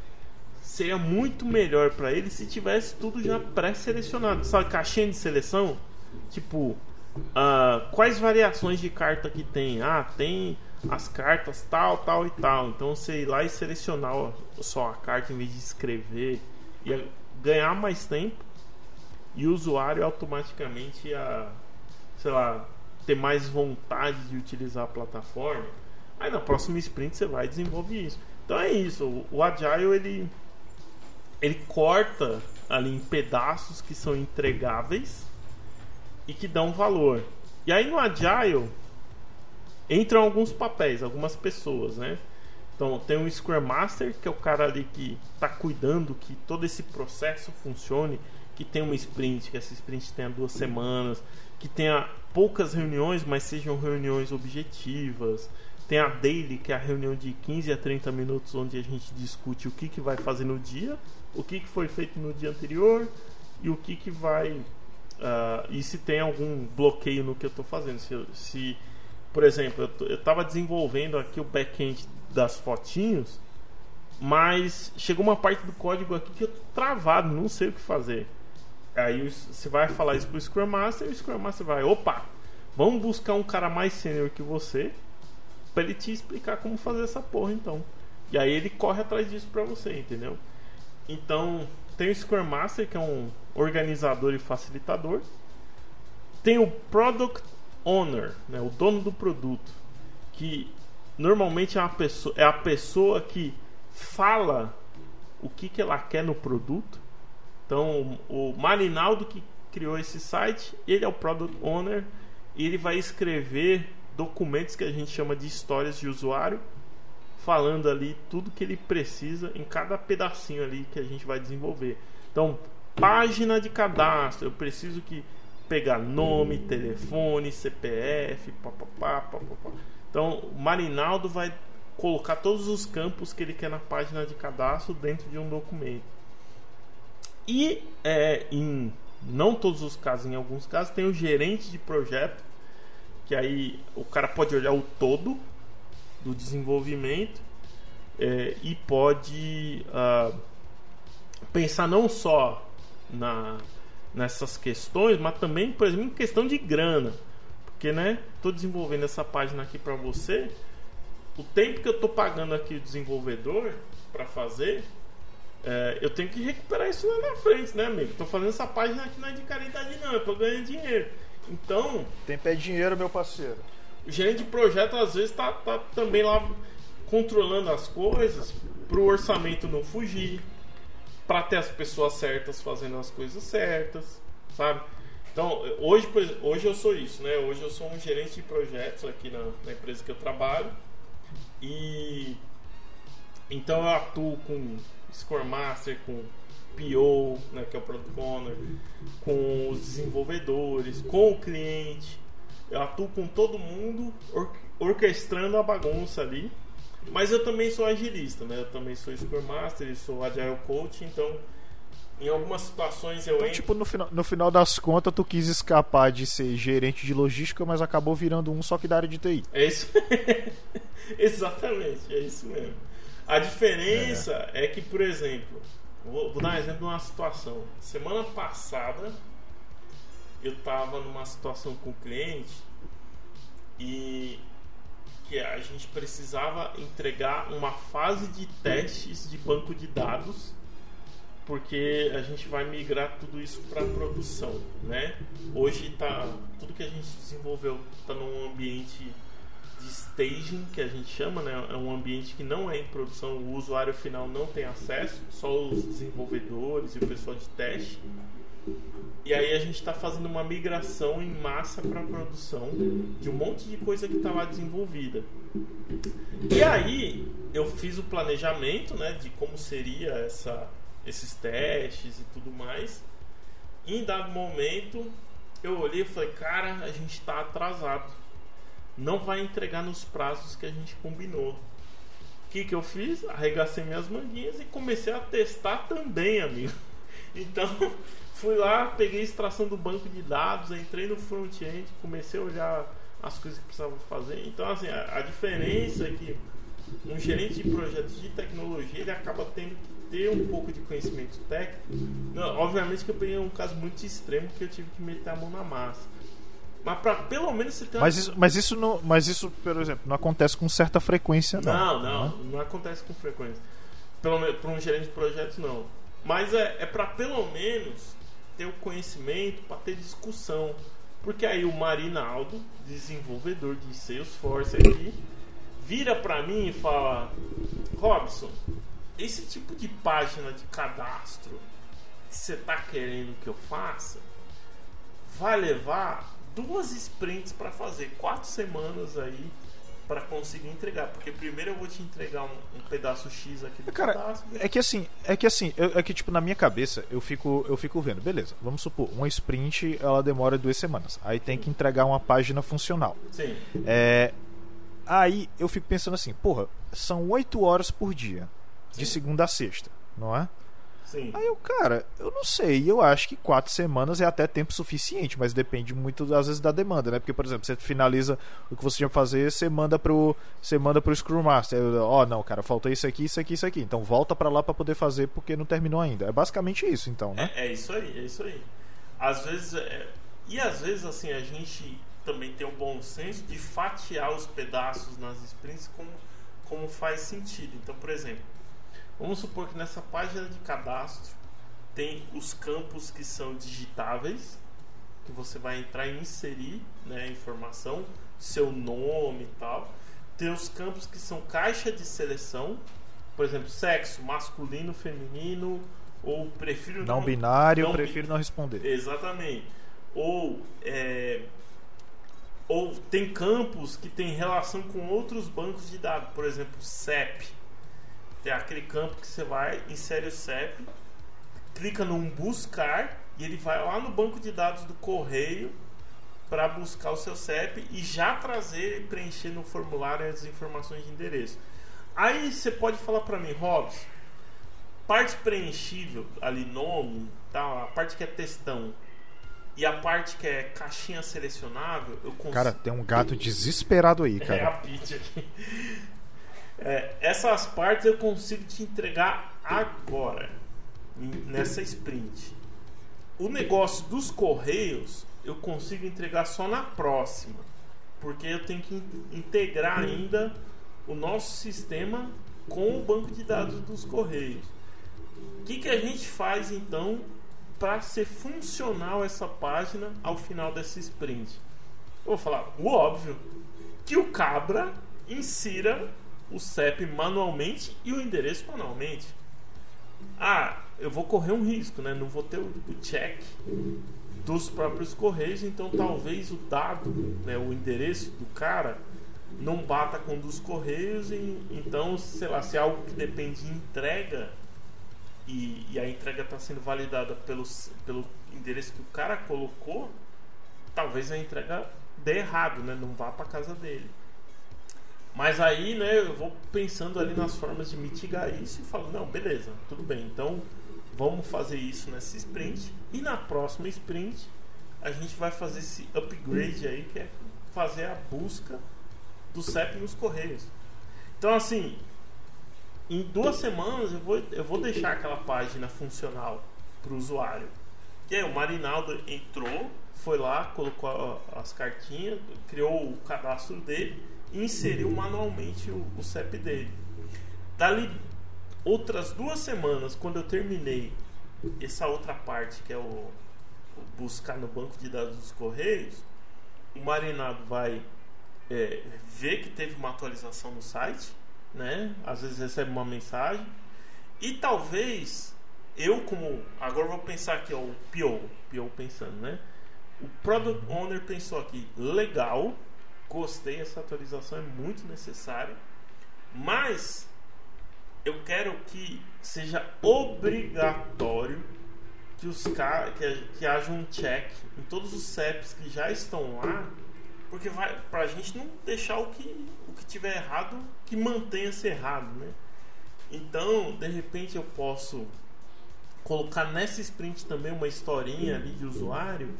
seria muito melhor para ele se tivesse tudo já pré-selecionado. Sabe, caixinha de seleção? Tipo, uh, quais variações de carta que tem? Ah, tem as cartas tal, tal e tal. Então você ir lá e selecionar só a carta em vez de escrever. Ia ganhar mais tempo e o usuário automaticamente ia, sei lá, ter mais vontade de utilizar a plataforma. Aí na próxima sprint você vai e desenvolve isso. Então é isso. O Agile ele ele corta ali em pedaços que são entregáveis e que dão valor. E aí no Agile, entram alguns papéis, algumas pessoas, né? Então tem um Scrum Master, que é o cara ali que está cuidando que todo esse processo funcione, que tem uma sprint, que essa sprint tenha duas semanas, que tenha poucas reuniões, mas sejam reuniões objetivas. Tem a daily, que é a reunião de 15 a 30 minutos, onde a gente discute o que, que vai fazer no dia, o que, que foi feito no dia anterior e o que, que vai. Uh, e se tem algum bloqueio no que eu estou fazendo. Se, se, por exemplo, eu estava desenvolvendo aqui o back-end das fotinhos, mas chegou uma parte do código aqui que eu tô travado, não sei o que fazer. Aí você vai falar isso pro Scrum Master e o Scrum Master vai, opa, vamos buscar um cara mais sênior que você para ele te explicar como fazer essa porra então. E aí ele corre atrás disso para você, entendeu? Então, tem o Scrum Master, que é um organizador e facilitador. Tem o Product Owner, né, o dono do produto, que normalmente é, uma pessoa, é a pessoa que fala o que, que ela quer no produto. Então, o Marinaldo que criou esse site, ele é o Product Owner e ele vai escrever documentos que a gente chama de histórias de usuário, falando ali tudo que ele precisa em cada pedacinho ali que a gente vai desenvolver. Então, página de cadastro, eu preciso que pegar nome, telefone, CPF, papapá, papapá. Então, o Marinaldo vai colocar todos os campos que ele quer na página de cadastro dentro de um documento. E é, em não todos os casos, em alguns casos, tem o gerente de projeto, que aí o cara pode olhar o todo do desenvolvimento é, e pode uh, pensar não só na, nessas questões, mas também, por exemplo, em questão de grana. Porque, né, tô desenvolvendo essa página aqui para você, o tempo que eu tô pagando aqui o desenvolvedor para fazer, é, eu tenho que recuperar isso lá na frente, né, amigo? Tô fazendo essa página aqui não é de caridade não, eu tô ganhando dinheiro. Então, tempo é dinheiro, meu parceiro. O gerente de projeto às vezes tá, tá também lá controlando as coisas para o orçamento não fugir, para ter as pessoas certas fazendo as coisas certas, sabe? Então, hoje, hoje eu sou isso, né? Hoje eu sou um gerente de projetos aqui na, na empresa que eu trabalho. E então eu atuo com Scrum Master, com PO, né, que é o Product Owner, com os desenvolvedores, com o cliente. Eu atuo com todo mundo, or orquestrando a bagunça ali. Mas eu também sou agilista, né? Eu também sou Scrum Master, sou Agile Coach, então em algumas situações eu então, entro... tipo, no final, no final das contas, tu quis escapar de ser gerente de logística, mas acabou virando um só que da área de TI. É isso. [laughs] Exatamente, é isso mesmo. A diferença é, é que, por exemplo, vou, vou, dar um exemplo de uma situação. Semana passada eu estava numa situação com o cliente e que a gente precisava entregar uma fase de testes de banco de dados porque a gente vai migrar tudo isso para produção, né? Hoje tá tudo que a gente desenvolveu está num ambiente de staging que a gente chama, né? É um ambiente que não é em produção, o usuário final não tem acesso, só os desenvolvedores e o pessoal de teste. E aí a gente está fazendo uma migração em massa para produção de um monte de coisa que está lá desenvolvida. E aí eu fiz o planejamento, né, de como seria essa esses testes e tudo mais. E em dado momento, eu olhei e falei, cara, a gente está atrasado. Não vai entregar nos prazos que a gente combinou. O que, que eu fiz? Arregacei minhas manguinhas e comecei a testar também, amigo. [laughs] Então, fui lá, peguei a extração do banco de dados, entrei no front-end, comecei a olhar as coisas que precisava fazer. Então, assim, a, a diferença é que um gerente de projetos de tecnologia ele acaba tendo que ter um pouco de conhecimento técnico. Não, obviamente que eu peguei um caso muito extremo que eu tive que meter a mão na massa. Mas para pelo menos você ter mas, isso, mas isso não, mas isso, por exemplo, não acontece com certa frequência, não. Não, não, não, não acontece com frequência. Pelo menos para um gerente de projetos não. Mas é, é para pelo menos ter o conhecimento para ter discussão. Porque aí o Marinaldo, desenvolvedor de Salesforce aqui, vira para mim e fala: Robson, esse tipo de página de cadastro que você está querendo que eu faça vai levar duas sprints para fazer, quatro semanas aí para conseguir entregar. Porque primeiro eu vou te entregar um, um pedaço X aqui do Cara, pedaço. é que assim, é que assim, eu- é que tipo na minha cabeça eu fico, eu fico vendo, beleza? Vamos supor, uma sprint ela demora duas semanas, aí tem que entregar uma página funcional. Sim. É, aí eu fico pensando assim, porra, são oito horas por dia, de Sim. segunda a sexta, não é? Sim. Aí eu, cara, eu não sei, eu acho que quatro semanas é até tempo suficiente, mas depende muito, às vezes, da demanda, né? Porque, por exemplo, você finaliza o que você tinha que fazer, você manda pro, você manda pro Scrum Master. Ó, oh, não, cara, faltou isso aqui, isso aqui, isso aqui. Então volta pra lá pra poder fazer porque não terminou ainda. É basicamente isso, então, né? É, é isso aí, é isso aí. Às vezes, é- e às vezes assim a gente também tem o bom senso de fatiar os pedaços nas sprints como, como faz sentido. Então, por exemplo, vamos supor que nessa página de cadastro tem os campos que são digitáveis, que você vai entrar e inserir né, a informação, seu nome e tal. Tem os campos que são caixa de seleção, por exemplo, sexo, masculino, feminino, ou prefiro Não binário, eu não prefiro não responder. Exatamente. Ou, é, ou tem campos que tem relação com outros bancos de dados, por exemplo, CEP. Tem aquele campo que você vai, insere o CEP, clica num buscar e ele vai lá no banco de dados do correio para buscar o seu CEP e já trazer e preencher no formulário as informações de endereço. Aí você pode falar para mim, Robson, parte preenchível, ali nome, tal, a parte que é textão e a parte que é caixinha selecionável, eu consigo. Cara, tem um gato desesperado aí, [laughs] É a cara. pitch aqui. É, essas partes eu consigo te entregar agora, nessa sprint. O negócio dos correios eu consigo entregar só na próxima, porque eu tenho que in- integrar ainda o nosso sistema com o banco de dados dos correios. O que, que a gente faz então para ser funcional essa página ao final dessa sprint? Eu vou falar o óbvio, que o Cabra insira o CEP manualmente e o endereço manualmente. Ah, eu vou correr um risco, né? Não vou ter o, check dos próprios correios, então talvez o dado, né, o endereço do cara não bata com dos correios e então, sei lá, se é algo que depende de entrega e, e a entrega está sendo validada pelo, pelo endereço que o cara colocou, talvez a entrega dê errado, né? Não vá para casa dele. Mas aí, né, eu vou pensando ali nas formas de mitigar isso e falo, não, beleza, tudo bem. Então, vamos fazer isso nessa sprint e na próxima sprint a gente vai fazer esse upgrade aí que é fazer a busca do CEP nos correios. Então, assim, em duas semanas eu vou, eu vou deixar aquela página funcional para o usuário. E aí o Marinaldo entrou, foi lá, colocou as cartinhas, criou o cadastro dele e inseriu manualmente o, o CEP dele. Dali outras duas semanas, quando eu terminei essa outra parte que é o, o buscar no banco de dados dos correios, o Marinado vai é, ver que teve uma atualização no site, né? Às vezes recebe uma mensagem e talvez eu como agora vou pensar aqui ó, o PO, PO pensando, né? O Product Owner pensou aqui, legal, gostei, essa atualização é muito necessária, mas eu quero que seja obrigatório que os que, que haja um check em todos os CEPs que já estão lá, porque vai pra gente não deixar o que o que tiver errado que mantenha-se errado, né? Então, de repente eu posso colocar nessa sprint também uma historinha ali de usuário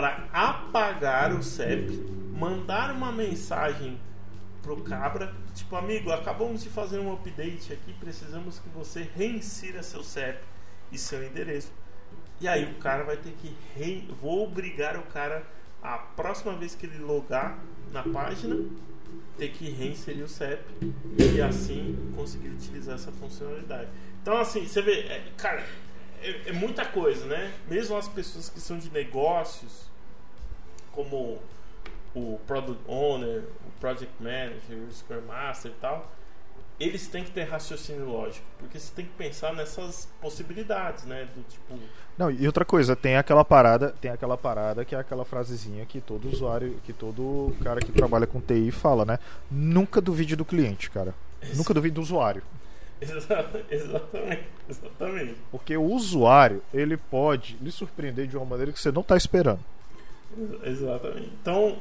para apagar o CEP, mandar uma mensagem pro cabra, tipo, amigo, acabamos de fazer um update aqui, precisamos que você reinsira seu CEP e seu endereço. E aí o cara vai ter que re... vou obrigar o cara a próxima vez que ele logar na página ter que reinserir o CEP e assim conseguir utilizar essa funcionalidade. Então assim, você vê, é, cara, é, é muita coisa, né? Mesmo as pessoas que são de negócios, como o Product Owner, o Project Manager, o Scrum Master e tal, eles têm que ter raciocínio lógico, porque você tem que pensar nessas possibilidades, né? Do tipo. Não, e outra coisa, tem aquela parada, tem aquela parada que é aquela frasezinha que todo usuário, que todo cara que trabalha com TI fala, né? Nunca duvide do cliente, cara. Isso. Nunca duvide do usuário. [laughs] Exatamente, exatamente. Porque o usuário, ele pode lhe surpreender de uma maneira que você não está esperando. Exatamente. Então,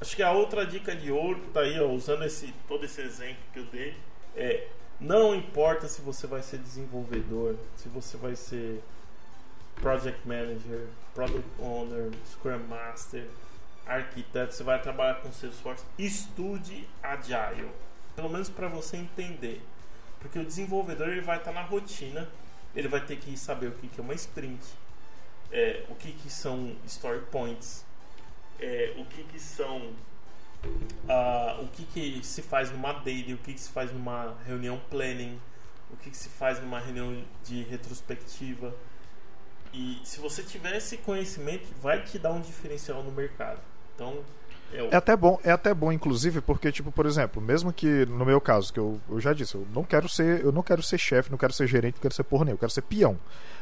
acho que a outra dica de ouro tá aí, ó, usando esse, todo esse exemplo que eu dei, é não importa se você vai ser desenvolvedor, se você vai ser project manager, product owner, scrum master, arquiteto, você vai trabalhar com Salesforce, estude Agile, pelo menos para você entender, porque o desenvolvedor ele vai estar tá na rotina, ele vai ter que saber o que, que é uma sprint, é, o que, que são story points, é, o que, que são uh, o que, que se faz numa daily, o que, que se faz numa reunião planning, o que, que se faz numa reunião de retrospectiva. E se você tiver esse conhecimento, vai te dar um diferencial no mercado. Então, é, é até bom, é até bom, inclusive, porque, tipo, por exemplo, mesmo que no meu caso, que eu, eu já disse, eu não quero ser, eu não quero ser chefe, não quero ser gerente, não quero ser porra eu quero ser peão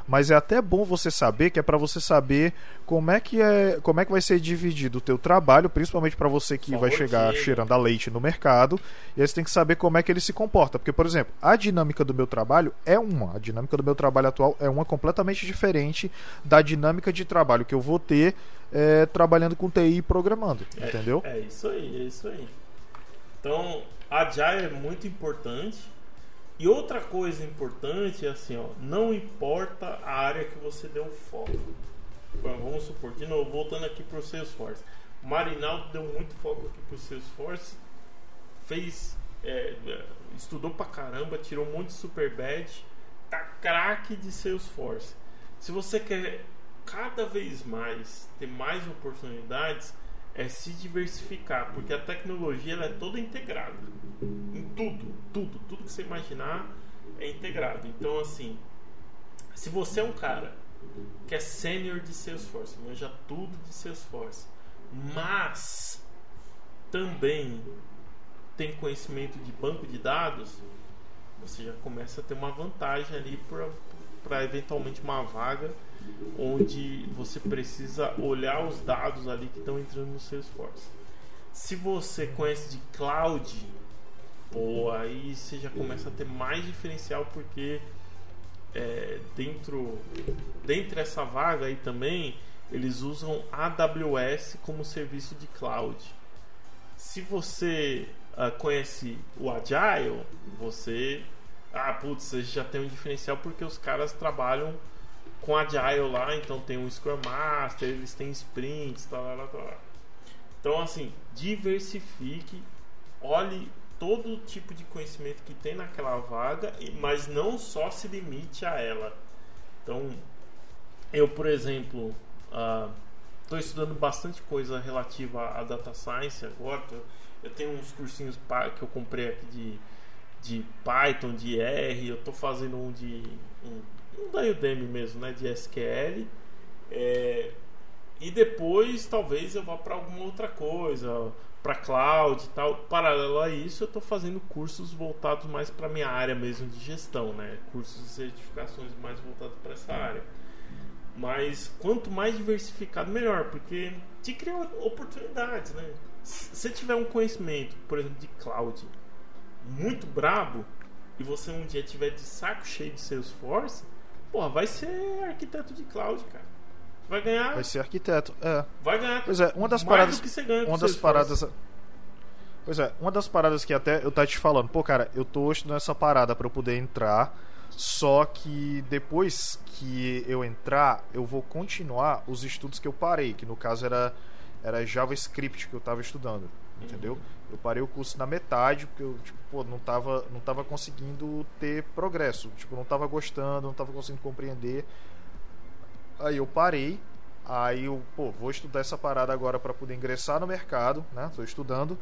mas é até bom você saber que é para você saber como é que é, como é que vai ser dividido o teu trabalho, principalmente para você que vai chegar cheirando a leite no mercado, e aí você tem que saber como é que ele se comporta, porque por exemplo, a dinâmica do meu trabalho é uma, a dinâmica do meu trabalho atual é uma completamente diferente da dinâmica de trabalho que eu vou ter é, trabalhando com TI e programando, é, entendeu? É isso aí, é isso aí. Então, a Agile é muito importante e outra coisa importante é assim, ó, não importa a área que você deu foco. Vamos supor, de novo, voltando aqui para o Salesforce. Marinaldo deu muito foco aqui para o Salesforce, fez, é, estudou pra caramba, tirou um monte de super badge, tá craque de Salesforce. Se você quer cada vez mais ter mais oportunidades, é se diversificar, porque a tecnologia ela é toda integrada. Em tudo, tudo, tudo que você imaginar é integrado. Então, assim, se você é um cara que é sênior de Salesforce, manja tudo de Salesforce, mas também tem conhecimento de banco de dados, você já começa a ter uma vantagem ali para eventualmente uma vaga onde você precisa olhar os dados ali que estão entrando no Salesforce. Se você conhece de cloud, pô, aí você já começa a ter mais diferencial porque é, dentro dentro dessa vaga aí também eles usam AWS como serviço de cloud. Se você uh, conhece o Agile, você ah, putz, você já tem um diferencial porque os caras trabalham com Agile lá, então tem um Scrum Master, eles têm sprints, tal, tal, tal. Então, assim, diversifique, olhe todo tipo de conhecimento que tem naquela vaga, mas não só se limite a ela. Então, eu, por exemplo, estou uh, estudando bastante coisa relativa a data science agora. Eu tenho uns cursinhos que eu comprei aqui de, de Python, de R, eu estou fazendo um de um da Udemy mesmo, né, de SQL. É, e depois talvez eu vá para alguma outra coisa, para cloud e tal. Paralelo a isso, eu estou fazendo cursos voltados mais para minha área mesmo de gestão, né? Cursos e certificações mais voltados para essa área. Mas quanto mais diversificado, melhor, porque te cria oportunidades, né? Se tiver um conhecimento, por exemplo, de cloud muito brabo e você um dia tiver de saco cheio de Salesforce, Porra, vai ser arquiteto de cloud, cara. Vai ganhar. Vai ser arquiteto, é. Vai ganhar. Pois é, uma das paradas. que você ganha uma das paradas. Pois é, uma das paradas que até eu tava te falando, pô, cara, eu tô estudando essa parada para eu poder entrar. Só que depois que eu entrar, eu vou continuar os estudos que eu parei, que no caso era, era JavaScript que eu tava estudando, entendeu? Eu parei o curso na metade, porque eu, tipo, pô, não tava, não tava conseguindo ter progresso. Tipo, não tava gostando, não tava conseguindo compreender. Aí eu parei. Aí eu, pô, vou estudar essa parada agora para poder ingressar no mercado, né? Tô estudando.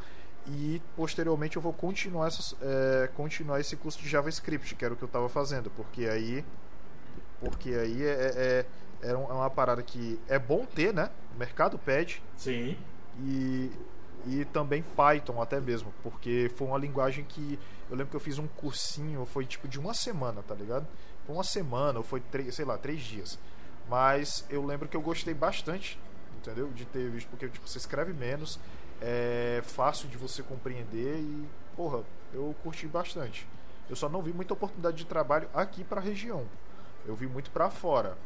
E posteriormente eu vou continuar, essas, é, continuar esse curso de JavaScript, que era o que eu tava fazendo. Porque aí. Porque aí é, é, é uma parada que é bom ter, né? O mercado pede. Sim. E e também Python até mesmo, porque foi uma linguagem que eu lembro que eu fiz um cursinho, foi tipo de uma semana, tá ligado? Foi uma semana, ou foi três, sei lá, três dias. Mas eu lembro que eu gostei bastante, entendeu? De ter visto, porque tipo, você escreve menos, é fácil de você compreender e, porra, eu curti bastante. Eu só não vi muita oportunidade de trabalho aqui para a região. Eu vi muito para fora.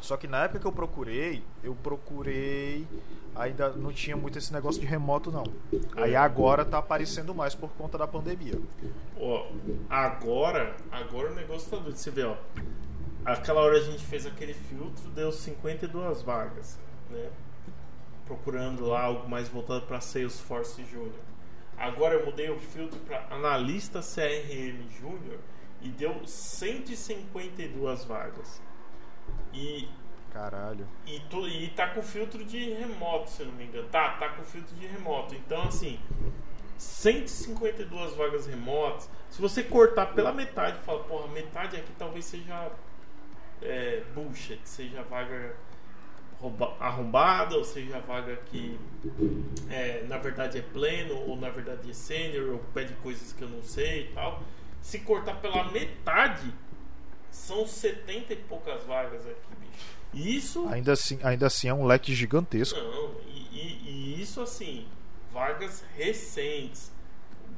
Só que na época que eu procurei, eu procurei. Ainda não tinha muito esse negócio de remoto, não. Aí agora tá aparecendo mais por conta da pandemia. Ó, agora, agora o negócio tá doido. Você vê, ó. Aquela hora a gente fez aquele filtro, deu 52 vagas, né? Procurando lá algo mais voltado para Salesforce Júnior. Agora eu mudei o filtro para analista CRM Júnior e deu 152 vagas. E. Caralho. E, tu, e tá com filtro de remoto, se não me engano. Tá, tá com filtro de remoto. Então, assim, 152 vagas remotas. Se você cortar pela metade, fala, porra, metade aqui talvez seja é, bullshit, seja vaga arrombada, ou seja vaga que é, na verdade é pleno, ou na verdade é sênior, ou pede coisas que eu não sei e tal. Se cortar pela metade, são 70 e poucas vagas aqui, bicho. Isso. Ainda assim, ainda assim é um leque gigantesco. Não, e, e, e isso assim, vagas recentes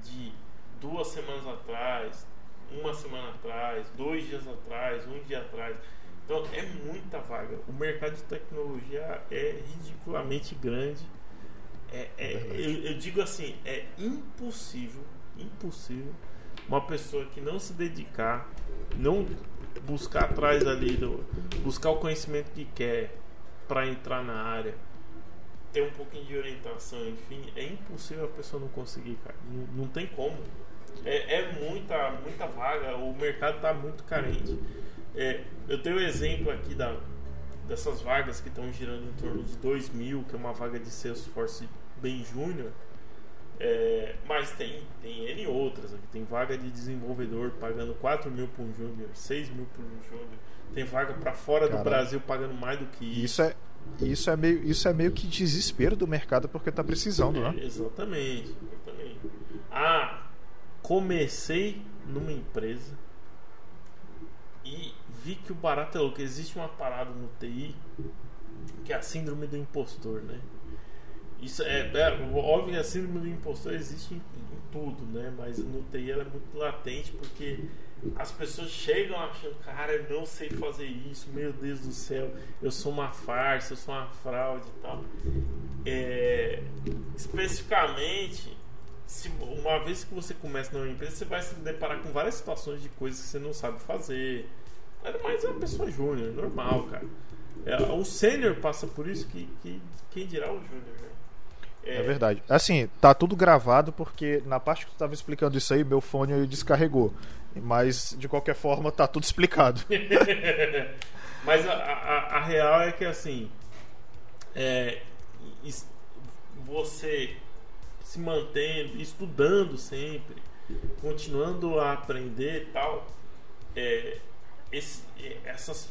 de duas semanas atrás, uma semana atrás, dois dias atrás, um dia atrás. Então é muita vaga. O mercado de tecnologia é ridiculamente grande. É, é, é eu, eu, digo assim, é impossível, impossível uma pessoa que não se dedicar, não buscar atrás ali do buscar o conhecimento que quer para entrar na área, ter um pouquinho de orientação, enfim, é impossível a pessoa não conseguir, cara. Não, não tem como. É, é, muita, muita vaga, o mercado está muito carente. É, eu tenho um exemplo aqui da, dessas vagas que estão girando em torno de 2 mil, que é uma vaga de Salesforce bem júnior. É, mas tem, tem N outras. Aqui. Tem vaga de desenvolvedor pagando 4 mil por um júnior, 6 mil por um júnior. Tem vaga para fora Caramba. do Brasil pagando mais do que isso. Isso é, isso é, meio, isso é meio que desespero do mercado porque está precisando, é, né? Exatamente, exatamente. Ah, comecei numa empresa e vi que o barato é louco. Existe uma parada no TI que é a síndrome do impostor, né? Isso é, é, óbvio que a síndrome do impostor existe em, em, tudo, né? Mas no TI ela é muito latente porque as pessoas chegam achando, cara, eu não sei fazer isso, meu Deus do céu, eu sou uma farsa, eu sou uma fraude e tal. É, especificamente, se, uma vez que você começa na empresa, você vai se deparar com várias situações de coisas que você não sabe fazer. Mas é uma pessoa júnior, normal, cara. É, o sênior passa por isso, que, que quem dirá o júnior, né? É... é... verdade. Assim, tá tudo gravado porque na parte que tu tava explicando isso aí, meu fone descarregou. Mas de qualquer forma tá tudo explicado. [laughs] Mas a, a, a, real é que assim, é, você se mantendo, estudando sempre, continuando a aprender e tal, é, esse, essas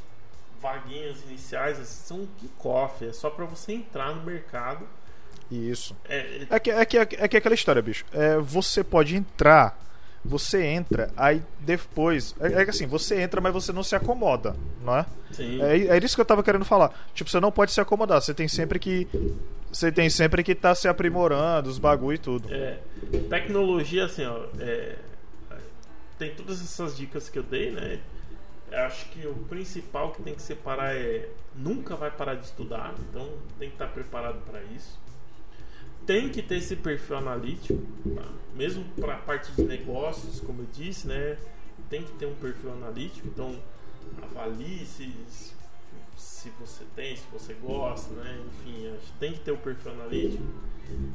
vaguinhas iniciais assim, são um kickoff, é só para você entrar no mercado isso. É, é, que, é, que, é que aquela história, bicho. É, você pode entrar, você entra, aí depois. É, é que assim, você entra, mas você não se acomoda, não é? Sim. É, é isso que eu tava querendo falar. Tipo, você não pode se acomodar, você tem sempre que. Você tem sempre que estar tá se aprimorando, os bagulho e tudo. É. Tecnologia, assim, ó. É, tem todas essas dicas que eu dei, né? acho que o principal que tem que separar é nunca vai parar de estudar, então tem que estar preparado para isso tem que ter esse perfil analítico, mesmo para a parte de negócios, como eu disse, né? Tem que ter um perfil analítico, então avalie se, se você tem, se você gosta, né? Enfim, tem que ter o um perfil analítico.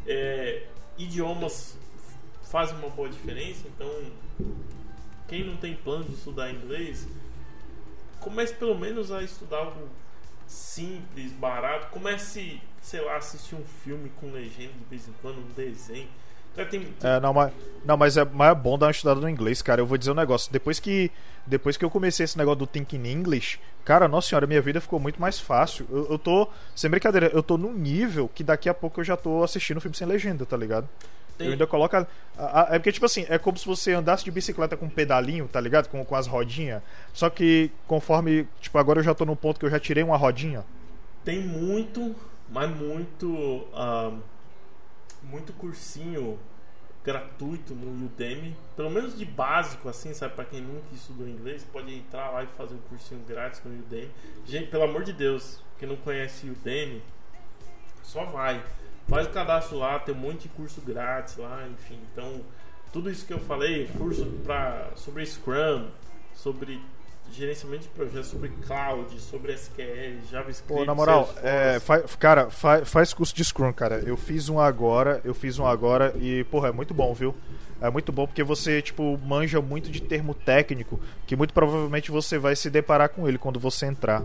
É, idiomas fazem uma boa diferença, então quem não tem plano de estudar inglês, comece pelo menos a estudar algo simples, barato. Comece, sei lá, assistir um filme com legenda de vez em quando, um desenho. É, tem- É, não, mas, não, mas é, mas é bom dar uma estudada no inglês, cara. Eu vou dizer um negócio. Depois que, depois que eu comecei esse negócio do Thinking English, cara, nossa senhora, minha vida ficou muito mais fácil. Eu, eu tô, sem brincadeira, eu tô num nível que daqui a pouco eu já tô assistindo filme sem legenda, tá ligado? tem- Eu ainda coloco. A, a- a- é porque, tipo assim, é como se você andasse de bicicleta com um pedalinho, tá ligado? Com, com as rodinhas. Só que conforme. Tipo, agora eu já tô num ponto que eu já tirei uma rodinha. Tem muito, mas muito, ah, muito cursinho gratuito no Udemy, pelo menos de básico, assim, sabe? Pra quem nunca estudou inglês, pode entrar lá e fazer um cursinho grátis no Udemy. Gente, pelo amor de Deus, quem não conhece Udemy, só vai. Faz o cadastro lá, tem um monte de curso grátis lá, enfim. Então, tudo isso que eu falei, curso pra, sobre Scrum, sobre gerenciamento de projetos, sobre cloud, sobre SQL, JavaScript. Pô, na moral, é, cara, fa- faz curso de Scrum, cara. Eu fiz um agora, eu fiz um agora e, porra, é muito bom, viu? É muito bom porque você, tipo, manja muito de termo técnico que muito provavelmente você vai se deparar com ele quando você entrar.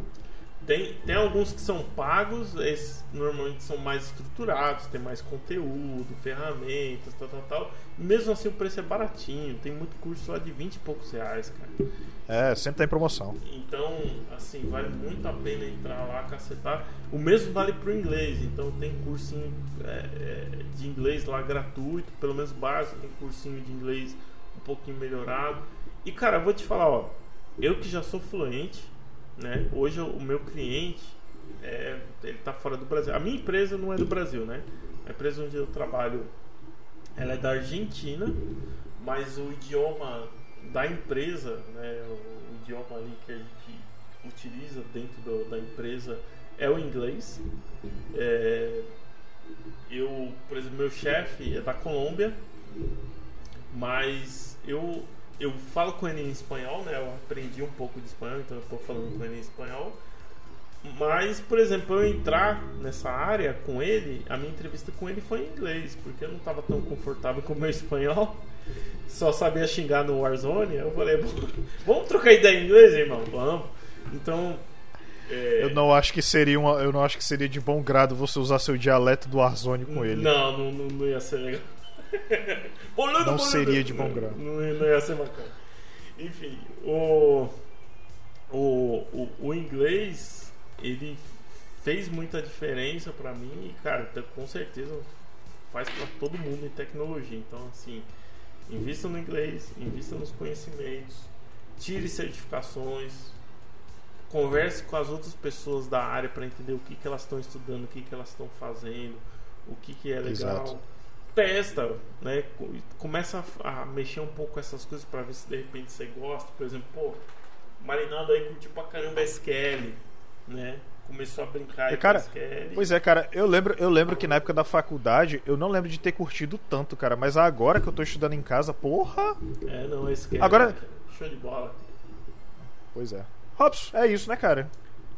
Tem, tem alguns que são pagos, esses normalmente são mais estruturados, tem mais conteúdo, ferramentas, tal, tal, tal. Mesmo assim o preço é baratinho, tem muito curso lá de 20 e poucos reais, cara. É, sempre tá em promoção. Então, assim, vale muito a pena entrar lá, cacetar. O mesmo vale pro inglês, então tem cursinho é, é, de inglês lá gratuito, pelo menos básico, tem cursinho de inglês um pouquinho melhorado. E cara, eu vou te falar, ó, eu que já sou fluente, né? Hoje o meu cliente é, ele tá fora do Brasil. A minha empresa não é do Brasil, né? A empresa onde eu trabalho ela é da Argentina, mas o idioma da empresa, né, o, o idioma ali que a gente utiliza dentro do- da empresa é o inglês. É, eu, por exemplo, meu chefe é da Colômbia, mas eu eu falo com ele em espanhol, né? Eu aprendi um pouco de espanhol, então eu estou falando com ele em espanhol. Mas, por exemplo, eu entrar nessa área com ele, a minha entrevista com ele foi em inglês, porque eu não estava tão confortável com o meu espanhol. Só sabia xingar no Warzone. Eu falei, "Bom, vamos trocar ideia em inglês, irmão? Vamos. Então. é, Eu não acho que seria uma, eu não acho que seria de bom grado você usar seu dialeto do Warzone com ele. Não, não, não, não ia ser legal. [laughs] Não seria de bom grado. Não, não ia- ser bacana. Enfim, o, o, o, o inglês, ele fez muita diferença pra mim e, cara, com certeza faz pra todo mundo em tecnologia. Então, assim, invista no inglês, invista nos conhecimentos, tire certificações, converse com as outras pessoas da área para entender o que, que elas estão estudando, o que, que elas estão fazendo, o que, que é legal. Exato. Testa, né? Co- Começa a, a mexer um pouco essas coisas para ver se de repente você gosta. Por exemplo, pô, Marinado aí curtiu pra caramba SQL, né? Começou a brincar E, cara, SQL. Pois é, cara, eu lembro, eu lembro que na época da faculdade, eu não lembro de ter curtido tanto, cara, mas agora que eu tô estudando em casa, porra! É, não, SQL. Agora- Show de bola. Pois é. Robson, é isso, né, cara?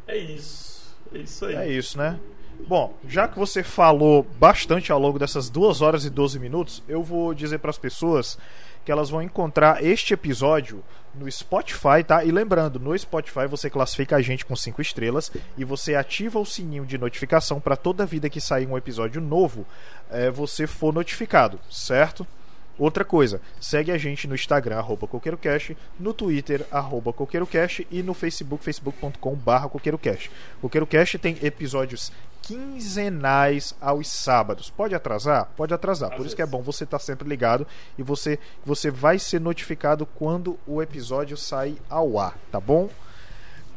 É isso. É isso aí. É isso, né? Bom, já que você falou bastante ao longo dessas 2 horas e 12 minutos, eu vou dizer para as pessoas que elas vão encontrar este episódio no Spotify, tá? E lembrando, no Spotify você classifica a gente com 5 estrelas e você ativa o sininho de notificação para toda vida que sair um episódio novo, é, você for notificado, certo? Outra coisa, segue a gente no Instagram, arroba CoqueiroCast, no Twitter, arroba CoqueiroCast e no Facebook, facebook.com barra CoqueiroCast. CoqueiroCast tem episódios quinzenais aos sábados. Pode atrasar? Pode atrasar. Às Por isso que é vezes. bom você estar sempre ligado e você, você vai ser notificado quando o episódio sair ao ar, tá bom?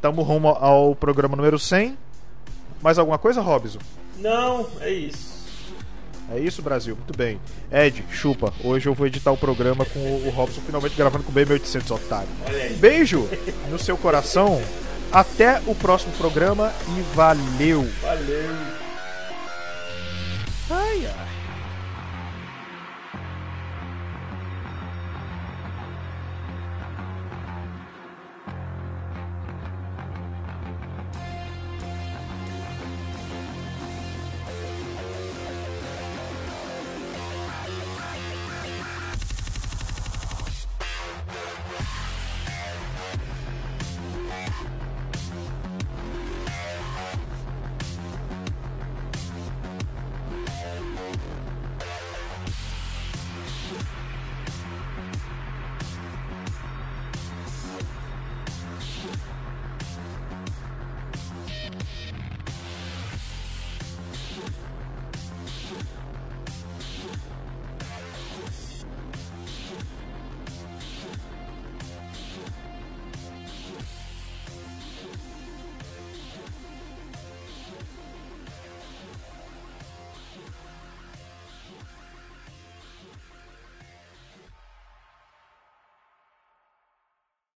Tamo rumo ao programa número 100. Mais alguma coisa, Robson? Não, é isso. É isso, Brasil. Muito bem. Ed, chupa. Hoje eu vou editar o programa com o Robson finalmente gravando com o BM800, otário. Beijo no seu coração. Até o próximo programa e valeu. Valeu. Ai, ai.